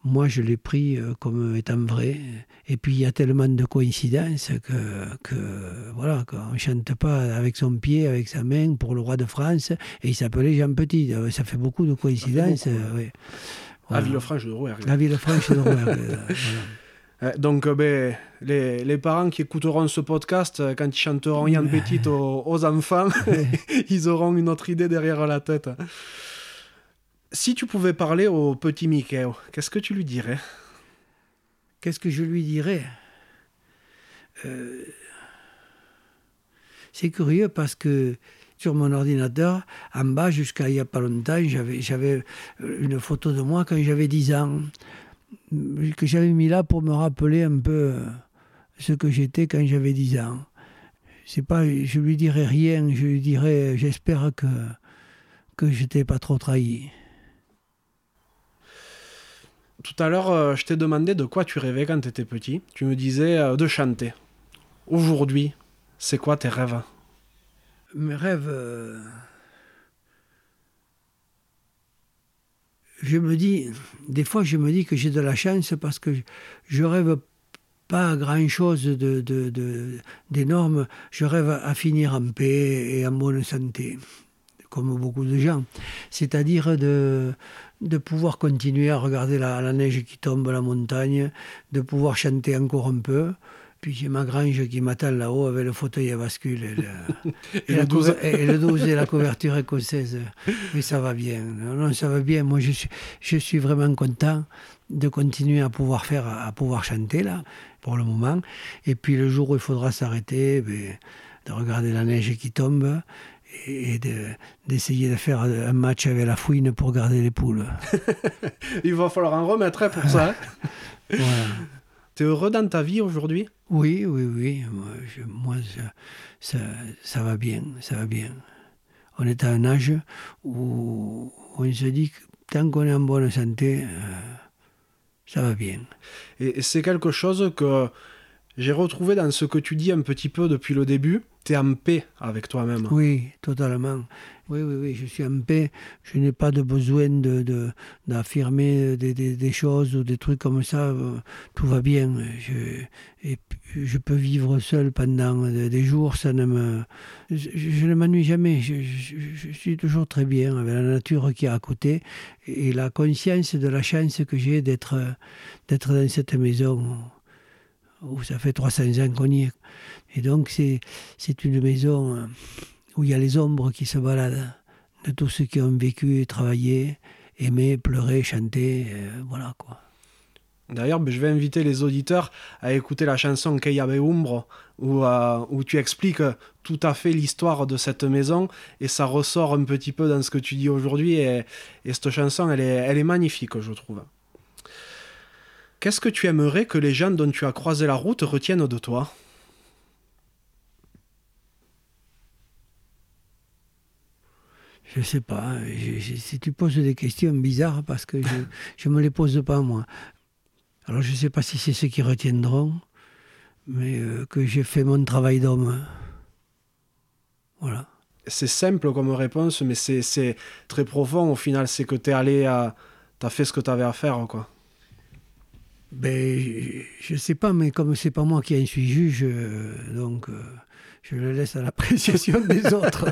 moi je l'ai pris euh, comme étant vrai. Et puis il y a tellement de coïncidences que, que voilà, qu'on ne chante pas avec son pied, avec sa main pour le roi de France, et il s'appelait Jean Petit. Ça fait beaucoup de coïncidences. Beaucoup, ouais. Oui. Voilà. La Villefranche de Rouergue. La Villefranche de Rouergue. voilà. Euh, donc, ben, les, les, parents qui écouteront ce podcast, euh, quand ils chanteront Yann Petit aux, aux enfants, ils auront une autre idée derrière la tête. Si tu pouvais parler au petit Mickey, qu'est-ce que tu lui dirais? Qu'est-ce que je lui dirais? Euh... C'est curieux parce que sur mon ordinateur, en bas, jusqu'à il n'y a pas longtemps, j'avais une photo de moi quand j'avais 10 ans que j'avais mis là pour me rappeler un peu ce que j'étais quand j'avais 10 ans. C'est pas, je lui dirais rien, je lui dirais, j'espère que que je t'ai pas trop trahi. Tout à l'heure, euh, je t'ai demandé de quoi tu rêvais quand tu étais petit. Tu me disais euh, de chanter. Aujourd'hui, c'est quoi tes rêves? Mes rêves. Je me dis, des fois, je me dis que j'ai de la chance parce que je rêve pas grand-chose d'énorme. Je rêve à finir en paix et en bonne santé, comme beaucoup de gens. C'est-à-dire de, de pouvoir continuer à regarder la, la neige qui tombe à la montagne, de pouvoir chanter encore un peu Puis j'ai ma grange qui m'attend là-haut avec le fauteuil à bascule et le, et, et le 12 et la couverture écossaise. Mais ça va bien. Non, ça va bien. Moi, je suis, je suis vraiment content de continuer à pouvoir faire, à pouvoir chanter là, pour le moment. Et puis le jour où il faudra s'arrêter, ben, de regarder la neige qui tombe et d'essayer de, faire un match avec la fouine pour garder les poules. il va falloir en remettre pour ça. Hein. Tu es heureux dans ta vie aujourd'hui? Oui, oui, oui. Moi, ça, ça, va bien, ça va bien. On est à un âge où on se dit que tant qu'on est en bonne santé, euh, ça va bien. Et c'est quelque chose que j'ai retrouvé dans ce que tu dis un petit peu depuis le début. Tu es en paix avec toi-même. Oui, totalement. Oui, oui, oui, je suis en paix. Je n'ai pas de besoin de, d'affirmer des, des, choses ou des trucs comme ça. Tout va bien. Je, je peux vivre seul pendant des jours. Ça ne me, je, ne m'ennuie jamais. Je, je, suis toujours très bien avec la nature qui est à côté et la conscience de la chance que j'ai d'être, dans cette maison où ça fait 300 ans qu'on y est. Et donc, c'est, c'est une maison euh, où il y a les ombres qui se baladent de tous ceux qui ont vécu travaillé, aimé, pleuré, chanté, euh, voilà quoi. D'ailleurs, ben, je vais inviter les auditeurs à écouter la chanson Umbre, où, euh, où tu expliques tout à fait l'histoire de cette maison, et ça ressort un petit peu dans ce que tu dis aujourd'hui, et, et cette chanson, elle est, elle est magnifique, je trouve. Qu'est-ce que tu aimerais que les gens dont tu as croisé la route retiennent de toi? Je sais pas. si tu poses des questions bizarres, parce que je ne me les pose pas moi. Alors je ne sais pas si c'est ceux qui retiendront, mais euh, que j'ai fait mon travail d'homme. Voilà. C'est simple comme réponse, mais c'est très profond au final. C'est que tu es allé à. Tu as fait ce que tu avais à faire, quoi. Ben, je ne sais pas, mais comme c'est pas moi qui en suis juge, euh, donc euh, je le laisse à l'appréciation des autres.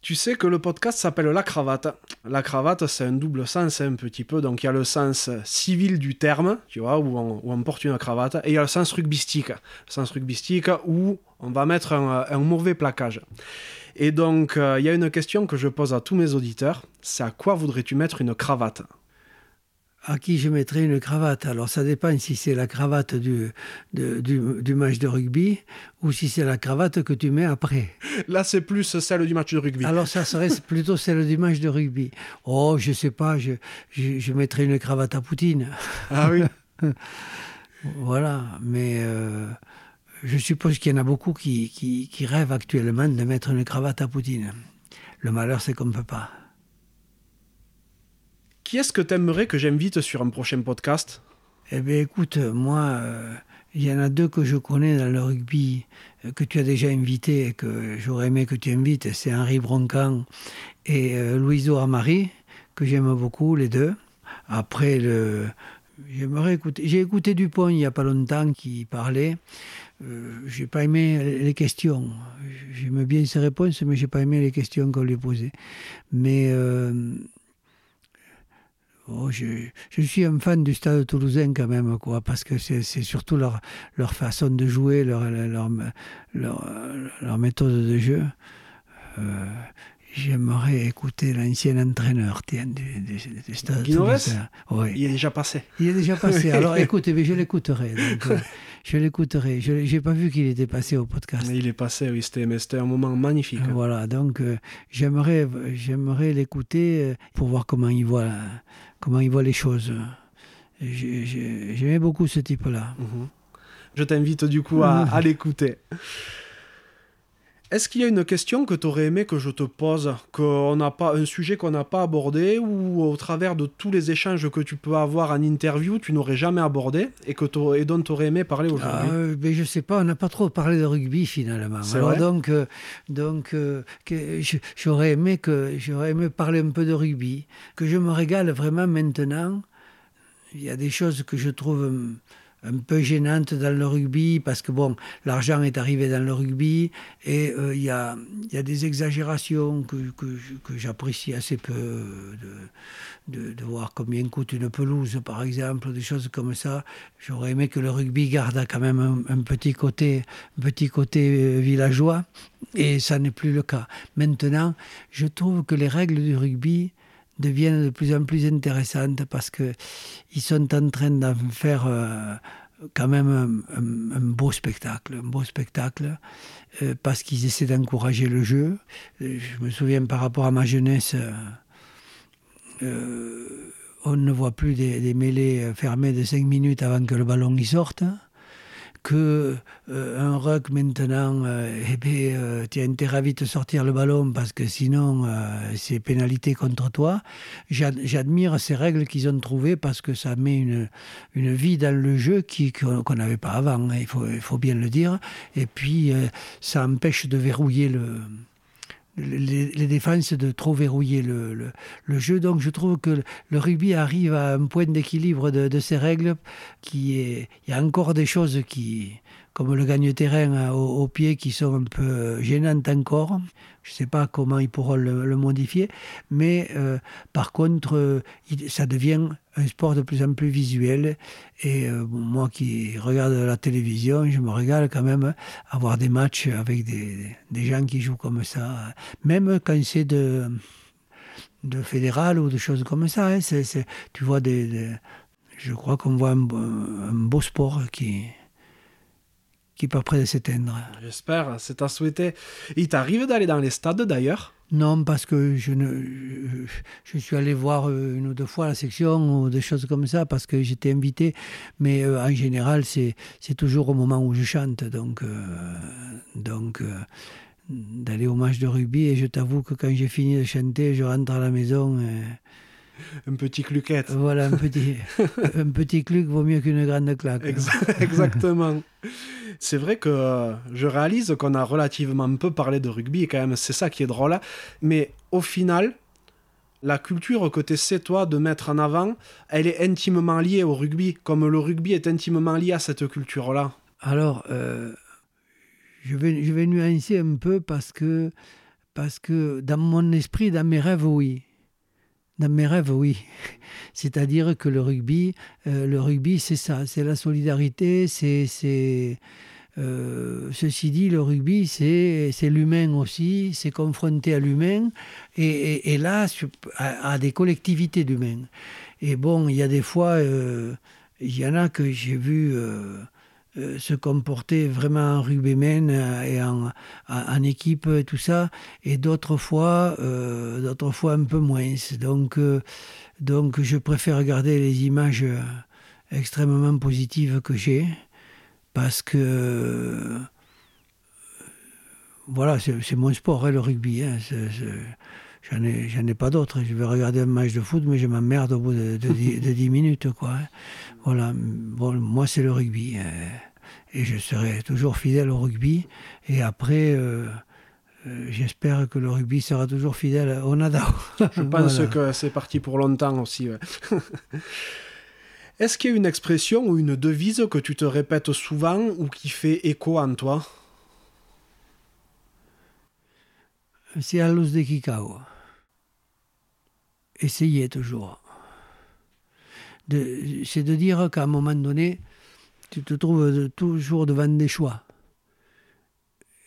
Tu sais que le podcast s'appelle La Cravate. La cravate, c'est un double sens un petit peu. Donc il y a le sens civil du terme, tu vois, où on, porte une cravate, et il y a le sens rugbystique. Le sens rugbystique où on va mettre un, mauvais plaquage. Et donc euh, il y a une question que je pose à tous mes auditeurs, c'est à quoi voudrais-tu mettre une cravate? À qui je mettrais une cravate. Alors ça dépend si c'est la cravate du, du, match de rugby ou si c'est la cravate que tu mets après. Là, c'est plus celle du match de rugby. Alors ça serait plutôt celle du match de rugby. Oh, je sais pas, je, je, mettrais une cravate à Poutine. Ah oui Voilà, mais euh, je suppose qu'il y en a beaucoup qui, qui, qui rêvent actuellement de mettre une cravate à Poutine. Le malheur, c'est qu'on ne peut pas. Qui est-ce que tu aimerais que j'invite sur un prochain podcast? Eh bien, écoute, moi, euh, il y en a deux que je connais dans le rugby, euh, que tu as déjà invité et que j'aurais aimé que tu invites. C'est Henri Broncan et euh, Louiso Amari, que j'aime beaucoup, les deux. Après, j'aimerais écouter. J'ai écouté Dupont il n'y a pas longtemps qui parlait. Euh, j'ai pas aimé les questions. J'aime bien ses réponses, mais j'ai pas aimé les questions qu'on lui posait. Mais Oh, je, suis un fan du stade toulousain quand même, quoi, parce que c'est surtout leur, leur façon de jouer, leur, leur, leur, méthode de jeu. Euh, j'aimerais écouter l'ancien entraîneur du, du, stade toulousain. Il est déjà passé. Il est déjà passé. Alors écoute, je l'écouterai. Euh, je l'écouterai. Je n'ai pas vu qu'il était passé au podcast. Mais il est passé, oui, c'était un moment magnifique. Voilà, donc euh, j'aimerais l'écouter pour voir comment il voit comment il voit les choses. J'aimais beaucoup ce type-là. Mhm. Je t'invite du coup à, à l'écouter. Est-ce qu'il y a une question que tu aurais aimé que je te pose, qu'on n'a pas un sujet qu'on n'a pas abordé ou au travers de tous les échanges que tu peux avoir en interview, tu n'aurais jamais abordé et que et dont tu aurais aimé parler aujourd'hui euh, ben Je sais pas, on n'a pas trop parlé de rugby finalement. Alors donc euh, donc euh, j'aurais aimé que j'aurais aimé parler un peu de rugby, que je me régale vraiment maintenant. Il y a des choses que je trouve un peu gênante dans le rugby parce que bon, l'argent est arrivé dans le rugby et euh, il y, a, des exagérations que, j'apprécie assez peu de, voir combien coûte une pelouse par exemple, des choses comme ça. J'aurais aimé que le rugby garde quand même un, un petit côté, un petit côté euh, villageois et ça n'est plus le cas. Maintenant, je trouve que les règles du rugby deviennent de plus en plus intéressantes parce qu'ils sont en train d'en faire euh, quand même un, beau spectacle, un beau spectacle, euh, parce qu'ils essaient d'encourager le jeu. Euh, je me souviens par rapport à ma jeunesse, on ne voit plus des, des mêlées fermées de 5 minutes avant que le ballon y sorte que euh, un ruck maintenant, euh, eh bien, euh, tu as intérêt à vite sortir le ballon parce que sinon euh, c'est pénalité contre toi. J'admire ces règles qu'ils ont trouvées parce que ça met une, une vie dans le jeu qu'on qu n'avait pas avant, hein, il, faut, il faut bien le dire. Et puis ça empêche de verrouiller le, les, défenses de trop verrouiller le, le, le, jeu. Donc je trouve que le rugby arrive à un point d'équilibre de, de, ces règles qui est... Il y a encore des choses qui, comme le gagne-terrain au, au, pied, qui sont un peu gênantes encore. Je ne sais pas comment ils pourront le, modifier, mais euh, par contre, euh, ça devient un sport de plus en plus visuel. Et euh, moi qui regarde la télévision, je me régale quand même à voir des matchs avec des, des gens qui jouent comme ça, même quand c'est de, de fédéral ou de choses comme ça. Hein, tu vois des, je crois qu'on voit un beau sport qui, qui est pas près de s'éteindre. J'espère, c'est à souhaiter. Il t'arrive d'aller dans les stades d'ailleurs? Non, parce que je, ne, je, je, suis allé voir une ou deux fois la section ou des choses comme ça parce que j'étais invité, mais euh, en général c'est toujours au moment où je chante, donc, euh, donc euh, d'aller au match de rugby et je t'avoue que quand j'ai fini de chanter, je rentre à la maison. Et, un petit cluquette. Voilà, un petit, un petit cluc vaut mieux qu'une grande claque. Exactement. C'est vrai que euh, je réalise qu'on a relativement peu parlé de rugby et quand même c'est ça qui est drôle. Mais au final, la culture que tu essaies toi de mettre en avant, elle est intimement liée au rugby, comme le rugby est intimement lié à cette culture-là. Alors, euh, je, vais, je vais nuancer un peu parce que, parce que dans mon esprit, dans mes rêves, oui dans mes rêves, oui. C'est-à-dire que le rugby, euh, le rugby, c'est ça, c'est la solidarité, c'est euh, ceci dit, le rugby, c'est l'humain aussi, c'est confronté à l'humain et, là, à, des collectivités d'humains. Et bon, il y a des fois, euh, il y en a que j'ai vu. Euh, se comporter vraiment en rugbyman euh, et en, équipe et tout ça et d'autres fois d'autres fois un peu moins donc donc je préfère regarder les images extrêmement positives que j'ai parce que euh, voilà c'est mon sport hein, le rugby j'en ai j'en ai pas d'autres je vais regarder un match de foot mais je m'emmerde au bout de, de, de, de 10 minutes quoi hein voilà bon moi c'est le rugby et je serai toujours fidèle au rugby et après euh, euh, j'espère que le rugby sera toujours fidèle au nada je pense voilà. que c'est parti pour longtemps aussi ouais. est-ce qu'il y a une expression ou une devise que tu te répètes souvent ou qui fait écho en toi? C'est à l'os de Kikao essayez toujours c'est de dire qu'à un moment donné, tu te trouves toujours devant des choix.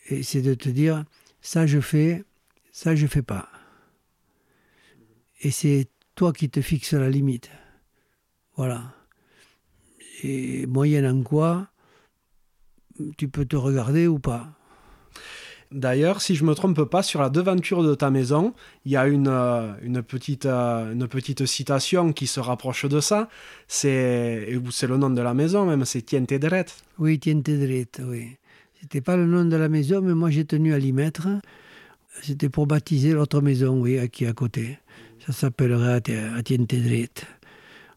Et c'est de te dire, ça je fais, ça je fais pas. Et c'est toi qui te fixes la limite. Voilà. Et moyenne en quoi, tu peux te regarder ou pas? D'ailleurs, si je me trompe pas, sur la devanture de ta maison, il y a une, euh, une, petite, euh, une petite citation qui se rapproche de ça. C'est le nom de la maison même, c'est Tiente Dret. Oui, Tiente Dret, oui. C'était pas le nom de la maison, mais moi j'ai tenu à l'y mettre. C'était pour baptiser l'autre maison, oui, qui est à côté. Ça s'appellerait Tiente.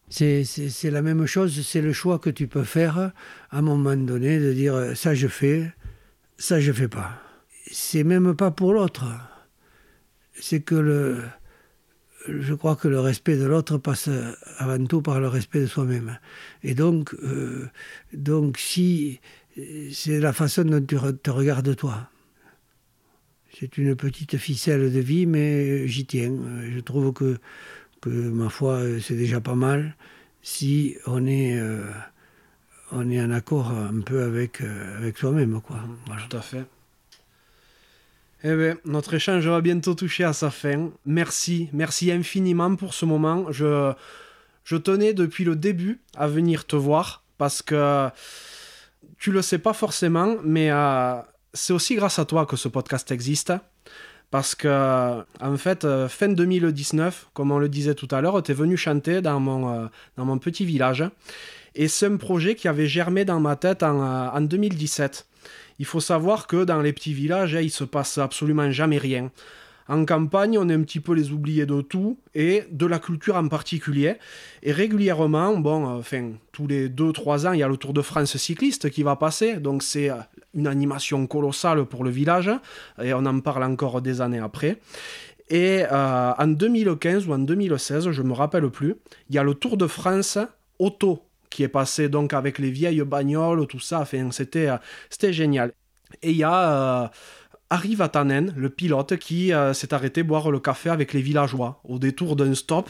C'est la même chose, c'est le choix que tu peux faire à un moment donné de dire ça je fais, ça je fais pas c'est même pas pour l'autre c'est que le je crois que le respect de l'autre passe avant tout par le respect de soi-même. Et donc, euh, donc si c'est la façon dont tu te regardes toi. C'est une petite ficelle de vie, mais j'y tiens. Je trouve que, que ma foi, c'est déjà pas mal si on est, euh, on est en accord un peu avec, euh, avec soi-même. Quoi. Tout à fait. Eh bien, notre échange va bientôt toucher à sa fin. Merci, merci infiniment pour ce moment. Je, je tenais depuis le début à venir te voir parce que tu le sais pas forcément, mais euh, c'est aussi grâce à toi que ce podcast existe. Parce que, en fait, euh, fin 2019, comme on le disait tout à l'heure, tu es venu chanter dans mon, euh, dans mon petit village. Et c'est un projet qui avait germé dans ma tête en, en 2017. Il faut savoir que dans les petits villages, il se passe absolument jamais rien. En campagne, on est un petit peu les oubliés de tout et de la culture en particulier. Et régulièrement, bon, euh, enfin, tous les 2-3 ans, il y a le Tour de France cycliste qui va passer. Donc c'est euh, une animation colossale pour le village. Et on en parle encore des années après. Et euh, en 2015 ou en 2016, je ne me rappelle plus, il y a le Tour de France auto qui est passé donc avec les vieilles bagnoles, tout ça. Enfin, c'était, génial. Et il y a Harry Vatanen, le pilote, qui euh, s'est arrêté boire le café avec les villageois. Au détour d'un stop,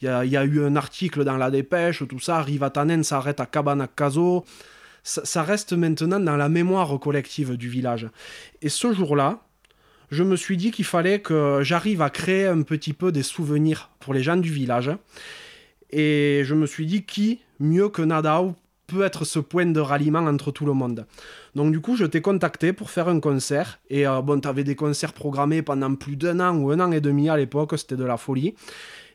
il y, a eu un article dans la dépêche, tout ça. Harry Vatanen s'arrête à Cabanaccaso. Ça, reste maintenant dans la mémoire collective du village. Et ce jour-là, je me suis dit qu'il fallait que j'arrive à créer un petit peu des souvenirs pour les gens du village. Et je me suis dit qui mieux que Nadao peut être ce point de ralliement entre tout le monde. Donc du coup, je t'ai contacté pour faire un concert. Et euh, bon, tu avais des concerts programmés pendant plus d'un an ou un an et demi à l'époque, c'était de la folie.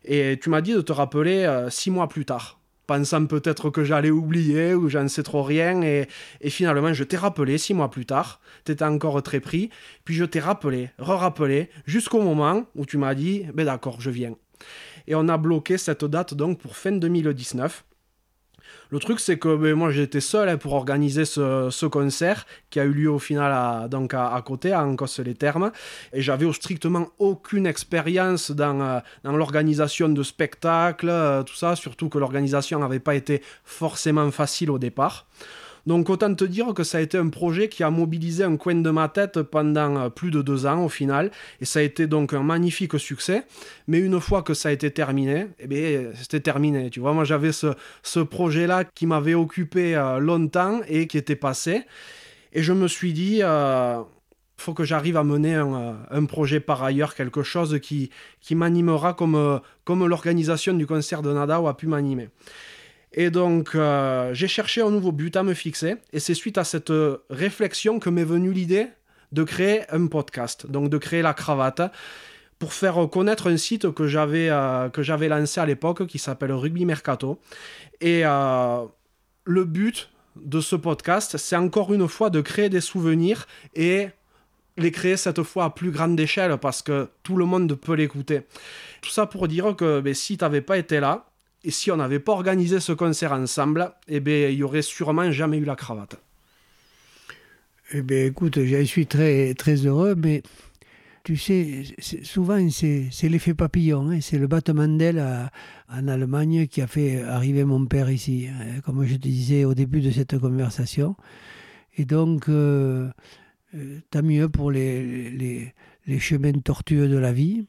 Et tu m'as dit de te rappeler euh, six mois plus tard, pensant peut-être que j'allais oublier ou j'en sais trop rien. Et, finalement, je t'ai rappelé six mois plus tard. Tu étais encore très pris. Puis je t'ai rappelé, re-rappelé, jusqu'au moment où tu m'as dit, ben d'accord, je viens. Et on a bloqué cette date donc pour fin 2019. Le truc, c'est que ben, moi, j'étais seul hein, pour organiser ce, concert qui a eu lieu au final à, donc à, côté, à Ancos-les-Thermes. Et j'avais strictement aucune expérience dans, euh, dans l'organisation de spectacles, euh, tout ça, surtout que l'organisation n'avait pas été forcément facile au départ. Donc autant te dire que ça a été un projet qui a mobilisé un coin de ma tête pendant euh, plus de deux ans au final, et ça a été donc un magnifique succès. Mais une fois que ça a été terminé, eh bien, c'était terminé. Tu vois, moi j'avais ce, projet-là qui m'avait occupé euh, longtemps et qui était passé. Et je me suis dit, euh, faut que j'arrive à mener un, un, projet par ailleurs, quelque chose qui, qui m'animera comme, comme l'organisation du concert de Nada a pu m'animer. Et donc, euh, j'ai cherché un nouveau but à me fixer. Et c'est suite à cette réflexion que m'est venue l'idée de créer un podcast, donc de créer la cravate, pour faire connaître un site que j'avais euh, que j'avais lancé à l'époque qui s'appelle Rugby Mercato. Et euh, le but de ce podcast, c'est encore une fois de créer des souvenirs et les créer cette fois à plus grande échelle parce que tout le monde peut l'écouter. Tout ça pour dire que ben, si tu n'avais pas été là, et si on n'avait pas organisé ce concert ensemble, eh bien, il n'y aurait sûrement jamais eu la cravate. Eh bien, écoute, je suis très, très heureux, mais tu sais, souvent, c'est l'effet papillon. Hein. c'est le battement d'aile en Allemagne qui a fait arriver mon père ici, hein, comme je te disais au début de cette conversation. Et donc, euh, euh, tant mieux pour les, les, chemins tortueux de la vie.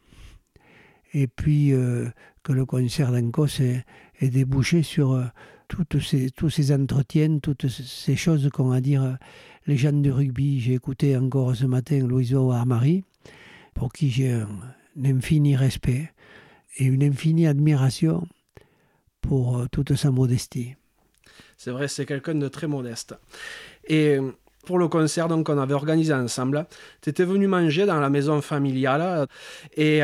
Et puis, euh, que le concert d'Ancos est, débouché sur euh, toutes ces, tous ces entretiens, toutes ces choses qu'ont à dire euh, les gens du rugby. J'ai écouté encore ce matin Louiso Armari, pour qui j'ai un, infini respect et une infinie admiration pour euh, toute sa modestie. C'est vrai, c'est quelqu'un de très modeste. Et pour le concert donc qu'on avait organisé ensemble, tu étais venu manger dans la maison familiale et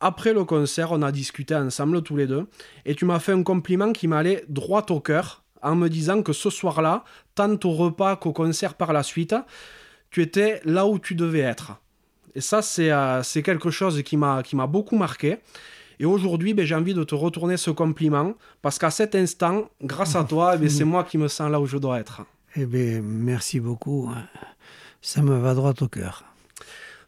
après le concert, on a discuté ensemble tous les deux, et tu m'as fait un compliment qui m'allait droit au cœur, en me disant que ce soir-là, tant au repas qu'au concert par la suite, tu étais là où tu devais être. Et ça, c'est euh, quelque chose qui m'a beaucoup marqué. Et aujourd'hui, ben, j'ai envie de te retourner ce compliment, parce qu'à cet instant, grâce à toi, ben, c'est moi qui me sens là où je dois être. Eh bien, merci beaucoup. Ça me va droit au cœur.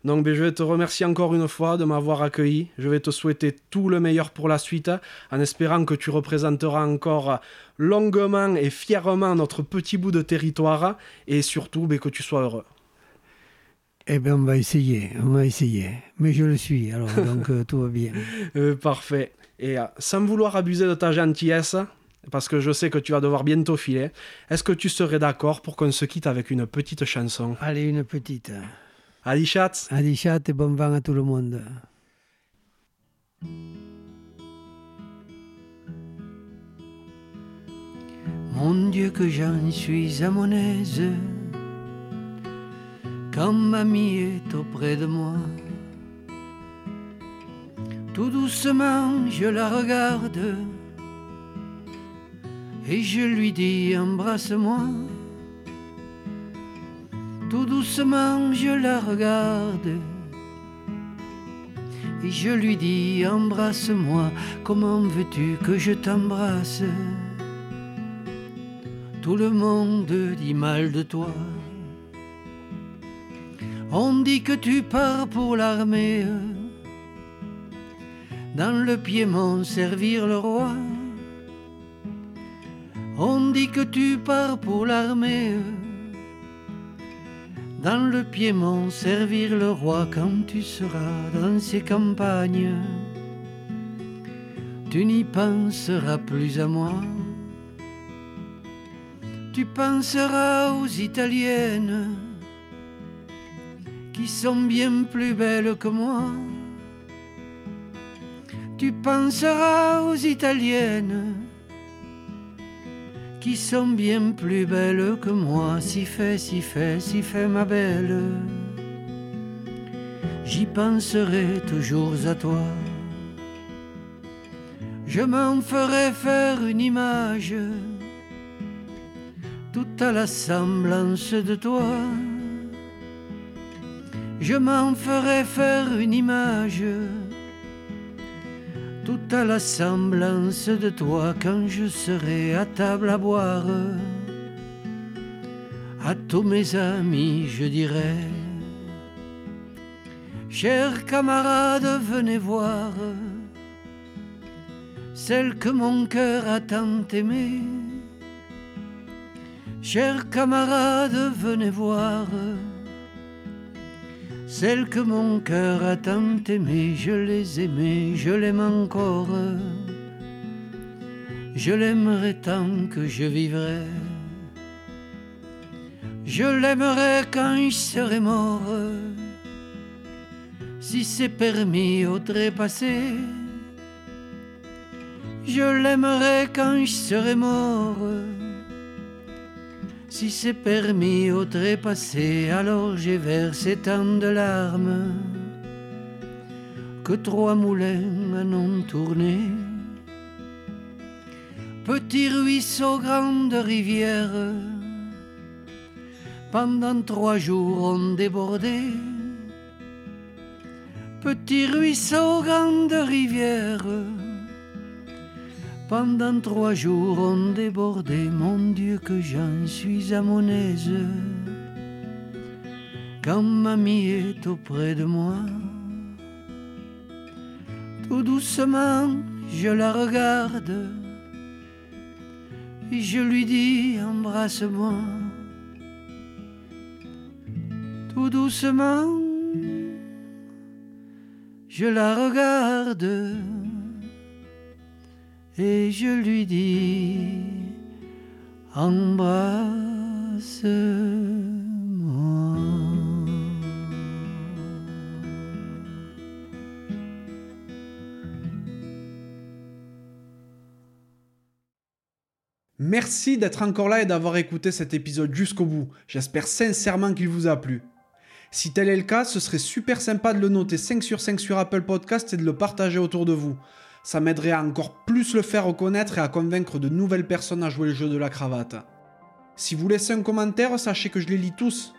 Donc ben, je vais te remercier encore une fois de m'avoir accueilli. Je vais te souhaiter tout le meilleur pour la suite, en espérant que tu représenteras encore longuement et fièrement notre petit bout de territoire, et surtout ben, que tu sois heureux. Eh bien, on va essayer, on va essayer. Mais je le suis, alors donc euh, tout va bien. Euh, parfait. Et euh, sans vouloir abuser de ta gentillesse, parce que je sais que tu vas devoir bientôt filer, est-ce que tu serais d'accord pour qu'on se quitte avec une petite chanson? Allez, une petite. Adi et bon vent à tout le monde. Mon Dieu que j'en suis à mon aise quand mamie est auprès de moi. Tout doucement je la regarde et je lui dis embrasse-moi. Tout doucement je la regarde et je lui dis embrasse-moi. Comment veux-tu que je t'embrasse? Tout le monde dit mal de toi. On dit que tu pars pour l'armée, dans le Piémont servir le roi. On dit que tu pars pour l'armée, dans le Piémont servir le roi quand tu seras dans ces campagnes. Tu n'y penseras plus à moi. Tu penseras aux Italiennes qui sont bien plus belles que moi. Tu penseras aux Italiennes sont bien plus belles que moi. Si fait, si fait, si fait ma belle. J'y penserai toujours à toi. Je m'en ferai faire une image, toute à la semblance de toi. Je m'en ferai faire une image, tout à la semblance de toi quand je serai à table à boire. À tous mes amis, je dirai, chers camarades, venez voir celle que mon cœur a tant aimée. Chers camarades, venez voir celle que mon cœur a tant aimée, je les aimais, je l'aime encore. Je l'aimerai tant que je vivrai. Je l'aimerai quand je serai mort. Si c'est permis au trépassé, je l'aimerai quand je serai mort. Si c'est permis au trépassé, alors j'ai versé tant de larmes que trois moulins en ont tourné. Petit ruisseau, grande rivière, pendant trois jours ont débordé. Petit ruisseau, grande rivière, pendant trois jours on débordé, mon Dieu que j'en suis à mon aise. Quand mamie est auprès de moi, tout doucement je la regarde et je lui dis embrasse-moi. Tout doucement je la regarde et je lui dis embrasse-moi. Merci d'être encore là et d'avoir écouté cet épisode jusqu'au bout. J'espère sincèrement qu'il vous a plu. Si tel est le cas, ce serait super sympa de le noter 5 sur 5 sur Apple Podcast et de le partager autour de vous. Ça m'aiderait à encore plus le faire reconnaître et à convaincre de nouvelles personnes à jouer le jeu de la cravate. Si vous laissez un commentaire, sachez que je les lis tous.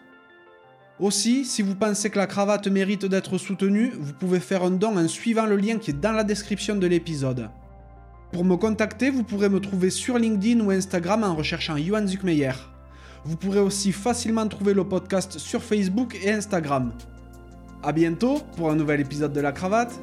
Aussi, si vous pensez que la cravate mérite d'être soutenue, vous pouvez faire un don en suivant le lien qui est dans la description de l'épisode. Pour me contacter, vous pourrez me trouver sur LinkedIn ou Instagram en recherchant Johan Zuckmeyer. Vous pourrez aussi facilement trouver le podcast sur Facebook et Instagram. À bientôt pour un nouvel épisode de la cravate.